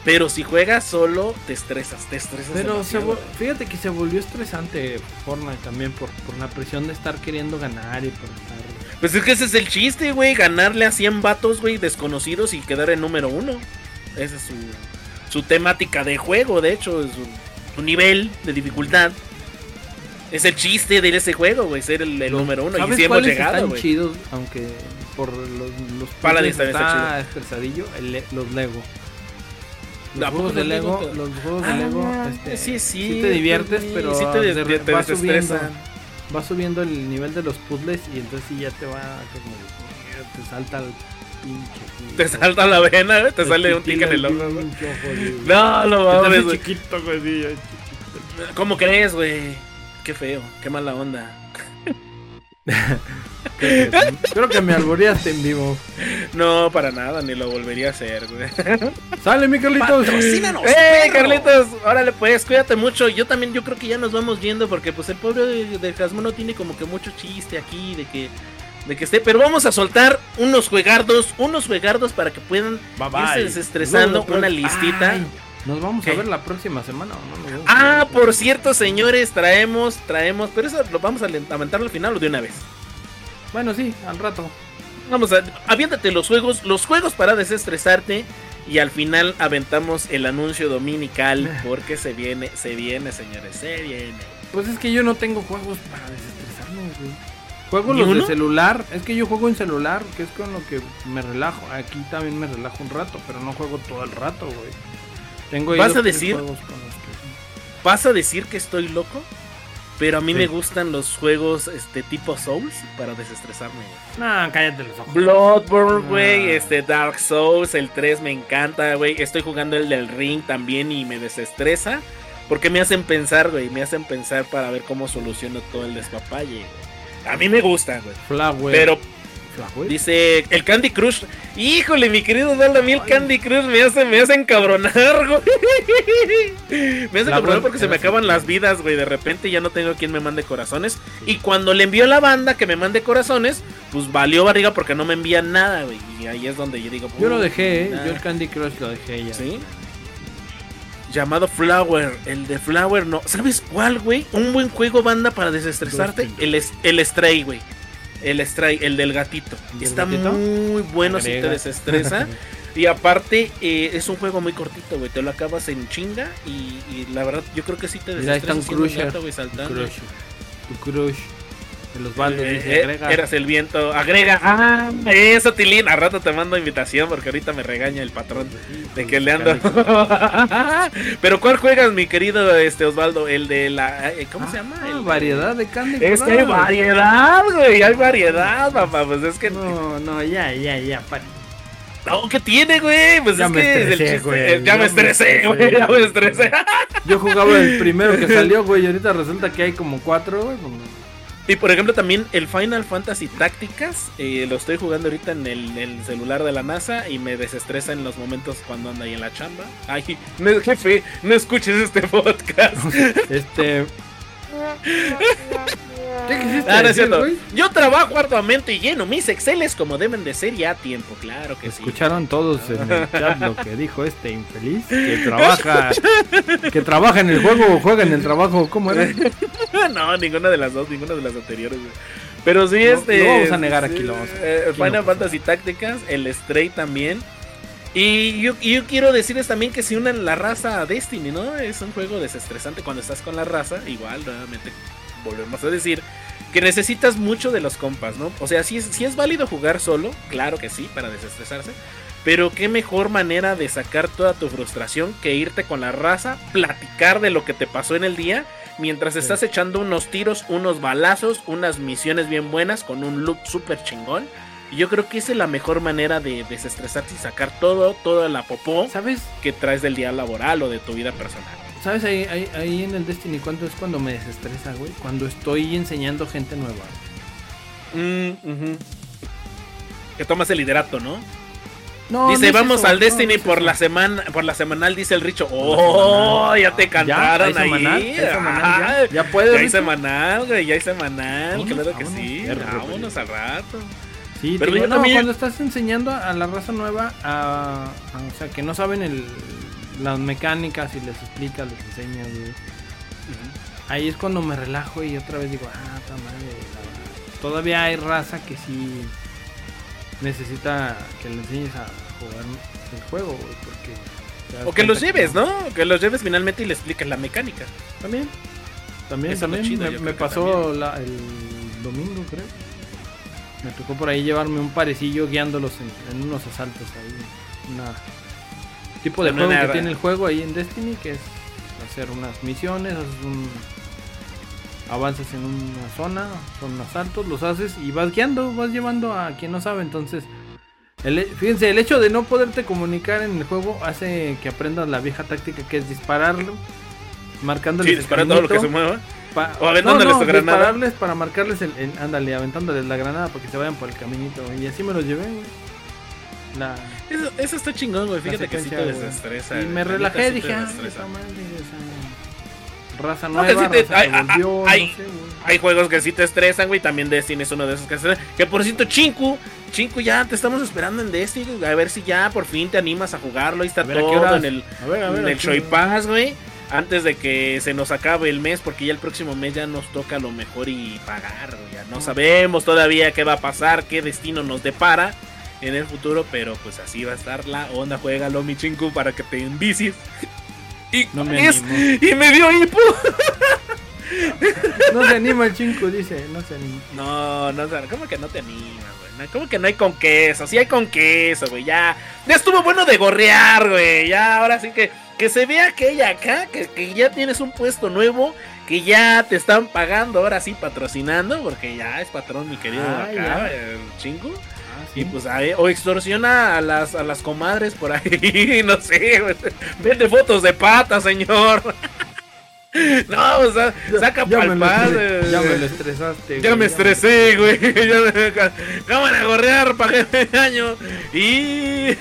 [SPEAKER 4] Pero si juegas solo, te estresas, te estresas.
[SPEAKER 2] Pero se fíjate que se volvió estresante Fortnite también por, por la presión de estar queriendo ganar y por estar...
[SPEAKER 4] Pues es que ese es el chiste, güey. Ganarle a 100 vatos, güey, desconocidos y quedar en número uno. Esa es su, su temática de juego, de hecho, es su, su nivel de dificultad. Es el chiste de ese juego, güey, ser el, número uno. Y
[SPEAKER 2] ¿Sabes
[SPEAKER 4] sí hemos llegado,
[SPEAKER 2] están
[SPEAKER 4] güey.
[SPEAKER 2] chidos, aunque por los, los
[SPEAKER 4] Paladins también está
[SPEAKER 2] está estresadillo, el los Lego. Los
[SPEAKER 4] ¿A poco
[SPEAKER 2] juegos de
[SPEAKER 4] Lego
[SPEAKER 2] Lego,
[SPEAKER 4] te-
[SPEAKER 2] los juegos de Lego,
[SPEAKER 4] Ah,
[SPEAKER 2] este,
[SPEAKER 4] sí, sí,
[SPEAKER 2] sí te diviertes,
[SPEAKER 4] sí,
[SPEAKER 2] pero
[SPEAKER 4] sí te,
[SPEAKER 2] de-
[SPEAKER 4] te- te.
[SPEAKER 2] Va subiendo el nivel de los puzzles y entonces sí ya te va como te salta el pinche.
[SPEAKER 4] Te salta la vena, te sale un tic en el ojo. No, no mames, güey.
[SPEAKER 2] chiquito, güey, chiquito.
[SPEAKER 4] ¿Cómo crees, güey? Qué feo, qué mala onda.
[SPEAKER 2] Creo que- me alboreaste en vivo.
[SPEAKER 4] No, para nada, ni lo volvería a hacer, güey.
[SPEAKER 2] Sale, mi Carlitos.
[SPEAKER 6] Patrocínanos,
[SPEAKER 4] ¡Eh,
[SPEAKER 6] perro!
[SPEAKER 4] Carlitos! Órale, pues, cuídate mucho. Yo también, yo creo que ya nos vamos yendo porque, pues, el pobre de, Jasmine no tiene como que mucho chiste aquí de que, de que esté. Pero vamos a soltar unos juegardos, unos juegardos para que puedan
[SPEAKER 2] Bye,
[SPEAKER 4] irse desestresando una listita.
[SPEAKER 2] Ay, Nos vamos
[SPEAKER 4] ¿Qué?
[SPEAKER 2] a ver la próxima semana, ¿o no? Vemos
[SPEAKER 4] Ah, por cierto, señores, traemos, traemos, pero eso lo vamos a lamentarlo al final o de una vez.
[SPEAKER 2] Bueno, sí, al rato.
[SPEAKER 4] Vamos a, aviéntate los juegos, los juegos para desestresarte y al final aventamos el anuncio dominical porque se viene, se viene, señores, se viene.
[SPEAKER 2] Pues es que yo no tengo juegos para desestresarme, güey. Juego
[SPEAKER 4] ¿Ni
[SPEAKER 2] los
[SPEAKER 4] uno?
[SPEAKER 2] de celular. Es que yo juego en celular, que es con lo que me relajo. Aquí también me relajo un rato, pero no juego todo el rato, güey. Tengo
[SPEAKER 4] ¿Vas a decir?
[SPEAKER 2] juegos con los que-
[SPEAKER 4] Vas a decir que estoy loco, pero a mí
[SPEAKER 2] Sí.
[SPEAKER 4] me gustan los juegos este tipo Souls para desestresarme. güey.
[SPEAKER 2] No, cállate los ojos.
[SPEAKER 4] Bloodborne, güey, este Dark Souls, el 3 me encanta, güey. Estoy jugando el del Ring también y me desestresa. Porque me hacen pensar, güey. Me hacen pensar para ver cómo soluciono todo el despapalle, güey. A mí me gusta, güey. Pero. Dice el Candy Crush. Híjole, mi querido Dal, a mí el Candy Crush me hace, me hace encabronar, güey. Me hace
[SPEAKER 2] La
[SPEAKER 4] encabronar porque se me acaban las vidas, güey. De repente ya no tengo quien me mande corazones. Y cuando le envío a la banda que me mande corazones, pues valió barriga porque no me envían nada, güey. Y ahí es donde yo digo,
[SPEAKER 2] Yo lo dejé, ¿eh? Yo el Candy Crush lo dejé ya.
[SPEAKER 4] ¿Sí? Llamado Flower, el de Flower no. ¿Sabes cuál, güey? Un buen juego banda para desestresarte. El, el Stray, güey. El Stray, el del gatito.
[SPEAKER 2] ¿El del
[SPEAKER 4] Está
[SPEAKER 2] gatito?
[SPEAKER 4] muy bueno si te desestresa. y aparte, eh, es un juego muy cortito, güey. Te lo acabas en chinga. Y, y la verdad, yo creo que sí te
[SPEAKER 2] Mira, ahí está
[SPEAKER 4] desestresa
[SPEAKER 2] un
[SPEAKER 4] siendo un
[SPEAKER 2] Crusher.
[SPEAKER 4] gato, güey, saltando.
[SPEAKER 2] Crush. Crush. De los baldes,
[SPEAKER 4] Eh,
[SPEAKER 2] dice,
[SPEAKER 4] eh,
[SPEAKER 2] agrega.
[SPEAKER 4] eras el viento. Agrega. Ah, eso, Tilín. A rato te mando invitación porque ahorita me regaña el patrón de que le ando. Pero ¿cuál juegas, mi querido este Osvaldo? El de la. eh, ¿Cómo se llama?
[SPEAKER 2] Ah,
[SPEAKER 4] El-
[SPEAKER 2] variedad de Candy
[SPEAKER 4] Es que hay variedad, güey. Hay variedad, papá. Pues es que.
[SPEAKER 2] No, no, ya, ya, ya.
[SPEAKER 4] No, ¿qué tiene, güey? Pues
[SPEAKER 2] Ya
[SPEAKER 4] es
[SPEAKER 2] me
[SPEAKER 4] que
[SPEAKER 2] estresé,
[SPEAKER 4] chiste.
[SPEAKER 2] güey.
[SPEAKER 4] Ya
[SPEAKER 2] Ya
[SPEAKER 4] me
[SPEAKER 2] me
[SPEAKER 4] estresé,
[SPEAKER 2] estresé,
[SPEAKER 4] güey. Ya me estresé.
[SPEAKER 2] Yo jugaba el primero que salió, güey, y ahorita resulta que hay como cuatro, güey. pues,
[SPEAKER 4] Y por ejemplo, también el Final Fantasy Tácticas. eh, lo estoy jugando ahorita en el, el celular de la NASA y me desestresa en los momentos cuando anda ahí en la chamba. Ay, no, jefe, no escuches este podcast.
[SPEAKER 2] Este. ¿Qué quisiste
[SPEAKER 4] Ah, no es
[SPEAKER 2] decir,
[SPEAKER 4] cierto.
[SPEAKER 2] güey?
[SPEAKER 4] Yo trabajo arduamente y lleno mis Exceles como deben de ser y a tiempo, claro que sí.
[SPEAKER 2] Escucharon todos en el chat lo que dijo este infeliz que trabaja que trabaja en el juego o juega en el trabajo, ¿cómo era?
[SPEAKER 4] no, ninguna de las dos, ninguna de las anteriores. güey. Pero sí, este.
[SPEAKER 2] lo vamos a negar aquí, lo vamos a-
[SPEAKER 4] eh,
[SPEAKER 2] aquí
[SPEAKER 4] Final
[SPEAKER 2] no.
[SPEAKER 4] Fantasy Tácticas, el Stray también. Y yo, quiero decirles también que si unen la raza a Destiny, ¿no? Es un juego desestresante cuando estás con la raza. Igual, nuevamente, volvemos a decir que necesitas mucho de los compas, ¿no? O sea, si es, si es válido jugar solo, claro que sí, para desestresarse. Pero qué mejor manera de sacar toda tu frustración que irte con la raza, platicar de lo que te pasó en el día, mientras estás echando unos tiros, unos balazos, unas misiones bien buenas con un look súper chingón. Y yo creo que esa es la mejor manera de desestresarte y sacar todo, toda la popó
[SPEAKER 2] ¿Sabes?
[SPEAKER 4] que traes del día laboral o de tu vida personal.
[SPEAKER 2] ¿Sabes ahí, ahí, ahí en el Destiny cuánto es cuando me desestresa, güey? Cuando estoy enseñando gente nueva.
[SPEAKER 4] Mm, ujú. Que tomas el liderato, ¿no?
[SPEAKER 2] No,
[SPEAKER 4] dice,
[SPEAKER 2] no es
[SPEAKER 4] vamos
[SPEAKER 2] eso,
[SPEAKER 4] al Destiny
[SPEAKER 2] no es
[SPEAKER 4] por la semana, por la semanal, dice el Richo. Oh, ya te cantaron
[SPEAKER 2] ¿Ya?
[SPEAKER 4] Ahí.
[SPEAKER 2] ¿Hay semanal ya?
[SPEAKER 4] Ay,
[SPEAKER 2] ¿Ya
[SPEAKER 4] hay
[SPEAKER 2] Richo?
[SPEAKER 4] semanal, güey, ya hay semanal,
[SPEAKER 2] Vámonos,
[SPEAKER 4] claro que sí. Vámonos al rato.
[SPEAKER 2] Sí,
[SPEAKER 4] Pero
[SPEAKER 2] digo,
[SPEAKER 4] yo
[SPEAKER 2] no,
[SPEAKER 4] también-
[SPEAKER 2] cuando estás enseñando a la raza nueva, a, a- o sea, que no saben el, las mecánicas y les explicas, les enseñas, güey. Ahí es cuando me relajo y otra vez digo, ah, ta madre, todavía hay raza que sí necesita que le enseñes a jugar el juego, güey, porque...
[SPEAKER 4] O que los lleves, ¿no? Que los lleves finalmente y le expliques la mecánica.
[SPEAKER 2] También. También, también.
[SPEAKER 4] chido,
[SPEAKER 2] me pasó la- el domingo, creo. Me tocó por ahí llevarme un parecillo guiándolos en, en unos asaltos ahí. Una tipo de juego que tiene el juego ahí en Destiny, que es hacer unas misiones, haces un avanzas en una zona, son asaltos, los haces y vas guiando, vas llevando a quien no sabe, entonces el, fíjense, el hecho de no poderte comunicar en el juego hace que aprendas la vieja táctica que es dispararlo, marcándole
[SPEAKER 4] Sí, disparar todo lo que se mueva.
[SPEAKER 2] Pa-
[SPEAKER 4] O aventándoles granada.
[SPEAKER 2] dispararles para marcarles el, el- ándale, aventándoles la granada para que se vayan por el caminito. Y así me los llevé, güey. La,
[SPEAKER 4] Eso, eso está chingón, güey. Fíjate que sí te desestresa.
[SPEAKER 2] Y me relajé, dije, ah, raza
[SPEAKER 4] No,
[SPEAKER 2] nueva,
[SPEAKER 4] que sí te-
[SPEAKER 2] raza que
[SPEAKER 4] ay, ay,
[SPEAKER 2] volvió, no sé.
[SPEAKER 4] Hay juegos que sí te estresan, güey. También Destiny es uno de esos que se Que por cierto, Chinku, Chinku, ya te estamos esperando en Destiny. A ver si ya por fin te animas a jugarlo. Ahí está
[SPEAKER 2] ver, ¿a qué
[SPEAKER 4] todo en el,
[SPEAKER 2] A ver, a ver,
[SPEAKER 4] en
[SPEAKER 2] ¿a
[SPEAKER 4] el
[SPEAKER 2] horas?
[SPEAKER 4] Pass, güey. Antes de que se nos acabe el mes, porque ya el próximo mes ya nos toca lo mejor y pagar. Ya no sabemos todavía qué va a pasar, qué destino nos depara en el futuro, pero pues así va a estar la onda. Juégalo, mi Chinku, para que te envicies. Y,
[SPEAKER 2] No me
[SPEAKER 4] es-
[SPEAKER 2] animo.
[SPEAKER 4] y me dio hipo.
[SPEAKER 2] No se anima el chinco, dice, no se anima.
[SPEAKER 4] No, no, ¿cómo que no te animas, güey? ¿Cómo que no hay con queso? Sí hay con queso, güey. Ya, ya estuvo bueno de gorrear, güey. Ya, ahora sí que, que se vea aquella acá, que, que ya tienes un puesto nuevo, que ya te están pagando, ahora sí patrocinando, porque ya es patrón, mi querido
[SPEAKER 2] Ah,
[SPEAKER 4] acá,
[SPEAKER 2] ya.
[SPEAKER 4] el chingo.
[SPEAKER 2] Ah,
[SPEAKER 4] Y pues, ahí- o extorsiona a las, a las comadres por ahí, no sé. Vende fotos de pata, señor. No, o sea, saca
[SPEAKER 2] ya, me ya me lo estresaste.
[SPEAKER 4] ya me estresé, güey. Ya me- Cámara a gorrear, pagué el año. Y.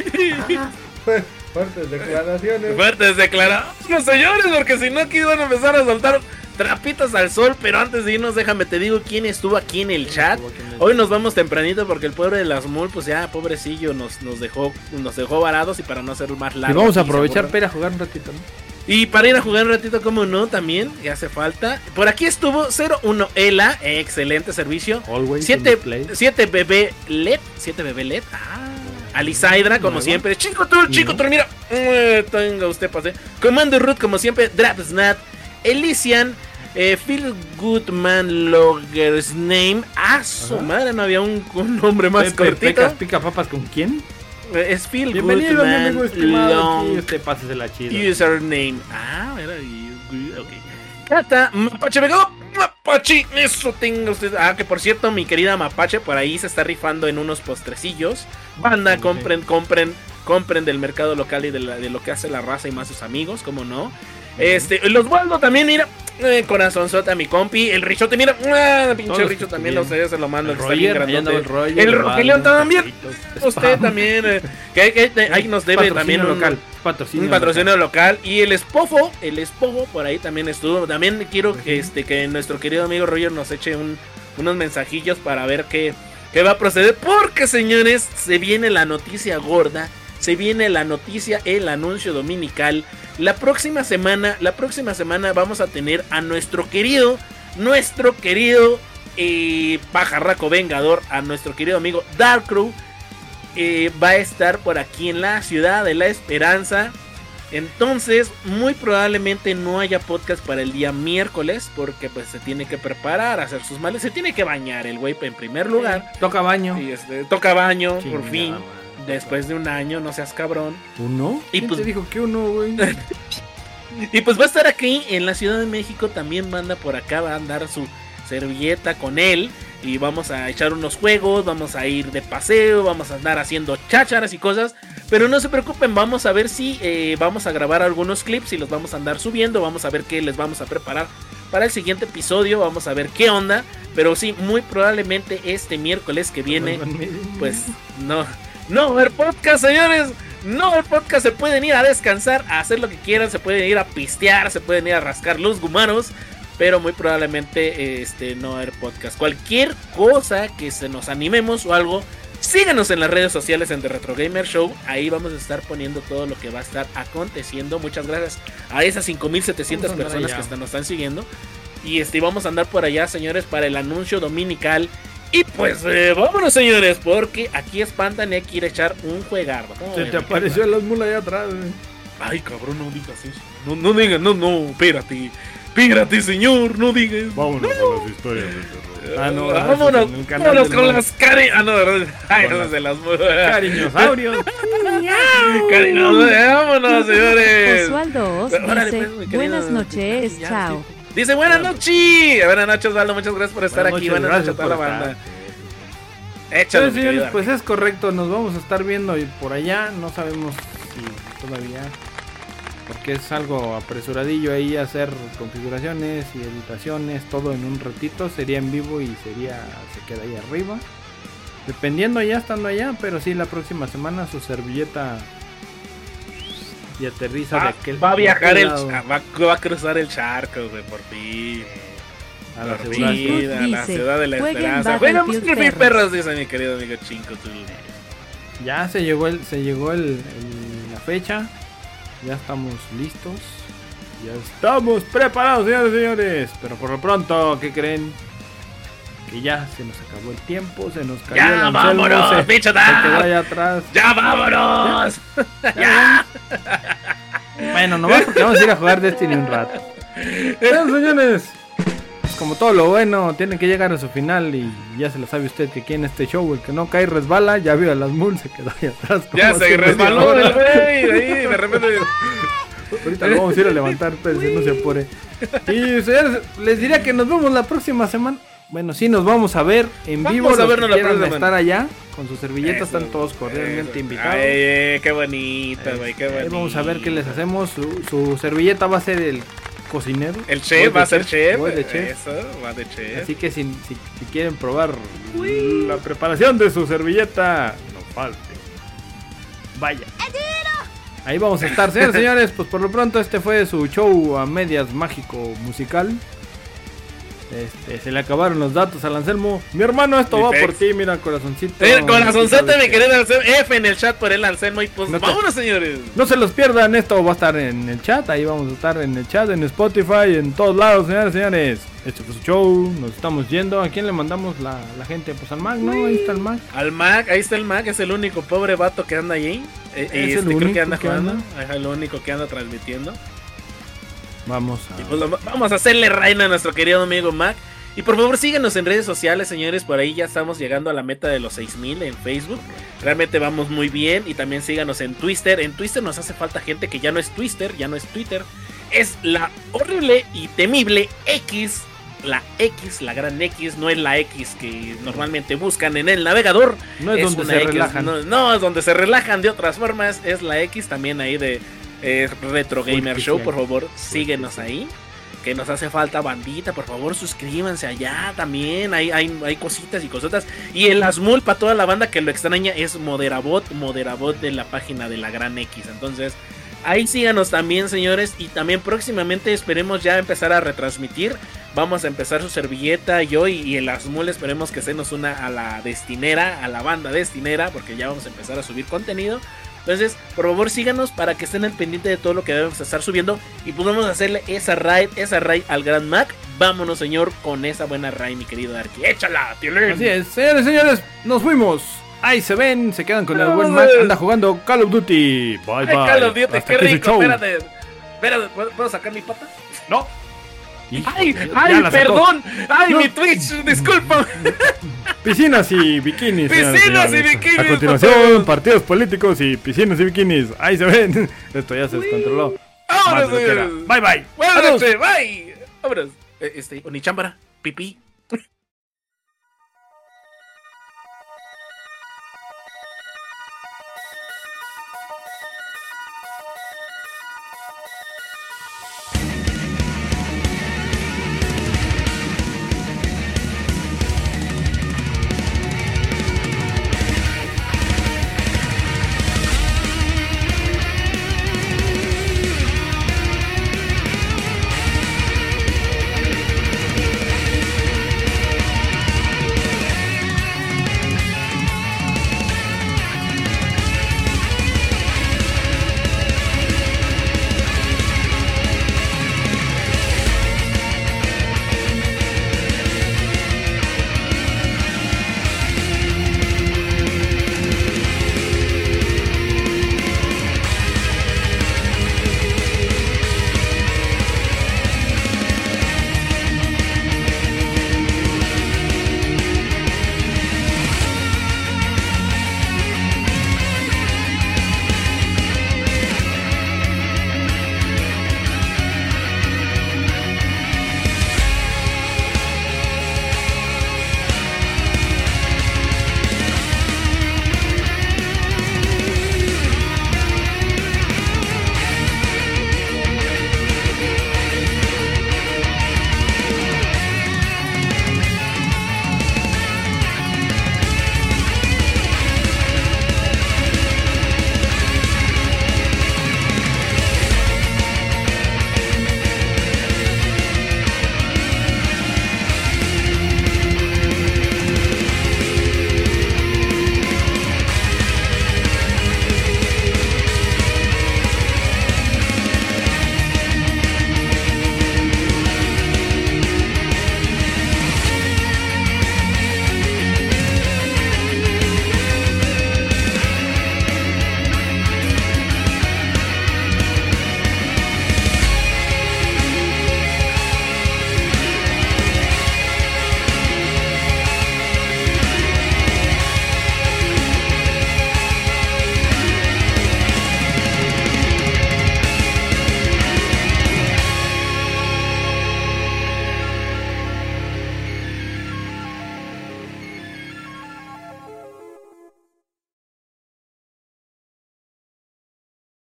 [SPEAKER 2] Fuertes declaraciones.
[SPEAKER 4] Fuertes declaraciones, señores, porque si no aquí van a empezar a soltar trapitos al sol. Pero antes de irnos, déjame te digo quién estuvo aquí en el chat. Hoy nos vamos tempranito porque el pobre de las mul, pues ya, pobrecillo, nos, nos dejó nos dejó varados y para no hacer más
[SPEAKER 2] Y
[SPEAKER 4] largo.
[SPEAKER 2] vamos a aprovechar para ir a jugar un ratito, ¿no?
[SPEAKER 4] Y para ir a jugar un ratito, como no, también, que hace falta. Por aquí estuvo 01 Ela, excelente servicio.
[SPEAKER 2] Always
[SPEAKER 4] 7
[SPEAKER 2] in play.
[SPEAKER 4] 7 bebé LED, 7 bebé LED. Ah. Alisaidra, como siempre. Chico Tour, Chico Tour, mira. Eh, tenga usted pase. Comando Root, como siempre. Drapsnat. Elysian. Eh, Phil Goodman Loggers Name. Ah, su
[SPEAKER 2] Ajá.
[SPEAKER 4] madre, no había un, un nombre más
[SPEAKER 2] Pepe,
[SPEAKER 4] cortito.
[SPEAKER 2] Pica, pica papas con quién?
[SPEAKER 4] Eh, Es Phil
[SPEAKER 2] Bienvenido, mi
[SPEAKER 4] Goodman
[SPEAKER 2] amigo estimado.
[SPEAKER 4] Long
[SPEAKER 2] Aquí usted pásese la chida.
[SPEAKER 4] Username. Ah, era. y- Ok. Cata, Mapache Vegado. Mapache, eso tenga usted. Ah, que por cierto, mi querida Mapache por ahí se está rifando en unos postrecillos. Banda, compren, compren, compren del mercado local y de, la- de lo que hace la raza y más sus amigos, como no. Este, los Waldo también, mira. Eh, corazonzota, mi compi. El Richote, mira. ah, pinche Richo también, a
[SPEAKER 2] estuvieron.
[SPEAKER 4] ustedes se lo mando.
[SPEAKER 2] El
[SPEAKER 4] que está bien
[SPEAKER 2] Roger, el. Roger.
[SPEAKER 4] El Rogelio también. Usted también. eh, que, que- que- ahí nos debe también un,
[SPEAKER 2] local. Patrocinio
[SPEAKER 4] un patrocinio local. Y el Espofo, el Espofo por ahí también estuvo. También quiero que, este, que nuestro querido amigo Roger nos eche un- unos mensajillos para ver qué, qué va a proceder. Porque, señores, se viene la noticia gorda. Se viene la noticia, el anuncio dominical. La próxima semana, la próxima semana vamos a tener a nuestro querido, nuestro querido eh, pajarraco vengador, a nuestro querido amigo Dark Crew. Eh, va a estar por aquí en la ciudad de la esperanza Entonces, muy probablemente no haya podcast para el día miércoles porque pues se tiene que preparar, hacer sus males, se tiene que bañar el güey en primer lugar.
[SPEAKER 2] Toca baño.
[SPEAKER 4] Este, toca baño, por fin. Después de un año, no seas cabrón.
[SPEAKER 2] ¿Uno?
[SPEAKER 4] Y
[SPEAKER 2] ¿Quién
[SPEAKER 4] pues-
[SPEAKER 2] te dijo que uno, güey?
[SPEAKER 4] Y pues va a estar aquí en la Ciudad de México. También manda por acá, va a andar su servilleta con él. Y vamos a echar unos juegos, vamos a ir de paseo, vamos a andar haciendo chácharas y cosas. Pero no se preocupen, vamos a ver si eh, vamos a grabar algunos clips y los vamos a andar subiendo. Vamos a ver qué les vamos a preparar para el siguiente episodio. Vamos a ver qué onda. Pero sí, muy probablemente este miércoles que viene, pues no. No, el podcast, señores. No, el podcast se pueden ir a descansar, a hacer lo que quieran, se pueden ir a pistear, se pueden ir a rascar los gumanos, pero muy probablemente este no el podcast. Cualquier cosa que se nos animemos o algo, síganos en las redes sociales en The Retro Gamer Show. Ahí vamos a estar poniendo todo lo que va a estar aconteciendo. Muchas gracias a esas 5700
[SPEAKER 2] Vamos a andar
[SPEAKER 4] personas
[SPEAKER 2] allá.
[SPEAKER 4] que nos están siguiendo. Y este vamos a andar por allá, señores, para el anuncio dominical. Y pues eh, vámonos, señores, porque aquí espantan y hay que ir a echar un juegardo. ¿Cómo
[SPEAKER 2] Se te apareció las mulas allá atrás, güey.
[SPEAKER 4] Ay, cabrón, no digas eso. No, no digas, no, no, espérate. Espérate, señor, no digas.
[SPEAKER 5] Vámonos con las historias de terror.
[SPEAKER 2] Ah, no,
[SPEAKER 4] Ah,
[SPEAKER 2] ah,
[SPEAKER 4] vámonos,
[SPEAKER 2] en el canal
[SPEAKER 4] vámonos con las cari... Ah, no, ¿verdad? Ay, no,
[SPEAKER 2] las-
[SPEAKER 4] de las...
[SPEAKER 2] Cariñosaurios.
[SPEAKER 4] Cari- no, vámonos, señores.
[SPEAKER 7] Osvaldo Os dice,
[SPEAKER 4] pues, querido-
[SPEAKER 7] buenas noches, chao.
[SPEAKER 4] Dice, buenas noches. Buenas noches, Osvaldo, muchas gracias por estar
[SPEAKER 2] Buenas
[SPEAKER 4] aquí.
[SPEAKER 2] noches,
[SPEAKER 4] Buenas noches a toda la banda.
[SPEAKER 2] estar.
[SPEAKER 4] Échalo,
[SPEAKER 2] Sí,
[SPEAKER 4] mi
[SPEAKER 2] señores,
[SPEAKER 4] querido
[SPEAKER 2] pues es correcto, nos vamos a estar viendo por allá, no sabemos si todavía, porque es algo apresuradillo ahí hacer configuraciones y editaciones, todo en un ratito, sería en vivo y sería, se queda ahí arriba, dependiendo ya estando allá, pero sí la próxima semana su servilleta y aterriza de
[SPEAKER 4] Va,
[SPEAKER 2] aquel
[SPEAKER 4] va a viajar
[SPEAKER 2] de
[SPEAKER 4] el... Va, va a cruzar el charco, güey, por fin.
[SPEAKER 2] a la
[SPEAKER 4] Por
[SPEAKER 2] seguridad.
[SPEAKER 4] fin,
[SPEAKER 7] Chincos
[SPEAKER 4] a la
[SPEAKER 7] dice,
[SPEAKER 4] ciudad de la
[SPEAKER 7] "Jueguen
[SPEAKER 4] esperanza. Juegan
[SPEAKER 7] Battlefield
[SPEAKER 4] Battlefield
[SPEAKER 7] perros".
[SPEAKER 4] perros, dice mi querido amigo Chinco. tú.
[SPEAKER 2] Ya se llegó el, se llegó el, el- la fecha. Ya estamos listos. Ya estamos preparados, señores y señores. Pero por lo pronto, ¿qué creen? Que ya se nos acabó el tiempo, se nos cayó el
[SPEAKER 4] ¡Ya,
[SPEAKER 2] Anselmo,
[SPEAKER 4] vámonos,
[SPEAKER 2] se,
[SPEAKER 4] bicho!
[SPEAKER 2] se quedó allá atrás.
[SPEAKER 4] ¡Ya, vámonos!
[SPEAKER 2] Ya. Bueno, nomás porque vamos a ir a jugar Destiny un rato. Bueno, señores, pues como todo lo bueno, tiene que llegar a su final y ya se lo sabe usted que aquí en este show el que no cae resbala, ya vio a las mules, se quedó ahí atrás.
[SPEAKER 4] Ya se resbaló el güey. Ahí, de repente.
[SPEAKER 2] Ahorita lo vamos a ir a levantar, pero si no se apure. Y señores, les diría que nos vemos la próxima semana. Bueno, sí, nos vamos a ver en
[SPEAKER 4] Vamos
[SPEAKER 2] vivo.
[SPEAKER 4] a
[SPEAKER 2] los
[SPEAKER 4] vernos la próxima
[SPEAKER 2] estar allá con sus servilletas,
[SPEAKER 4] Eso,
[SPEAKER 2] están todos cordialmente invitados.
[SPEAKER 4] Ay, eh, qué bonita, güey, qué bonita.
[SPEAKER 2] vamos a ver qué les hacemos. Su, su servilleta va a ser el cocinero.
[SPEAKER 4] El chef va a ser chef.
[SPEAKER 2] voy de chef.
[SPEAKER 4] Eso, va de chef.
[SPEAKER 2] Así que si, si- si quieren probar la preparación de su servilleta, no falte. Vaya. Ahí vamos a estar, señores, señores. Pues por lo pronto este fue su show a medias mágico musical. Este, se le acabaron los datos al Anselmo. Mi hermano, esto
[SPEAKER 4] Mi
[SPEAKER 2] va
[SPEAKER 4] pex.
[SPEAKER 2] por ti, mira, corazoncito.
[SPEAKER 4] Corazoncete,
[SPEAKER 2] Sabes
[SPEAKER 4] mi
[SPEAKER 2] que-
[SPEAKER 4] querido Anselmo. F en el chat por el Anselmo. Y pues
[SPEAKER 2] No te-
[SPEAKER 4] vámonos, señores.
[SPEAKER 2] No se los pierdan, esto va a estar en el chat, ahí vamos a estar en el chat, en Spotify, en todos lados, señores, señores. Este fue su show, nos estamos yendo. ¿A quién le mandamos la, la gente? Pues al Mac, ¿no? Ahí está el Mac.
[SPEAKER 4] Al Mac, ahí está el Mac, es el único pobre vato que anda ahí. Eh,
[SPEAKER 2] Es
[SPEAKER 4] este,
[SPEAKER 2] el
[SPEAKER 4] creo
[SPEAKER 2] único
[SPEAKER 4] que anda
[SPEAKER 2] que
[SPEAKER 4] jugando.
[SPEAKER 2] anda.
[SPEAKER 4] Es el único que anda transmitiendo.
[SPEAKER 2] Vamos a...
[SPEAKER 4] pues lo- vamos a hacerle reina a nuestro querido amigo Mac. Y por favor síguenos en redes sociales, señores. Por ahí ya estamos llegando a la meta de los 6000 en Facebook. Realmente vamos muy bien. Y también síganos en Twitter. En Twitter nos hace falta gente que ya no es Twitter, ya no es Twitter. Es la horrible y temible X. La X, la gran X, no es la X que normalmente buscan en el navegador.
[SPEAKER 2] No es, donde se
[SPEAKER 4] X,
[SPEAKER 2] relajan.
[SPEAKER 4] No, no, es donde se relajan de otras formas. Es la X también ahí de eh, Retro Gamer Show. Por favor, síguenos ahí. Que nos hace falta bandita. Por favor, suscríbanse allá también. Hay, hay, hay cositas y cositas. Y el Asmul para toda la banda que lo extraña es Moderabot. Moderabot de la página de la Gran X. Entonces, ahí síganos también, señores. Y también próximamente esperemos ya empezar a retransmitir. Vamos a empezar su servilleta yo y, y el Asmul esperemos que se nos una a la destinera, a la banda destinera, porque ya vamos a empezar a subir contenido. Entonces, por favor, síganos para que estén al pendiente de todo lo que debemos estar subiendo y podamos hacerle esa raid, esa raid al Gran Mac. Vámonos, señor, con esa buena raid, mi querido Arki. ¡Échala, Tilín!
[SPEAKER 2] Así es, señores, señores, nos fuimos. Ahí se ven, se quedan con el buen Mac. Anda jugando Call of Duty. Bye
[SPEAKER 4] Ay,
[SPEAKER 2] bye.
[SPEAKER 4] Call of Duty,
[SPEAKER 2] Hasta
[SPEAKER 4] qué rico. Espérate. Espérate, ¿puedo, puedo sacar mi pata?
[SPEAKER 2] No.
[SPEAKER 4] Ay, ay, perdón. Ay,
[SPEAKER 2] No.
[SPEAKER 4] mi Twitch, disculpa.
[SPEAKER 2] Piscinas y bikinis. señoras
[SPEAKER 4] Piscinas y bikinis,
[SPEAKER 2] A continuación, partidos políticos y piscinas y bikinis. Ahí se ven. Esto ya se descontroló.
[SPEAKER 4] Vámonos.
[SPEAKER 2] Bye bye.
[SPEAKER 4] Buenas noches, bye. Vámonos. Eh, Este, Onichambara, pipí.